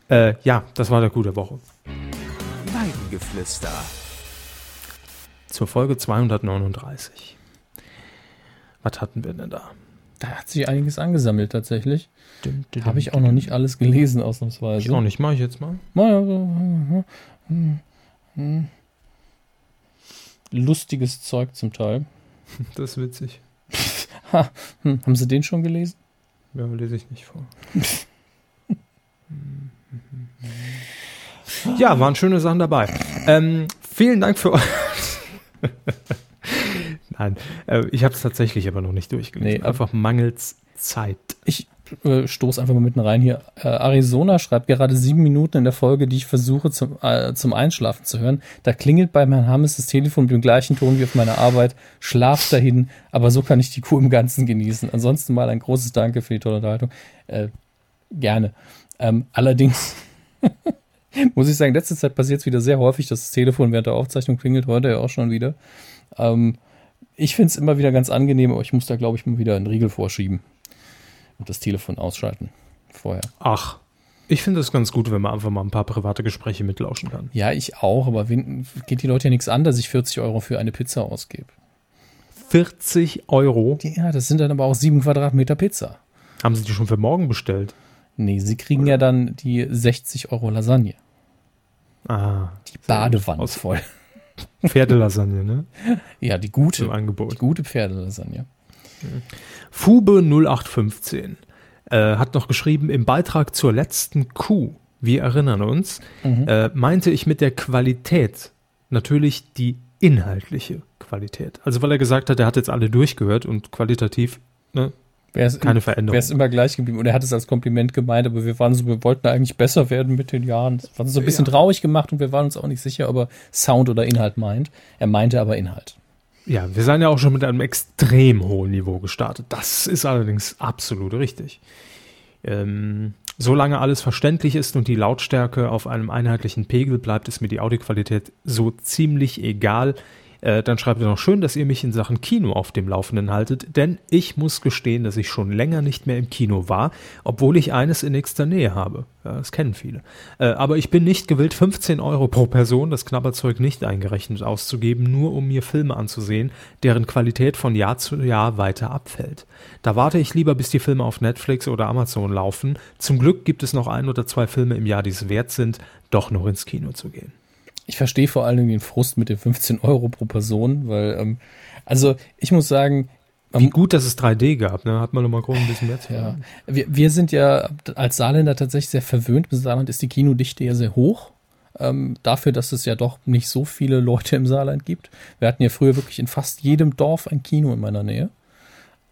äh, ja, das war der gute Woche. Weidengeflüster. Zur Folge 239. Was hatten wir denn da? Da hat sich einiges angesammelt tatsächlich. Habe ich auch noch nicht alles gelesen, ausnahmsweise. Ich auch nicht, mache ich jetzt mal. Hm, hm. Lustiges Zeug zum Teil. Das ist witzig. Ha, hm, haben Sie den schon gelesen? Ja, lese ich nicht vor. [laughs] ja, waren schöne Sachen dabei. Ähm, vielen Dank für euch. [laughs] Nein, äh, ich habe es tatsächlich aber noch nicht durchgelesen. Nee, Einfach mangels Zeit. Ich äh, stoße einfach mal mitten rein hier. Äh, Arizona schreibt gerade sieben Minuten in der Folge, die ich versuche zum, äh, zum Einschlafen zu hören. Da klingelt bei Herrn Hammes das Telefon mit dem gleichen Ton wie auf meiner Arbeit. Schlaf dahin, aber so kann ich die Kuh im Ganzen genießen. Ansonsten mal ein großes Danke für die tolle Unterhaltung. Äh, gerne. Ähm, allerdings [laughs] muss ich sagen, letzte Zeit passiert es wieder sehr häufig, dass das Telefon während der Aufzeichnung klingelt. Heute ja auch schon wieder. Ähm, ich finde es immer wieder ganz angenehm, aber ich muss da, glaube ich, mal wieder einen Riegel vorschieben und das Telefon ausschalten vorher. Ach, ich finde es ganz gut, wenn man einfach mal ein paar private Gespräche mitlauschen kann. Ja, ich auch, aber wen, geht die Leute ja nichts an, dass ich 40 Euro für eine Pizza ausgebe. 40 Euro. Ja, das sind dann aber auch sieben Quadratmeter Pizza. Haben sie die schon für morgen bestellt? Nee, sie kriegen ja dann die 60 Euro Lasagne. Ah, Die Badewanne Aus- voll. Pferdelasagne, ne? [laughs] Ja, die gute. Im Die Angebot. gute Pferdelasagne. Fube 0815 äh, hat noch geschrieben, im Beitrag zur letzten Kuh, wir erinnern uns, äh, meinte ich mit der Qualität natürlich die inhaltliche Qualität. Also weil er gesagt hat, er hat jetzt alle durchgehört und qualitativ ne, keine Veränderung. Wäre es immer gleich geblieben. Und er hat es als Kompliment gemeint, aber wir waren so, wir wollten eigentlich besser werden mit den Jahren. Das war so ein bisschen Ja. traurig gemacht und wir waren uns auch nicht sicher, ob er Sound oder Inhalt meint. Er meinte aber Inhalt. Ja, wir seien ja auch schon mit einem extrem hohen Niveau gestartet. Das ist allerdings absolut richtig. Ähm, solange alles verständlich ist und die Lautstärke auf einem einheitlichen Pegel bleibt, ist mir die Audioqualität so ziemlich egal. Äh, dann schreibt er noch schön, dass ihr mich in Sachen Kino auf dem Laufenden haltet, denn ich muss gestehen, dass ich schon länger nicht mehr im Kino war, obwohl ich eines in nächster Nähe habe. Ja, das kennen viele. Äh, aber ich bin nicht gewillt, 15 Euro pro Person, das Knabberzeug nicht eingerechnet, auszugeben, nur um mir Filme anzusehen, deren Qualität von Jahr zu Jahr weiter abfällt. Da warte ich lieber, bis die Filme auf Netflix oder Amazon laufen. Zum Glück gibt es noch ein oder zwei Filme im Jahr, die es wert sind, doch noch ins Kino zu gehen ich verstehe vor allen Dingen den Frust mit den 15 Euro pro Person, weil, ähm, also ich muss sagen, wie gut, dass es 3D gab, ne? Hat man nochmal ein bisschen mehr zu ja. wir, wir sind ja als Saarländer tatsächlich sehr verwöhnt. Im Saarland ist die Kinodichte ja sehr hoch. Ähm, dafür, dass es ja doch nicht so viele Leute im Saarland gibt. Wir hatten ja früher wirklich in fast jedem Dorf ein Kino in meiner Nähe.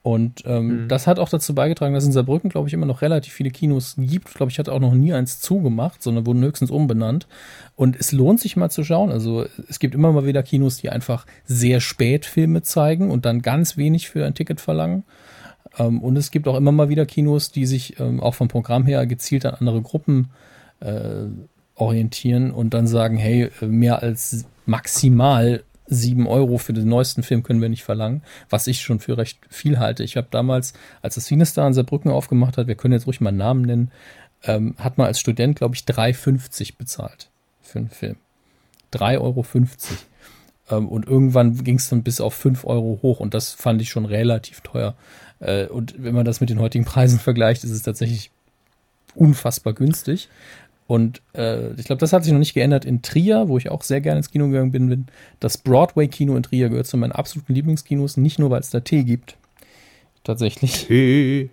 Und ähm, mhm. das hat auch dazu beigetragen, dass in Saarbrücken, glaube ich, immer noch relativ viele Kinos gibt. Ich glaube, ich hatte auch noch nie eins zugemacht, sondern wurden höchstens umbenannt. Und es lohnt sich mal zu schauen. Also es gibt immer mal wieder Kinos, die einfach sehr spät Filme zeigen und dann ganz wenig für ein Ticket verlangen. Ähm, und es gibt auch immer mal wieder Kinos, die sich ähm, auch vom Programm her gezielt an andere Gruppen äh, orientieren und dann sagen, hey, mehr als maximal sieben Euro für den neuesten Film können wir nicht verlangen, was ich schon für recht viel halte. Ich habe damals, als das Cinestar in Saarbrücken aufgemacht hat, wir können jetzt ruhig mal einen Namen nennen, ähm, hat man als Student, glaube ich, 3,50 bezahlt für einen Film. 3,50 Euro. Ähm, und irgendwann ging es dann bis auf 5 Euro hoch und das fand ich schon relativ teuer. Äh, und wenn man das mit den heutigen Preisen vergleicht, ist es tatsächlich unfassbar günstig. Und äh, ich glaube, das hat sich noch nicht geändert in Trier, wo ich auch sehr gerne ins Kino gegangen bin. Das Broadway-Kino in Trier gehört zu meinen absoluten Lieblingskinos, nicht nur, weil es da Tee gibt, tatsächlich, Tee.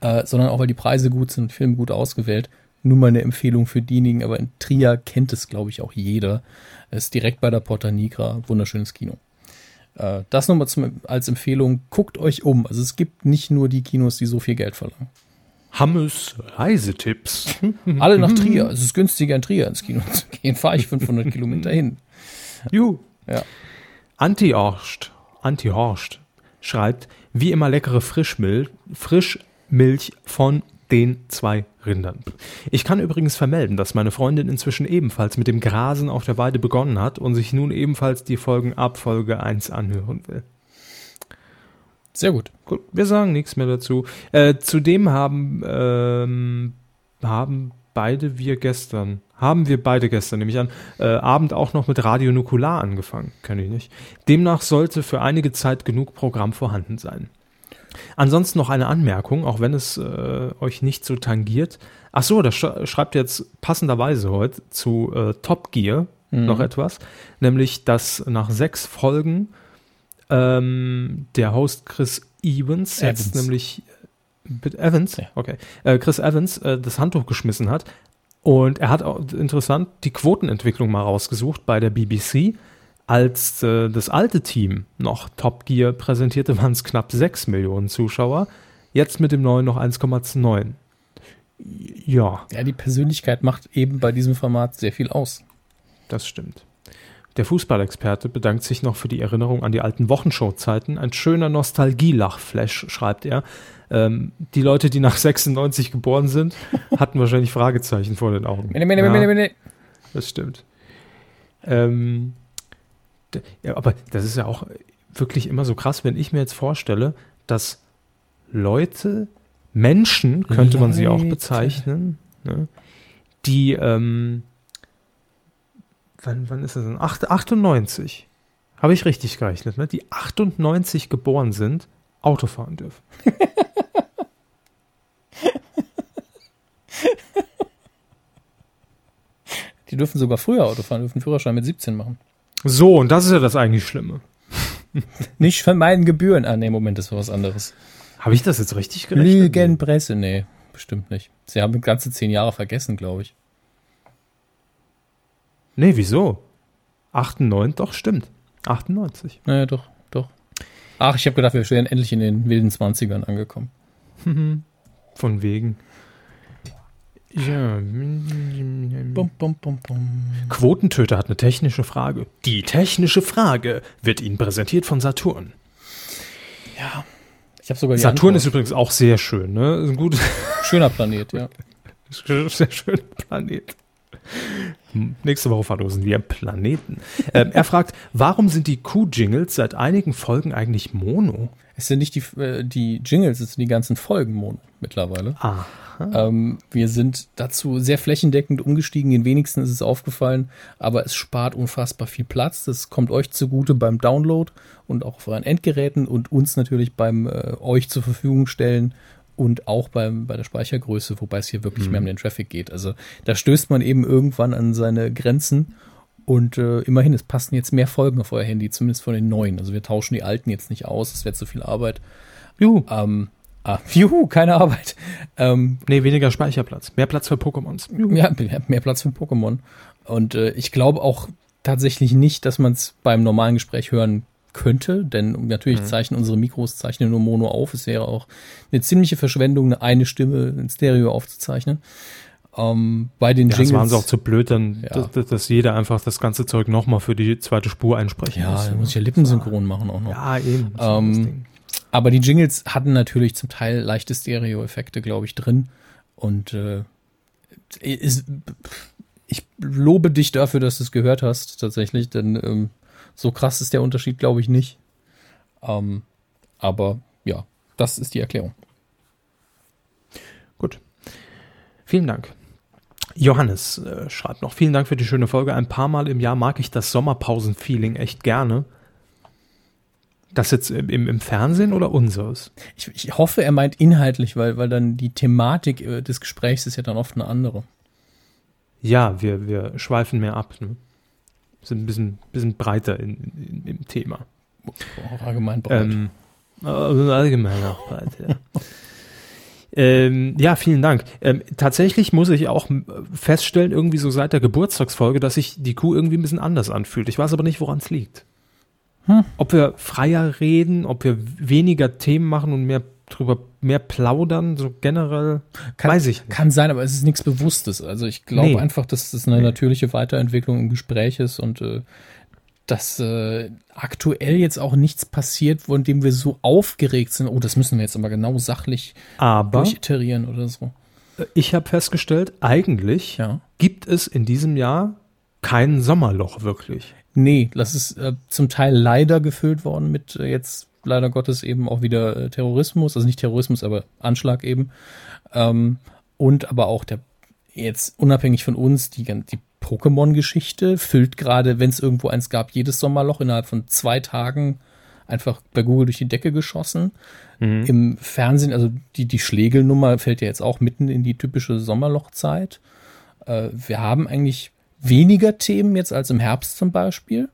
Äh, sondern auch, weil die Preise gut sind, Filme gut ausgewählt. Nur mal eine Empfehlung für diejenigen, aber in Trier kennt es, glaube ich, auch jeder. Es ist direkt bei der Porta Nigra, wunderschönes Kino. Äh, das nochmal als Empfehlung, guckt euch um. Also es gibt nicht nur die Kinos, die so viel Geld verlangen. Hammes Reisetipps. [laughs] Alle nach Trier. Es ist günstiger in Trier ins Kino zu gehen. Fahre ich 500 Kilometer hin. Juhu. Ja. Anti-Horst, Anti-Horst schreibt, wie immer leckere Frischmilch, Frischmilch von den zwei Rindern. Ich kann übrigens vermelden, dass meine Freundin inzwischen ebenfalls mit dem Grasen auf der Weide begonnen hat und sich nun ebenfalls die Folgen ab Folge 1 anhören will. Sehr gut. Gut, wir sagen nichts mehr dazu. Äh, zudem haben, ähm, haben beide wir gestern, haben wir beide gestern, nämlich an, äh, Abend auch noch mit Radio Nukular angefangen. Kenne ich nicht. Demnach sollte für einige Zeit genug Programm vorhanden sein. Ansonsten noch eine Anmerkung, auch wenn es äh, euch nicht so tangiert. Ach so, das sch schreibt jetzt passenderweise heute zu äh, Top Gear mhm. noch etwas, nämlich dass nach sechs Folgen ähm, der Host Chris Evans, Evans. jetzt nämlich mit Evans, ja. okay, äh, Chris Evans äh, das Handtuch geschmissen hat. Und er hat auch interessant die Quotenentwicklung mal rausgesucht bei der BBC. Als äh, das alte Team noch Top Gear präsentierte, waren es knapp 6 Millionen Zuschauer. Jetzt mit dem neuen noch 1,9. Ja. Ja, die Persönlichkeit macht eben bei diesem Format sehr viel aus. Das stimmt. Der Fußballexperte bedankt sich noch für die Erinnerung an die alten Wochenshow-Zeiten. Ein schöner Nostalgie-Lachflash, schreibt er. Ähm, die Leute, die nach 96 geboren sind, [laughs] hatten wahrscheinlich Fragezeichen vor den Augen. ja, das stimmt. Ähm, ja, aber das ist ja auch wirklich immer so krass, wenn ich mir jetzt vorstelle, dass Leute, Menschen, könnte man sie auch bezeichnen, ne, die ähm, wann, wann ist das denn? 8, 98. Habe ich richtig gerechnet, ne? Die 98 geboren sind, Auto fahren dürfen. [laughs] Die dürfen sogar früher Auto fahren, dürfen Führerschein mit 17 machen. So, und das ist ja das eigentlich Schlimme. [laughs] Nicht vermeiden Gebühren. Ah, nee, Moment, das war was anderes. Habe ich das jetzt richtig gerechnet? Lügenpresse, nee, bestimmt nicht. Sie haben ganze zehn Jahre vergessen, glaube ich. Nee, wieso? 98, doch, stimmt. 98. Naja, doch, doch. Ach, ich habe gedacht, wir wären endlich in den wilden 20ern angekommen. [laughs] Von wegen. Ja. Bum, bum, bum, bum. Quotentöter hat eine technische Frage. Die technische Frage wird Ihnen präsentiert von Saturn. Ja. Ich habe sogar die Saturn ist Antwort. übrigens auch sehr schön, ne? Ist ein gut, schöner Planet, ja. [laughs] sehr schöner Planet. Nächste Woche verlosen wir Planeten. Ähm, er fragt, warum sind die Q-Jingles seit einigen Folgen eigentlich Mono? Es sind nicht die, äh, die Jingles, es sind die ganzen Folgen Mono mittlerweile. Ah, Ähm, wir sind dazu sehr flächendeckend umgestiegen. Den wenigsten ist es aufgefallen, aber es spart unfassbar viel Platz. Das kommt euch zugute beim Download und auch auf euren Endgeräten und uns natürlich beim äh, euch zur Verfügung stellen und auch beim, bei der Speichergröße, wobei es hier wirklich mehr um den Traffic geht. Also da stößt man eben irgendwann an seine Grenzen. Und äh, immerhin, es passen jetzt mehr Folgen auf euer Handy, zumindest von den neuen. Also wir tauschen die alten jetzt nicht aus, es wäre zu viel Arbeit. juhu. Ähm, ah, [laughs] juhu, keine Arbeit. Ähm, Nee, weniger Speicherplatz. Mehr Platz für Pokémons. Juhu. ja, mehr, mehr Platz für Pokémon. Und äh, ich glaube auch tatsächlich nicht, dass man es beim normalen Gespräch hören könnte, denn natürlich zeichnen unsere Mikros zeichnen nur Mono auf. Es wäre auch eine ziemliche Verschwendung, eine, eine Stimme in Stereo aufzuzeichnen. Ähm, bei den Ja, das Jingles. waren sie auch zu blöd, dann, Ja. dass, dass- jeder einfach das ganze Zeug nochmal für die zweite Spur einsprechen ja, muss. da muss ich ja lippensynchron machen auch noch. Ja, eben. Das Ähm, das. Aber die Jingles hatten natürlich zum Teil leichte Stereo-Effekte, glaube ich, drin. Und äh, ist, ich lobe dich dafür, dass du es gehört hast, tatsächlich, denn ähm, so krass ist der Unterschied, glaube ich, nicht. Ähm, aber ja, das ist die Erklärung. Gut. Vielen Dank. Johannes äh, schreibt noch, vielen Dank für die schöne Folge. Ein paar Mal im Jahr mag ich das Sommerpausen-Feeling echt gerne. Das jetzt im, im, Fernsehen oder unseres? Ich, ich hoffe, er meint inhaltlich, weil, weil dann die Thematik äh, des Gesprächs ist ja dann oft eine andere. Ja, wir, wir schweifen mehr ab. Ne? Sind ein bisschen, bisschen breiter in, in, im Thema. Auch allgemein breit. Ähm, also allgemein auch breit, ja. [laughs] Ähm, ja, vielen Dank. Ähm, tatsächlich muss ich auch feststellen, irgendwie so seit der Geburtstagsfolge, dass sich die Kuh irgendwie ein bisschen anders anfühlt. Ich weiß aber nicht, woran es liegt. Hm. Ob wir freier reden, ob wir weniger Themen machen und mehr drüber mehr plaudern, so generell, Kann- weiß ich nicht. Kann sein, aber es ist nichts Bewusstes. Also ich glaube Nee. einfach, dass das eine natürliche Weiterentwicklung im Gespräch ist und äh, dass äh, aktuell jetzt auch nichts passiert, von dem wir so aufgeregt sind. Oh, das müssen wir jetzt aber genau sachlich Aber durchiterieren oder so. ich habe festgestellt, eigentlich Ja. gibt es in diesem Jahr kein Sommerloch wirklich. Nee, das ist äh, zum Teil leider gefüllt worden mit äh, jetzt leider Gottes eben auch wieder äh, Terrorismus, also nicht Terrorismus, aber Anschlag eben. Ähm, und aber auch der jetzt unabhängig von uns, die, die Pokémon-Geschichte füllt gerade, wenn es irgendwo eins gab, jedes Sommerloch innerhalb von zwei Tagen einfach bei Google durch die Decke geschossen. Im Fernsehen, also die, die Schlegelnummer fällt ja jetzt auch mitten in die typische Sommerlochzeit. Äh, wir haben eigentlich weniger Themen jetzt als im Herbst zum Beispiel,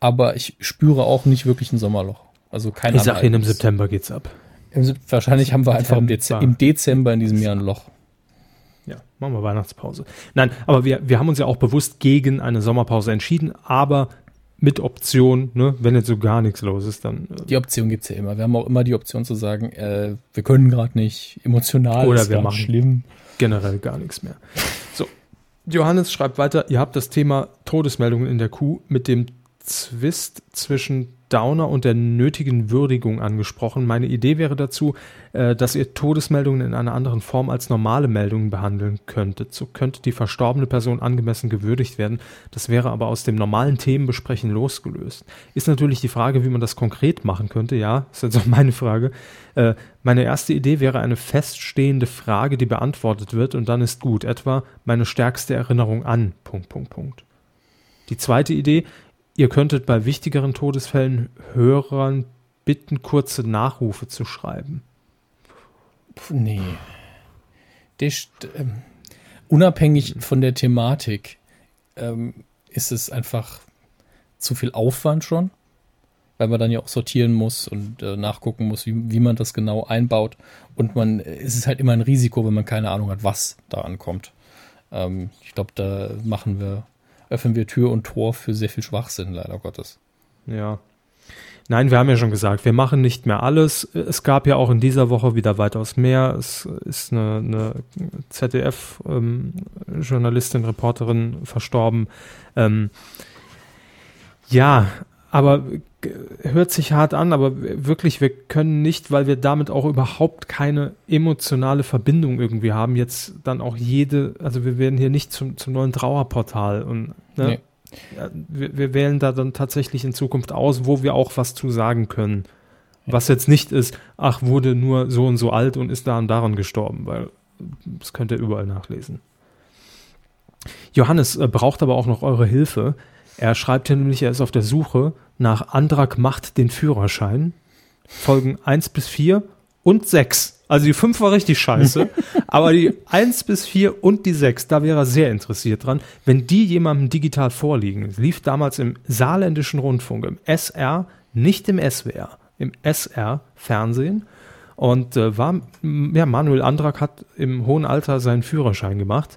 aber ich spüre auch nicht wirklich ein Sommerloch. Also kein Ich sag Ihnen, im. September geht's ab. Im Wahrscheinlich haben wir einfach im, Dez September. im Dezember in diesem Jahr ein Loch. Ja, machen wir Weihnachtspause. Nein, aber wir, wir haben uns ja auch bewusst gegen eine Sommerpause entschieden, aber mit Option, ne, wenn jetzt so gar nichts los ist, dann äh, Die Option gibt's ja immer. Wir haben auch immer die Option zu sagen, äh, wir können gerade nicht, emotional Oder ist wir machen- schlimm. generell gar nichts mehr. So, Johannes schreibt weiter, ihr habt das Thema Todesmeldungen in der Kuh mit dem Zwist zwischen Downer und der nötigen Würdigung angesprochen. Meine Idee wäre dazu, äh, dass ihr Todesmeldungen in einer anderen Form als normale Meldungen behandeln könntet. So könnte die verstorbene Person angemessen gewürdigt werden. Das wäre aber aus dem normalen Themenbesprechen losgelöst. Ist natürlich die Frage, wie man das konkret machen könnte. Ja, ist jetzt auch meine Frage. Äh, meine erste Idee wäre eine feststehende Frage, die beantwortet wird und dann ist gut. Etwa meine stärkste Erinnerung an. Punkt, Punkt, Punkt. Die zweite Idee, ihr könntet bei wichtigeren Todesfällen Hörern bitten, kurze Nachrufe zu schreiben. Puh, nee. St- ähm, unabhängig von der Thematik ähm, ist es einfach zu viel Aufwand schon, weil man dann ja auch sortieren muss und äh, nachgucken muss, wie, wie man das genau einbaut. Und man, es ist halt immer ein Risiko, wenn man keine Ahnung hat, was da ankommt. Ähm, ich glaube, da machen wir, öffnen wir Tür und Tor für sehr viel Schwachsinn, leider Gottes. Ja. Nein, wir haben ja schon gesagt, wir machen nicht mehr alles. Es gab ja auch in dieser Woche wieder weitaus mehr. Es ist eine, eine ZDF-Journalistin, ähm, Reporterin verstorben. Ähm, ja, aber hört sich hart an, aber wirklich, wir können nicht, weil wir damit auch überhaupt keine emotionale Verbindung irgendwie haben, jetzt dann auch jede, also wir werden hier nicht zum, zum neuen Trauerportal und ne, nee. wir, wir, wählen da dann tatsächlich in Zukunft aus, wo wir auch was zu sagen können. Ja. Was jetzt nicht ist, ach, wurde nur so und so alt und ist da und daran gestorben, weil das könnt ihr überall nachlesen. Johannes äh, braucht aber auch noch eure Hilfe. Er schreibt hier nämlich, er ist auf der Suche nach Antrag macht den Führerschein. Folgen 1 bis 4 und 6. Also die 5 war richtig scheiße, [laughs] aber die 1 bis 4 und die 6, da wäre er sehr interessiert dran, wenn die jemandem digital vorliegen. Es lief damals im saarländischen Rundfunk, im SR, nicht im SWR, im SR Fernsehen und äh, war, ja, Manuel Andrak hat im hohen Alter seinen Führerschein gemacht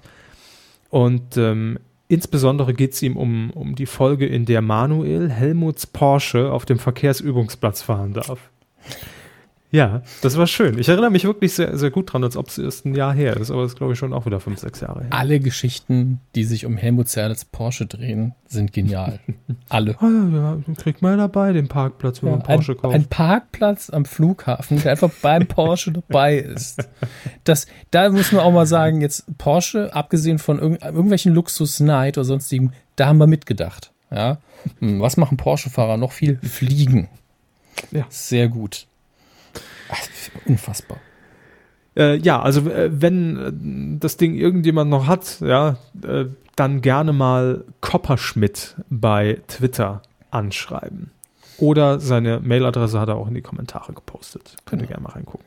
und ähm, Insbesondere geht es ihm um, um die Folge, in der Manuel Helmuts Porsche auf dem Verkehrsübungsplatz fahren darf. Ja, das war schön. Ich erinnere mich wirklich sehr, sehr gut dran, als ob es erst ein Jahr her ist, aber es ist, glaube ich, schon auch wieder fünf, sechs Jahre her. Alle Geschichten, die sich um Helmut Zerlets Porsche drehen, sind genial. [laughs] Alle. Oh ja, ja, kriegt mal dabei den Parkplatz, wenn ja, man Porsche ein, kauft. Ein Parkplatz am Flughafen, der einfach beim [laughs] Porsche dabei ist. Das, da muss man auch mal sagen, jetzt Porsche, abgesehen von irg irgendwelchen Luxus-Night oder sonstigem, da haben wir mitgedacht. Ja. Hm, was machen Porsche-Fahrer noch viel? Fliegen. Ja. Sehr gut. Unfassbar. Äh, ja, also äh, wenn äh, das Ding irgendjemand noch hat, ja, äh, dann gerne mal Kopperschmidt bei Twitter anschreiben. Oder seine Mailadresse hat er auch in die Kommentare gepostet. Könnt ihr genau. gerne mal reingucken.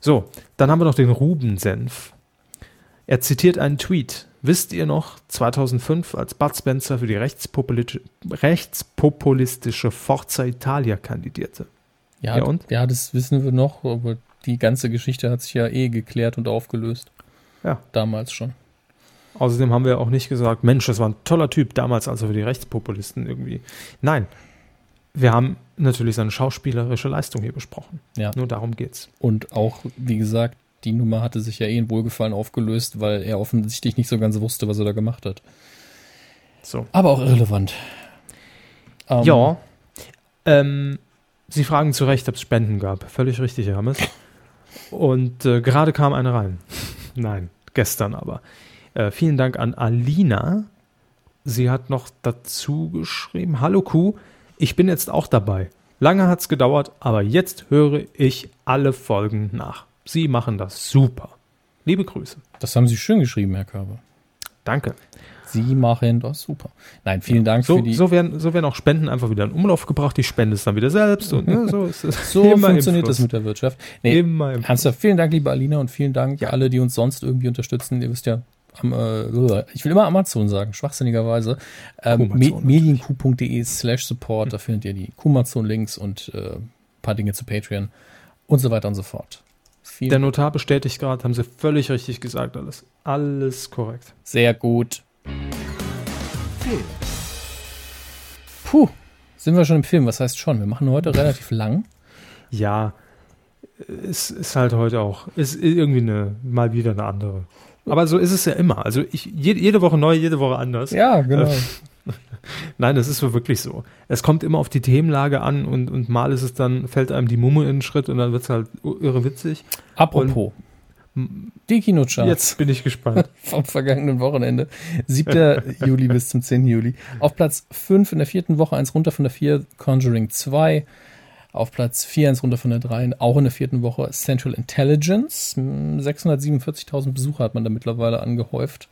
So, dann haben wir noch den Ruben-Senf. Er zitiert einen Tweet. Wisst ihr noch, 2005, als Bud Spencer für die rechtspopulistische Forza Italia kandidierte? Ja, ja, und? Ja, das wissen wir noch, aber die ganze Geschichte hat sich ja eh geklärt und aufgelöst. Ja. Damals schon. Außerdem haben wir auch nicht gesagt, Mensch, das war ein toller Typ damals, also für die Rechtspopulisten irgendwie. Nein, wir haben natürlich seine schauspielerische Leistung hier besprochen. Ja. Nur darum geht's. Und auch, wie gesagt, die Nummer hatte sich ja eh in Wohlgefallen aufgelöst, weil er offensichtlich nicht so ganz wusste, was er da gemacht hat. So. Aber auch irrelevant. Ähm, ja. Ähm, Sie fragen zu Recht, ob es Spenden gab. Völlig richtig, Herr Hammes. Und äh, gerade kam eine rein. Nein, gestern aber. Äh, vielen Dank an Alina. Sie hat noch dazu geschrieben: Hallo Kuh, ich bin jetzt auch dabei. Lange hat es gedauert, aber jetzt höre ich alle Folgen nach. Sie machen das super. Liebe Grüße. Das haben Sie schön geschrieben, Herr Körber. Danke. Sie machen das super. Nein, vielen Dank so, für die. So werden, so werden auch Spenden einfach wieder in Umlauf gebracht. Die spenden es dann wieder selbst. Und ne, so so [laughs] funktioniert das mit der Wirtschaft. Nee, immer im ernsthaft, vielen Dank, liebe Alina, und vielen Dank ja. alle, die uns sonst irgendwie unterstützen. Ihr wisst ja, am, äh, ich will immer Amazon sagen, schwachsinnigerweise. Ähm, medienq.de slash support, da findet ihr die Kumazon-Links und äh, ein paar Dinge zu Patreon und so weiter und so fort. Vielen Der Notar bestätigt gerade, haben sie völlig richtig gesagt, alles. Alles korrekt. Sehr gut. Film. Puh, sind wir schon im Film? Was heißt schon? Wir machen heute relativ lang. Ja, es ist halt heute auch, ist irgendwie eine, mal wieder eine andere. Aber so ist es ja immer. Also ich, jede, Woche neu, jede Woche anders. Ja, genau. [laughs] Nein, das ist so wirklich so. Es kommt immer auf die Themenlage an und, und mal ist es dann, fällt einem die Mumme in den Schritt und dann wird es halt irre witzig. Apropos. Und die Kinocharts. Jetzt bin ich gespannt. [laughs] Vom vergangenen Wochenende. 7. [laughs] Juli bis zum 10. Juli. Auf Platz 5 in der vierten Woche, eins runter von der 4, Conjuring 2. Auf Platz 4, eins runter von der 3, auch in der vierten Woche, Central Intelligence. 647.000 Besucher hat man da mittlerweile angehäuft.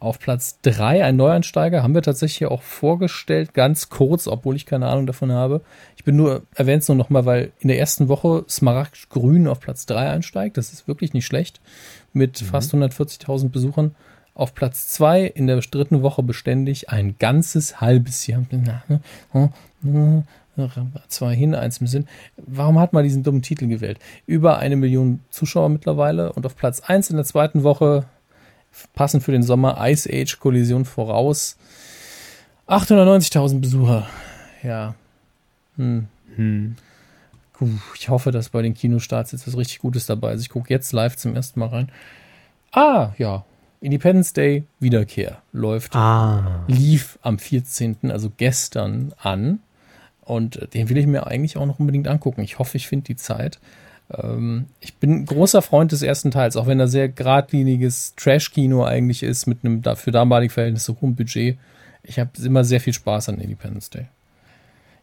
Auf Platz 3 ein Neueinsteiger, haben wir tatsächlich auch vorgestellt, ganz kurz, obwohl ich keine Ahnung davon habe. Ich bin nur, erwähnt es nur nochmal, weil in der ersten Woche Smaragd Grün auf Platz 3 einsteigt. Das ist wirklich nicht schlecht. Mit mhm. fast 140.000 Besuchern. Auf Platz 2 in der dritten Woche beständig ein ganzes halbes Jahr. Zwei hin, eins im Sinn. Warum hat man diesen dummen Titel gewählt? Über eine Million Zuschauer mittlerweile und auf Platz 1 in der zweiten Woche passend für den Sommer Ice Age Kollision voraus. 890.000 Besucher. Ja. Hm. Puh, ich hoffe, dass bei den Kinostarts jetzt was richtig Gutes dabei ist. Ich gucke jetzt live zum ersten Mal rein. Ah, ja. Independence Day Wiederkehr läuft, Ah. lief am 14., also gestern an. Und äh, den will ich mir eigentlich auch noch unbedingt angucken. Ich hoffe, ich finde die Zeit. Ähm, ich bin ein großer Freund des ersten Teils, auch wenn er sehr geradliniges Trash-Kino eigentlich ist, mit einem für damalige Verhältnisse hohen Budget. Ich habe immer sehr viel Spaß an Independence Day.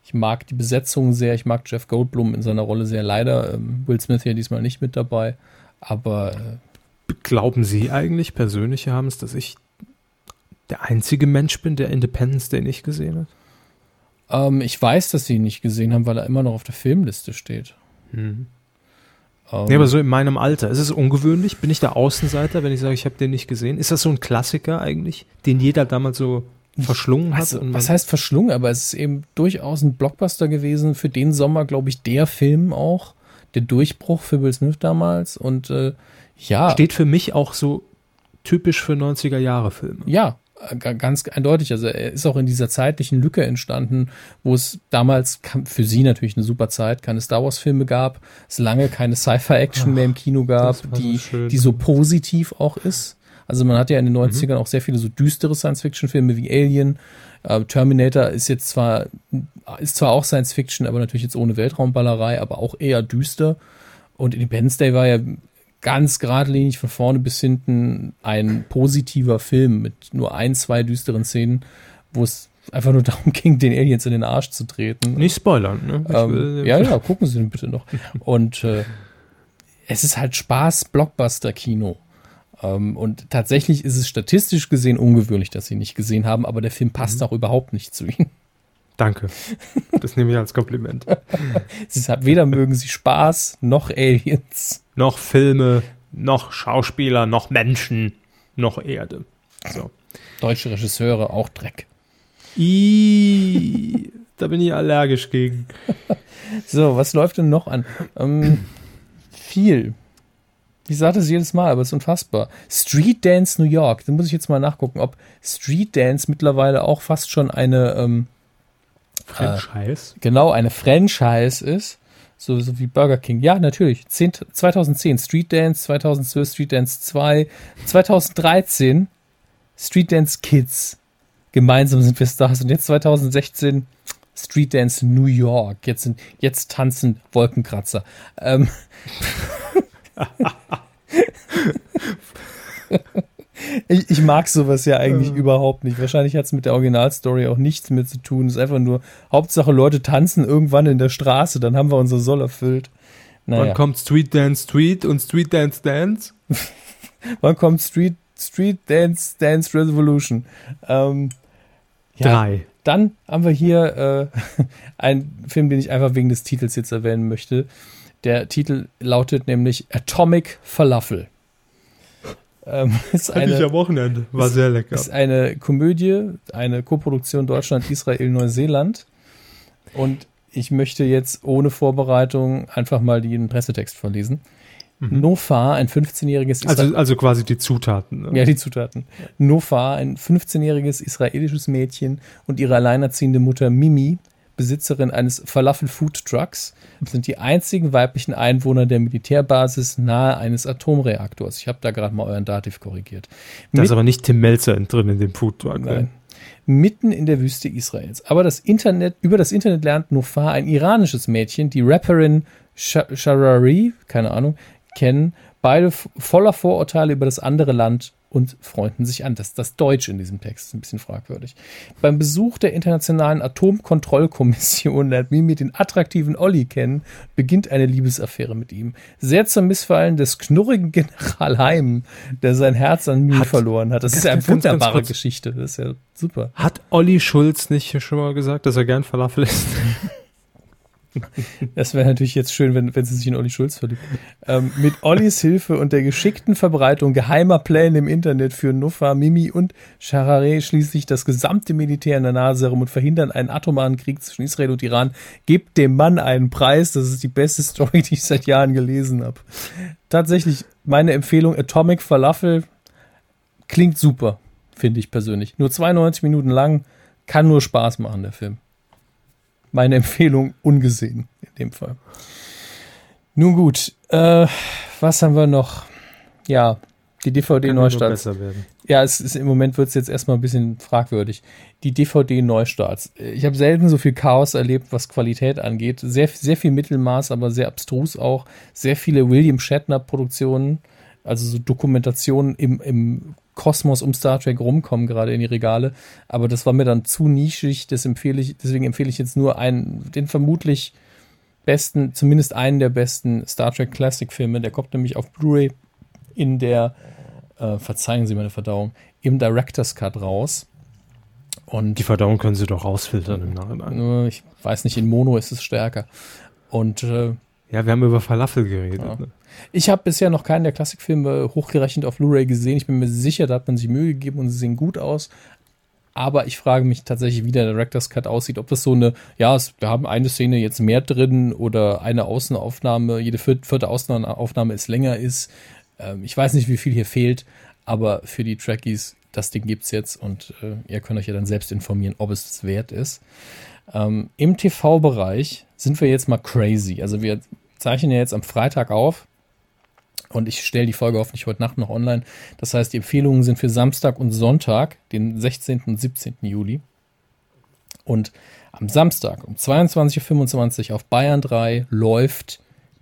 Ich mag die Besetzung sehr, ich mag Jeff Goldblum in seiner Rolle sehr. Leider ähm, Will Smith hier diesmal nicht mit dabei. Aber äh, Glauben Sie eigentlich persönlich, Herr Hammes, dass ich der einzige Mensch bin, der Independence Day nicht gesehen hat? ähm, ich weiß, dass sie ihn nicht gesehen haben, weil er immer noch auf der Filmliste steht. Hm. Ähm, Ja, aber so in meinem Alter. Ist es ungewöhnlich? Bin ich der Außenseiter, wenn ich sage, ich habe den nicht gesehen? Ist das so ein Klassiker eigentlich, den jeder damals so verschlungen hat? was, und was heißt verschlungen? Aber es ist eben durchaus ein Blockbuster gewesen. Für den Sommer, glaube ich, der Film auch. Der Durchbruch für Will Smith damals. Und äh, ja, steht für mich auch so typisch für 90er Jahre Filme. Ja, ga- ganz eindeutig. Also er ist auch in dieser zeitlichen Lücke entstanden, wo es damals für sie natürlich eine super Zeit, keine Star Wars Filme gab, es lange keine Sci-Fi-Action mehr im Kino gab, war so die, die so positiv auch ist. Also man hat ja in den Mhm. 90ern auch sehr viele so düstere Science-Fiction-Filme wie Alien. Äh, Terminator ist jetzt zwar, ist zwar auch Science-Fiction, aber natürlich jetzt ohne Weltraumballerei, aber auch eher düster. Und Independence Day war ja ganz geradlinig von vorne bis hinten ein positiver Film mit nur ein, zwei düsteren Szenen, wo es einfach nur [laughs] darum ging, den Aliens in den Arsch zu treten. Nicht spoilern, ne? Ähm, will- ja, ja, gucken Sie den bitte noch. Und äh, es ist halt Spaß, Blockbuster-Kino. Ähm, und tatsächlich ist es statistisch gesehen ungewöhnlich, dass Sie ihn nicht gesehen haben, aber der Film passt auch überhaupt nicht zu Ihnen. Danke. Das nehme ich als Kompliment. [laughs] Halt, weder mögen Sie Spaß noch Aliens. noch Filme, noch Schauspieler, noch Menschen, noch Erde. So. Deutsche Regisseure auch Dreck. I, da bin ich allergisch gegen. [laughs] So, was läuft denn noch an? Ähm, viel. Ich sage das jedes Mal, aber es ist unfassbar. Street Dance New York. Da muss ich jetzt mal nachgucken, ob Street Dance mittlerweile auch fast schon eine, ähm, Franchise. genau, eine Franchise ist. So, so wie Burger King. Ja, natürlich. 10, 2010 Street Dance, 2012 Street Dance 2, 2013 Street Dance Kids. Gemeinsam sind wir Stars. Und jetzt 2016 Street Dance New York. Jetzt, sind, jetzt tanzen Wolkenkratzer. Ähm. [laughs] [laughs] [laughs] ich, ich mag sowas ja eigentlich überhaupt nicht. Wahrscheinlich hat es mit der Originalstory auch nichts mehr zu tun. Es ist einfach nur, Hauptsache Leute tanzen irgendwann in der Straße, dann haben wir unser Soll erfüllt. Naja. Wann kommt Street Dance Street und Street Dance Dance? [laughs] Wann kommt Street, Street Dance Dance Revolution? Ähm, ja, Drei. Dann haben wir hier äh, [laughs] einen Film, den ich einfach wegen des Titels jetzt erwähnen möchte. Der Titel lautet nämlich Atomic Falafel. Ähm, [laughs] ist, Hatte ich eine, am Wochenende. War sehr lecker. ist eine Komödie, eine Koproduktion Deutschland, Israel, Neuseeland. Und ich möchte jetzt ohne Vorbereitung einfach mal den Pressetext vorlesen. Nofar, ein 15-jähriges Isra- Also, also quasi die Zutaten. Ne? ja, die Zutaten. Nofar, ein 15-jähriges israelisches Mädchen und ihre alleinerziehende Mutter Mimi, Besitzerin eines Falafel-Food-Trucks, sind die einzigen weiblichen Einwohner der Militärbasis nahe eines Atomreaktors. Ich habe da gerade mal euren Dativ korrigiert. Da ist aber nicht Tim Melzer drin in dem Foodtruck. Nein. Ne? Mitten in der Wüste Israels. Aber das Internet, über das Internet lernt Nofar ein iranisches Mädchen, die Rapperin Sha- Sharari, keine Ahnung, kennen. Beide voller Vorurteile über das andere Land und freunden sich an. Das, das Deutsch in diesem Text ist ein bisschen fragwürdig. Beim Besuch der Internationalen Atomkontrollkommission lernt Mimi den attraktiven Olli kennen, beginnt eine Liebesaffäre mit ihm. Sehr zum Missfallen des knurrigen General Heim, der sein Herz an Mimi Hat- verloren hat. Das ist ja eine [laughs] wunderbare kurz. Geschichte. Das ist ja super. Hat Olli Schulz nicht schon mal gesagt, dass er gern Falafel isst? [laughs] Das wäre natürlich jetzt schön, wenn, wenn sie sich in Olli Schulz verliebt. Ähm, mit Ollis Hilfe und der geschickten Verbreitung geheimer Pläne im Internet führen Nuffa, Mimi und Sharare schließlich das gesamte Militär in der Nase herum und verhindern einen atomaren Krieg zwischen Israel und Iran. Gebt dem Mann einen Preis. Das ist die beste [laughs] Story, die ich seit Jahren gelesen habe. Tatsächlich meine Empfehlung Atomic Falafel klingt super, finde ich persönlich. Nur 92 Minuten lang, kann nur Spaß machen, der Film. Meine Empfehlung ungesehen in dem Fall. Nun gut, äh, was haben wir noch? Ja, die DVD-Neustarts. Ja, es ist, im Moment wird es jetzt erstmal ein bisschen fragwürdig. Die DVD-Neustarts. Ich habe selten so viel Chaos erlebt, was Qualität angeht. Sehr, sehr viel Mittelmaß, aber sehr abstrus auch. Sehr viele William Shatner-Produktionen, also so Dokumentationen im, im Kosmos um Star Trek rumkommen gerade in die Regale. Aber das war mir dann zu nischig, das empfehle ich, deswegen empfehle ich jetzt nur einen, den vermutlich besten, zumindest einen der besten Star Trek Classic Filme. Der kommt nämlich auf Blu-ray in der äh, verzeihen Sie meine Verdauung, im Director's Cut raus. Und Die Verdauung können Sie doch rausfiltern im Nachhinein. ich weiß nicht, in Mono ist es stärker. Und äh, Ja, wir haben über Falafel geredet. Ja. Ne? Ich habe bisher noch keinen der Klassikfilme hochgerechnet auf Blu-ray gesehen. Ich bin mir sicher, da hat man sich Mühe gegeben und sie sehen gut aus. Aber ich frage mich tatsächlich, wie der Director's Cut aussieht. Ob das so eine, ja, es, wir haben eine Szene jetzt mehr drin oder eine Außenaufnahme, jede vier- vierte Außenaufnahme ist länger ist. Ähm, ich weiß nicht, wie viel hier fehlt, aber für die Trekkies, das Ding gibt's jetzt und äh, ihr könnt euch ja dann selbst informieren, ob es es wert ist. Ähm, Im TV-Bereich sind wir jetzt mal crazy. Also wir zeichnen ja jetzt am Freitag auf und ich stelle die Folge hoffentlich heute Nacht noch online. Das heißt, die Empfehlungen sind für Samstag und Sonntag, den 16. und 17. Juli. Und am Samstag um 22.25 Uhr auf Bayern 3 läuft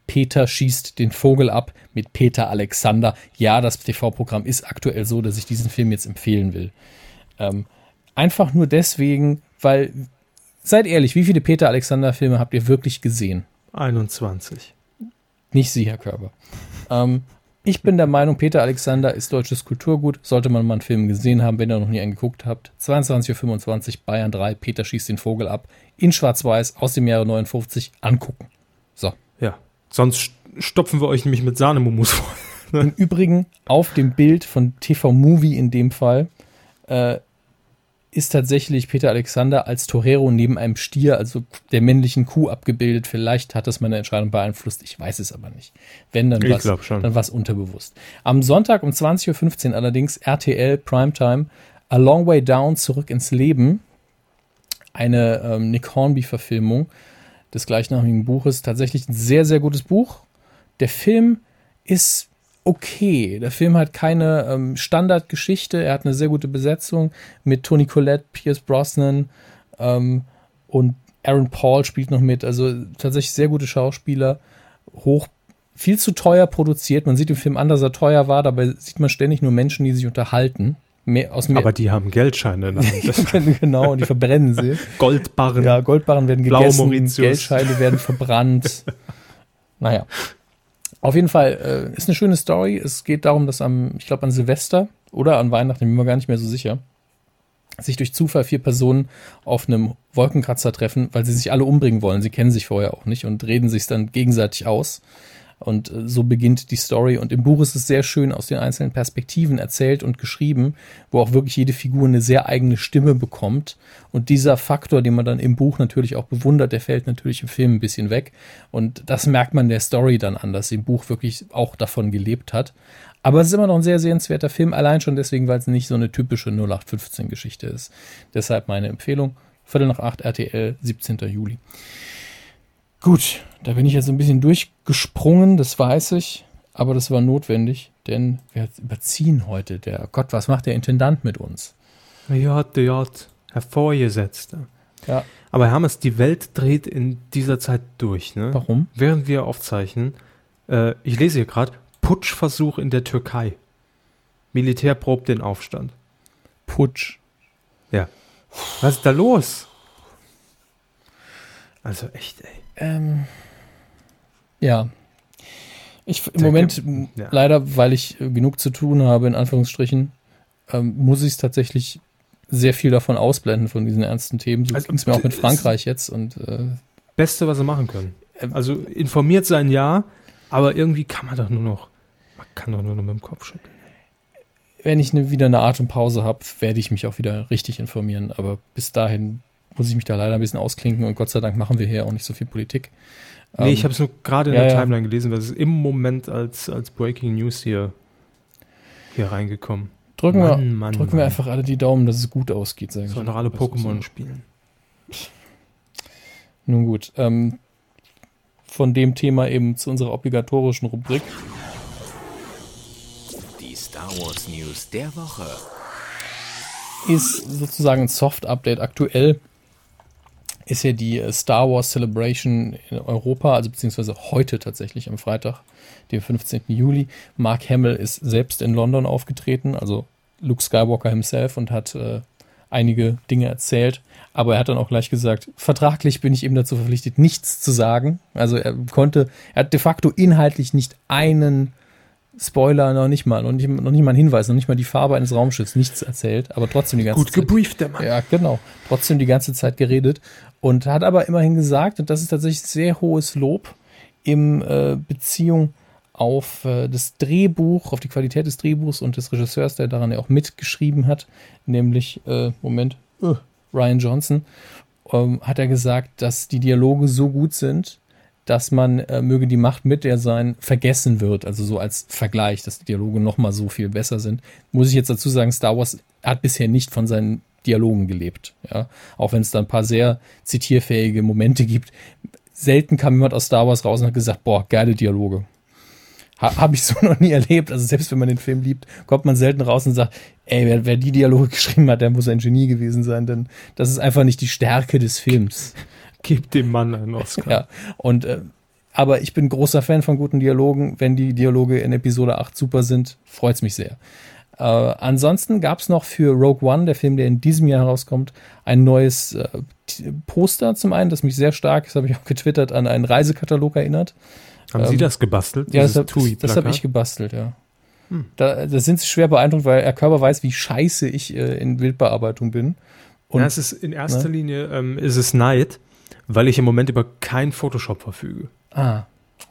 Peter schießt den Vogel ab mit Peter Alexander. Ja, das TV-Programm ist aktuell so, dass ich diesen Film jetzt empfehlen will. Ähm, einfach nur deswegen, weil, seid ehrlich, wie viele Peter Alexander-Filme habt ihr wirklich gesehen? 21. Nicht Sie, Herr Körber. Ähm, ich bin der Meinung, Peter Alexander ist deutsches Kulturgut. Sollte man mal einen Film gesehen haben, wenn ihr noch nie einen geguckt habt. 22.25 Uhr, Bayern 3, Peter schießt den Vogel ab. In Schwarz-Weiß aus dem Jahre 59 angucken. So. Ja. Sonst st- stopfen wir euch nämlich mit Sahnemumus voll. Im Übrigen auf dem Bild von TV Movie in dem Fall äh, ist tatsächlich Peter Alexander als Torero neben einem Stier, also der männlichen Kuh, abgebildet. Vielleicht hat das meine Entscheidung beeinflusst. Ich weiß es aber nicht. Wenn, dann dann was unterbewusst. Am Sonntag um 20.15 Uhr allerdings RTL Primetime A Long Way Down zurück ins Leben. Eine ähm, Nick Hornby-Verfilmung des gleichnamigen Buches. Tatsächlich ein sehr, sehr gutes Buch. Der Film ist okay. Der Film hat keine ähm, Standardgeschichte. Er hat eine sehr gute Besetzung mit Tony Collette, Pierce Brosnan ähm, und Aaron Paul spielt noch mit. Also tatsächlich sehr gute Schauspieler. Hoch, viel zu teuer produziert. Man sieht im Film an, dass er teuer war. Dabei sieht man ständig nur Menschen, die sich unterhalten. Mehr, aus mehr, Aber die haben Geldscheine in der Hand. [laughs] genau, und die verbrennen sie. [laughs] Goldbarren. Ja, Goldbarren werden gegessen. Geldscheine werden verbrannt. [laughs] naja. Auf jeden Fall äh, ist eine schöne Story. Es geht darum, dass am, ich glaube, an Silvester oder an Weihnachten, bin mir gar nicht mehr so sicher, sich durch Zufall vier Personen auf einem Wolkenkratzer treffen, weil sie sich alle umbringen wollen. Sie kennen sich vorher auch nicht und reden sich dann gegenseitig aus. Und äh, so beginnt die Story. Und im Buch ist es sehr schön aus den einzelnen Perspektiven erzählt und geschrieben, wo auch wirklich jede Figur eine sehr eigene Stimme bekommt. Und dieser Faktor, den man dann im Buch natürlich auch bewundert, der fällt natürlich im Film ein bisschen weg. Und das merkt man der Story dann an, dass sie im Buch wirklich auch davon gelebt hat. Aber es ist immer noch ein sehr sehenswerter Film, allein schon deswegen, weil es nicht so eine typische 0815-Geschichte ist. Deshalb meine Empfehlung. Viertel nach acht RTL, 17. Juli. Gut, da bin ich jetzt ein bisschen durchgesprungen, das weiß ich, aber das war notwendig, denn wir überziehen heute. Der Gott, was macht der Intendant mit uns? Ja, ja, hervorgesetzt. Ja, Aber Hermes, die Welt dreht in dieser Zeit durch, ne? warum? Während wir aufzeichnen, äh, ich lese hier gerade, Putschversuch in der Türkei. Militär probt den Aufstand. Putsch. Ja. Was ist da los? Also echt, ey. Ähm, ja. Ich im Moment ja. leider, weil ich äh, genug zu tun habe, in Anführungsstrichen, ähm, muss ich es tatsächlich sehr viel davon ausblenden von diesen ernsten Themen. So Also, ging es mir auch mit es- Frankreich jetzt und äh, Beste, was sie machen können. Ähm, Also informiert sein ja, aber irgendwie kann man doch nur noch, man kann doch nur noch mit dem Kopf schütteln. wenn ich ne, wieder eine Atempause habe, werde ich mich auch wieder richtig informieren. Aber bis dahin muss ich mich da leider ein bisschen ausklinken und Gott sei Dank machen wir hier auch nicht so viel Politik. Nee, Ähm, ich habe es nur gerade in ja, der ja. Timeline gelesen, weil es ist im Moment als, als Breaking News hier, hier reingekommen. drücken wir, Mann, Mann, drücken wir Mann. einfach alle die Daumen, dass es gut ausgeht. Sag ich Sollen mal. doch alle Pokémon so. spielen. Nun gut, ähm, von dem Thema eben zu unserer obligatorischen Rubrik. Die Star Wars News der Woche. Ist sozusagen ein Soft-Update aktuell. Ist ja die äh, Star Wars Celebration in Europa, also beziehungsweise heute tatsächlich am Freitag, dem 15. Juli. Mark Hamill ist selbst in London aufgetreten, also Luke Skywalker himself und hat äh, einige Dinge erzählt. Aber er hat dann auch gleich gesagt, vertraglich bin ich ihm dazu verpflichtet, nichts zu sagen. Also er konnte, er hat de facto inhaltlich nicht einen Spoiler, noch nicht mal, noch nicht, noch nicht mal einen Hinweis, noch nicht mal die Farbe eines Raumschiffs, nichts erzählt, aber trotzdem die ganze Gut Zeit. gebrieft, der Mann. Ja, genau. Trotzdem die ganze Zeit geredet und hat aber immerhin gesagt, und das ist tatsächlich sehr hohes Lob im äh, Beziehung auf äh, das Drehbuch, auf die Qualität des Drehbuchs und des Regisseurs, der daran ja auch mitgeschrieben hat, nämlich, äh, Moment, äh, Ryan Johnson, ähm, hat er gesagt, dass die Dialoge so gut sind, dass man äh, möge die Macht mit der sein vergessen wird, also so als Vergleich, dass die Dialoge noch mal so viel besser sind. Muss ich jetzt dazu sagen, Star Wars hat bisher nicht von seinen Dialogen gelebt, ja, auch wenn es da ein paar sehr zitierfähige Momente gibt. Selten kam jemand aus Star Wars raus und hat gesagt, boah, geile Dialoge. Ha, Habe ich so [laughs] noch nie erlebt. Also selbst wenn man den Film liebt, kommt man selten raus und sagt, ey, wer, wer die Dialoge [laughs] geschrieben hat, der muss ein Genie gewesen sein, denn das ist einfach nicht die Stärke des Films. Gib dem Mann einen Oscar. [laughs] Ja, und äh, aber ich bin großer Fan von guten Dialogen. Wenn die Dialoge in Episode 8 super sind, freut's mich sehr. Äh, ansonsten gab's noch für Rogue One, der Film, der in diesem Jahr herauskommt, ein neues äh, Poster zum einen, das mich sehr stark, das habe ich auch getwittert, an einen Reisekatalog erinnert. Haben Sie das gebastelt? Ja, das habe hab ich gebastelt, ja. Da, da sind sie schwer beeindruckt, weil Herr Körber weiß, wie scheiße ich äh, in Bildbearbeitung bin. Und ja, es ist in erster Linie ähm, ist es Neid, weil ich im Moment über kein Photoshop verfüge. ah,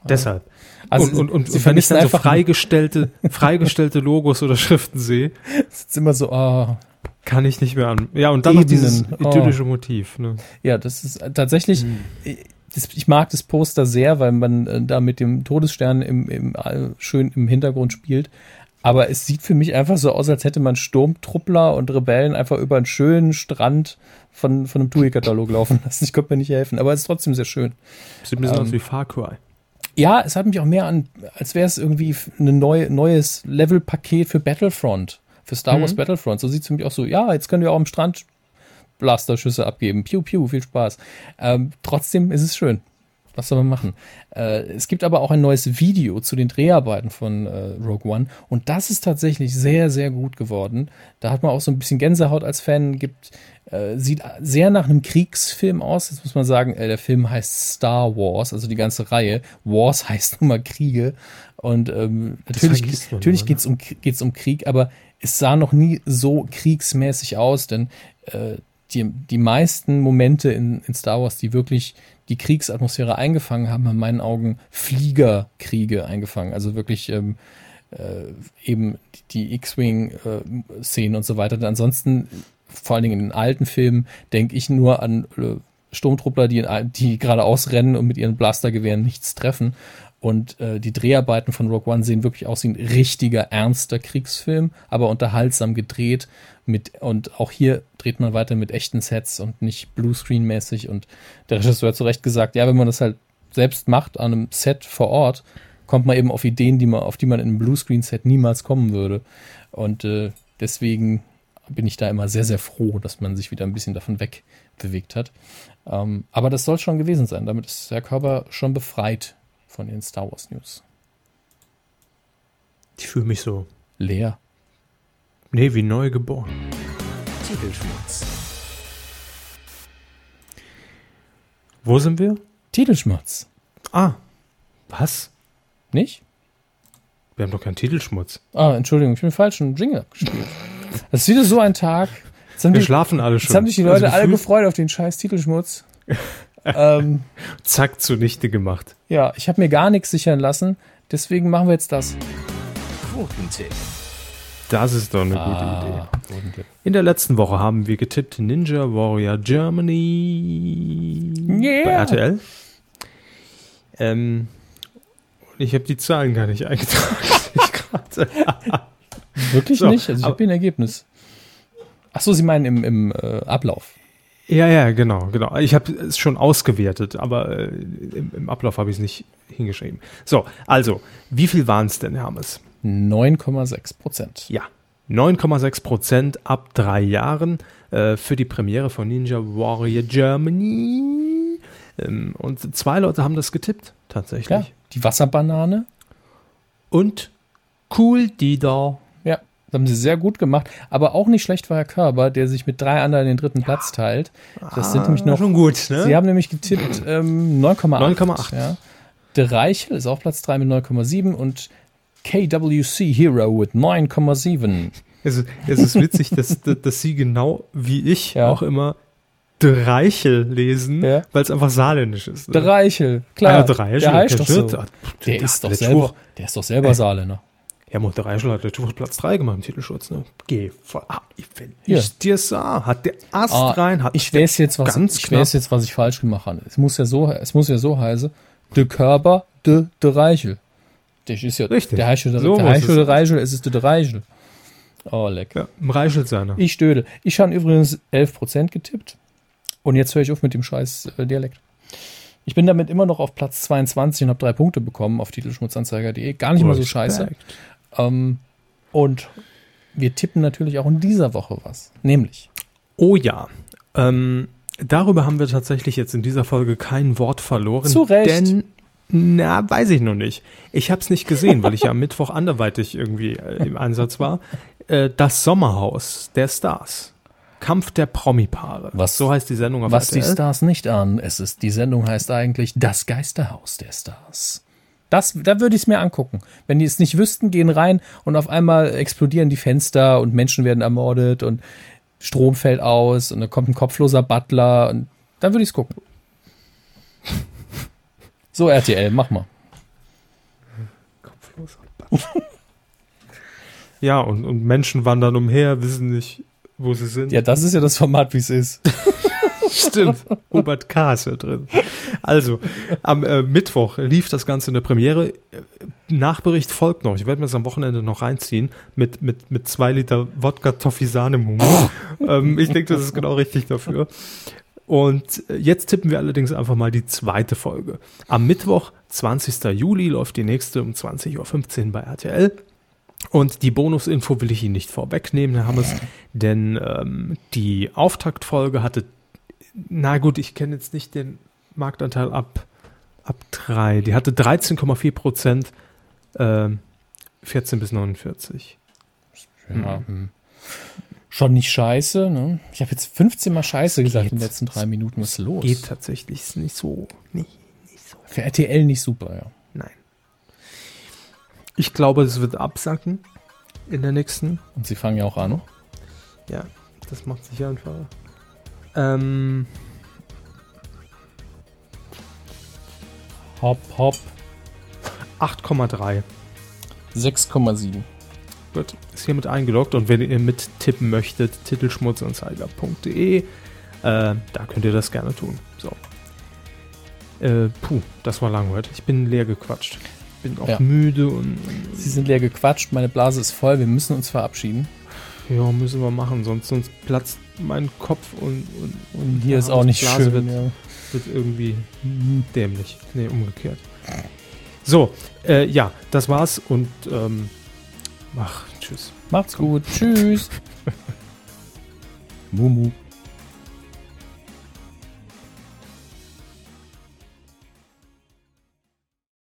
Deshalb. Also und, und, und, und wenn ich dann so freigestellte, [laughs] freigestellte Logos oder Schriften sehe, es ist immer so, ah, kann ich nicht mehr an. Ja, und dann noch dieses Ebenen. Oh. idyllische Motiv. Ne? Ja, das ist äh, tatsächlich, äh, das, ich mag das Poster sehr, weil man äh, da mit dem Todesstern im, im, äh, schön im Hintergrund spielt. Aber es sieht für mich einfach so aus, als hätte man Sturmtruppler und Rebellen einfach über einen schönen Strand von, von einem TUI-Katalog laufen lassen. Ich konnte mir nicht helfen, aber es ist trotzdem sehr schön. Sieht ein bisschen Ähm, aus wie Far Cry. Ja, es hat mich auch mehr an, als wäre es irgendwie ein neu, neues Level-Paket für Battlefront, für Star Wars Battlefront. So sieht es für mich auch so, ja, jetzt können wir auch am Strand Blasterschüsse abgeben. Piu, piu, viel Spaß. Ähm, trotzdem ist es schön. Was soll man machen? Äh, es gibt aber auch ein neues Video zu den Dreharbeiten von äh, Rogue One und das ist tatsächlich sehr, sehr gut geworden. Da hat man auch so ein bisschen Gänsehaut als Fan, gibt, äh, sieht sehr nach einem Kriegsfilm aus. Jetzt muss man sagen, äh, der Film heißt Star Wars, also die ganze Reihe. Wars [laughs] heißt nun mal Kriege und ähm, natürlich, natürlich immer, ne? geht's um, geht's um Krieg, aber es sah noch nie so kriegsmäßig aus, denn äh, die, die meisten Momente in, in Star Wars, die wirklich die Kriegsatmosphäre eingefangen haben, in meinen Augen Fliegerkriege eingefangen. Also wirklich ähm, äh, eben die X-Wing-Szenen und so weiter. Denn ansonsten, vor allen Dingen in den alten Filmen, denke ich nur an äh, Sturmtruppler, die, die geradeaus rennen und mit ihren Blastergewehren nichts treffen. Und äh, die Dreharbeiten von Rogue One sehen wirklich aus wie ein richtiger, ernster Kriegsfilm, aber unterhaltsam gedreht. Mit, und auch hier dreht man weiter mit echten Sets und nicht Bluescreen-mäßig. Und der Regisseur hat zu Recht gesagt, ja, wenn man das halt selbst macht an einem Set vor Ort, kommt man eben auf Ideen, die man, auf die man in einem Bluescreen-Set niemals kommen würde. Und äh, deswegen bin ich da immer sehr, sehr froh, dass man sich wieder ein bisschen davon wegbewegt hat. Ähm, aber das soll schon gewesen sein. Damit ist der Körper schon befreit von den Star Wars News. Ich fühle mich so. Leer. Nee, wie neu geboren. Titelschmutz. Wo sind wir? Titelschmutz. Ah. Was? Nicht? Wir haben doch keinen Titelschmutz. Ah, Entschuldigung, ich bin falsch einen Jingle abgespielt. Das ist wieder so ein Tag. Wir die, schlafen alle schon. jetzt haben sich die Leute Also alle gefreut auf den scheiß Titelschmutz. [laughs] ähm, Zack, zunichte gemacht. ja, ich habe mir gar nichts sichern lassen. Deswegen machen wir jetzt das. Quotentipp. Das ist doch eine gute Ah, Idee. In der letzten Woche haben wir getippt Ninja Warrior Germany Yeah. bei RTL. Ähm, ich habe die Zahlen gar nicht eingetragen. [laughs] Wirklich So, nicht? Also ich habe hier ein Ergebnis. Ach so, Sie meinen im, im äh, Ablauf. Ja, ja, genau, genau. Ich habe es schon ausgewertet, aber äh, im, im Ablauf habe ich es nicht hingeschrieben. So, also, wie viel waren es denn, Hermes? 9,6 Prozent. Ja, 9,6 Prozent ab drei Jahren äh, für die Premiere von Ninja Warrior Germany. Ähm, und zwei Leute haben das getippt, tatsächlich. Ja, die Wasserbanane. Und Cool Dieter. Ja, das haben sie sehr gut gemacht. Aber auch nicht schlecht war Herr Körber, der sich mit drei anderen den dritten Platz teilt. Das sind nämlich noch. Ah, schon gut, ne? Sie haben nämlich getippt ähm, 9,8. 9,8. Ja. Der Reichel ist auf Platz 3 mit 9,7 und KWC Hero mit 9,7. Es, ist- es ist witzig, [laughs] dass, dass sie genau wie ich Ja. auch immer Dreichel lesen, Ja. weil es einfach saarländisch ist. ne? Der Reichel, klar. Ah, der Reichel, der heißt doch so. Ah, Der der- ist doch der selber, Tuch. der ist doch selber Saarländer. Ja, Mut, der Reichel hat der Tuch Platz 3 gemacht im Titelschutz. Ne? Geh, voll, ah, ich- wenn Hier. ich dir sah, hat der Ast Ah, rein, hat ich weiß jetzt, was ganz ich weiß jetzt, was ich falsch gemacht habe. Es muss ja so, es muss ja so heißen, de Körper, de, de Reichel. Der ist ja, Richtig. der der, So der es der Reichel, es ist der Reichel. Oh, leck. Ja, im Reichel seiner. Ich stöde. Ich habe übrigens 11% getippt. Und jetzt höre ich auf mit dem scheiß äh, Dialekt. Ich bin damit immer noch auf Platz 22 und habe drei Punkte bekommen auf titelschmutzanzeiger.de. Gar nicht mal so scheiße. Ähm, und wir tippen natürlich auch in dieser Woche was. Nämlich. Oh ja. Ähm, darüber haben wir tatsächlich jetzt in dieser Folge kein Wort verloren. Zu Recht. Denn, na, weiß ich noch nicht. Ich habe es nicht gesehen, weil ich ja am Mittwoch anderweitig irgendwie äh, im Einsatz war. Äh, das Sommerhaus der Stars. Kampf der Promi-Paare. Was- so heißt die Sendung auf Was die RTL. Stars nicht ahnen, es ist, die Sendung heißt eigentlich Das Geisterhaus der Stars. Das, da würde ich es mir angucken. Wenn die es nicht wüssten, gehen rein und auf einmal explodieren die Fenster und Menschen werden ermordet und Strom fällt aus und dann kommt ein kopfloser Butler und dann würde ich es gucken. So, RTL, mach mal. Batsch. [laughs] ja, und, und Menschen wandern umher, wissen nicht, wo sie sind. Ja, das ist ja das Format, wie es ist. [laughs] Stimmt. Robert K. ist ja drin. Also, am äh, Mittwoch lief das Ganze in der Premiere. Nachbericht folgt noch. Ich werde mir das am Wochenende noch reinziehen mit, mit, mit zwei Liter Wodka Toffee Sahnemumu. [laughs] ähm, ich denke, das ist genau richtig dafür. Und äh, jetzt tippen wir allerdings einfach mal die zweite Folge. Am Mittwoch, 20. Juli, läuft die nächste um 20.15 Uhr bei RTL. Und die Bonusinfo will ich Ihnen nicht vorwegnehmen, Herr Hammes, denn ähm, die Auftaktfolge hatte, na gut, ich kenne jetzt nicht den Marktanteil ab, ab 3, die hatte 13,4 Prozent, ähm, 14 bis 49. Ja, hm. Schon nicht scheiße, ne? Ich habe jetzt 15 Mal scheiße gesagt in den letzten drei Minuten. Was ist los? Geht tatsächlich ist nicht so, nicht, nicht so, Für RTL nicht super, ja. nein. Ich glaube, es wird absacken in der nächsten. Und sie fangen ja auch an. Ja, das macht sich einfach. Ähm, Hopp, hopp. 8,3. 6,7. Gut, ist hiermit eingeloggt und wenn ihr mittippen möchtet, titelschmutzanzeiger.de, äh, da könnt ihr das gerne tun. So. Äh, puh, das war lang heute. Ich bin leer gequatscht. Bin auch Ja. müde und, Sie sind leer gequatscht, meine Blase ist voll, wir müssen uns verabschieden. ja, müssen wir machen, sonst, sonst platzt mein Kopf und, und, Und hier Ja, ist auch nicht Blase schön. wird- ja. wird irgendwie dämlich. Nee, umgekehrt. So, äh, ja, das war's und ähm, ach, tschüss. Macht's gut. Tschüss. [laughs] Mumu.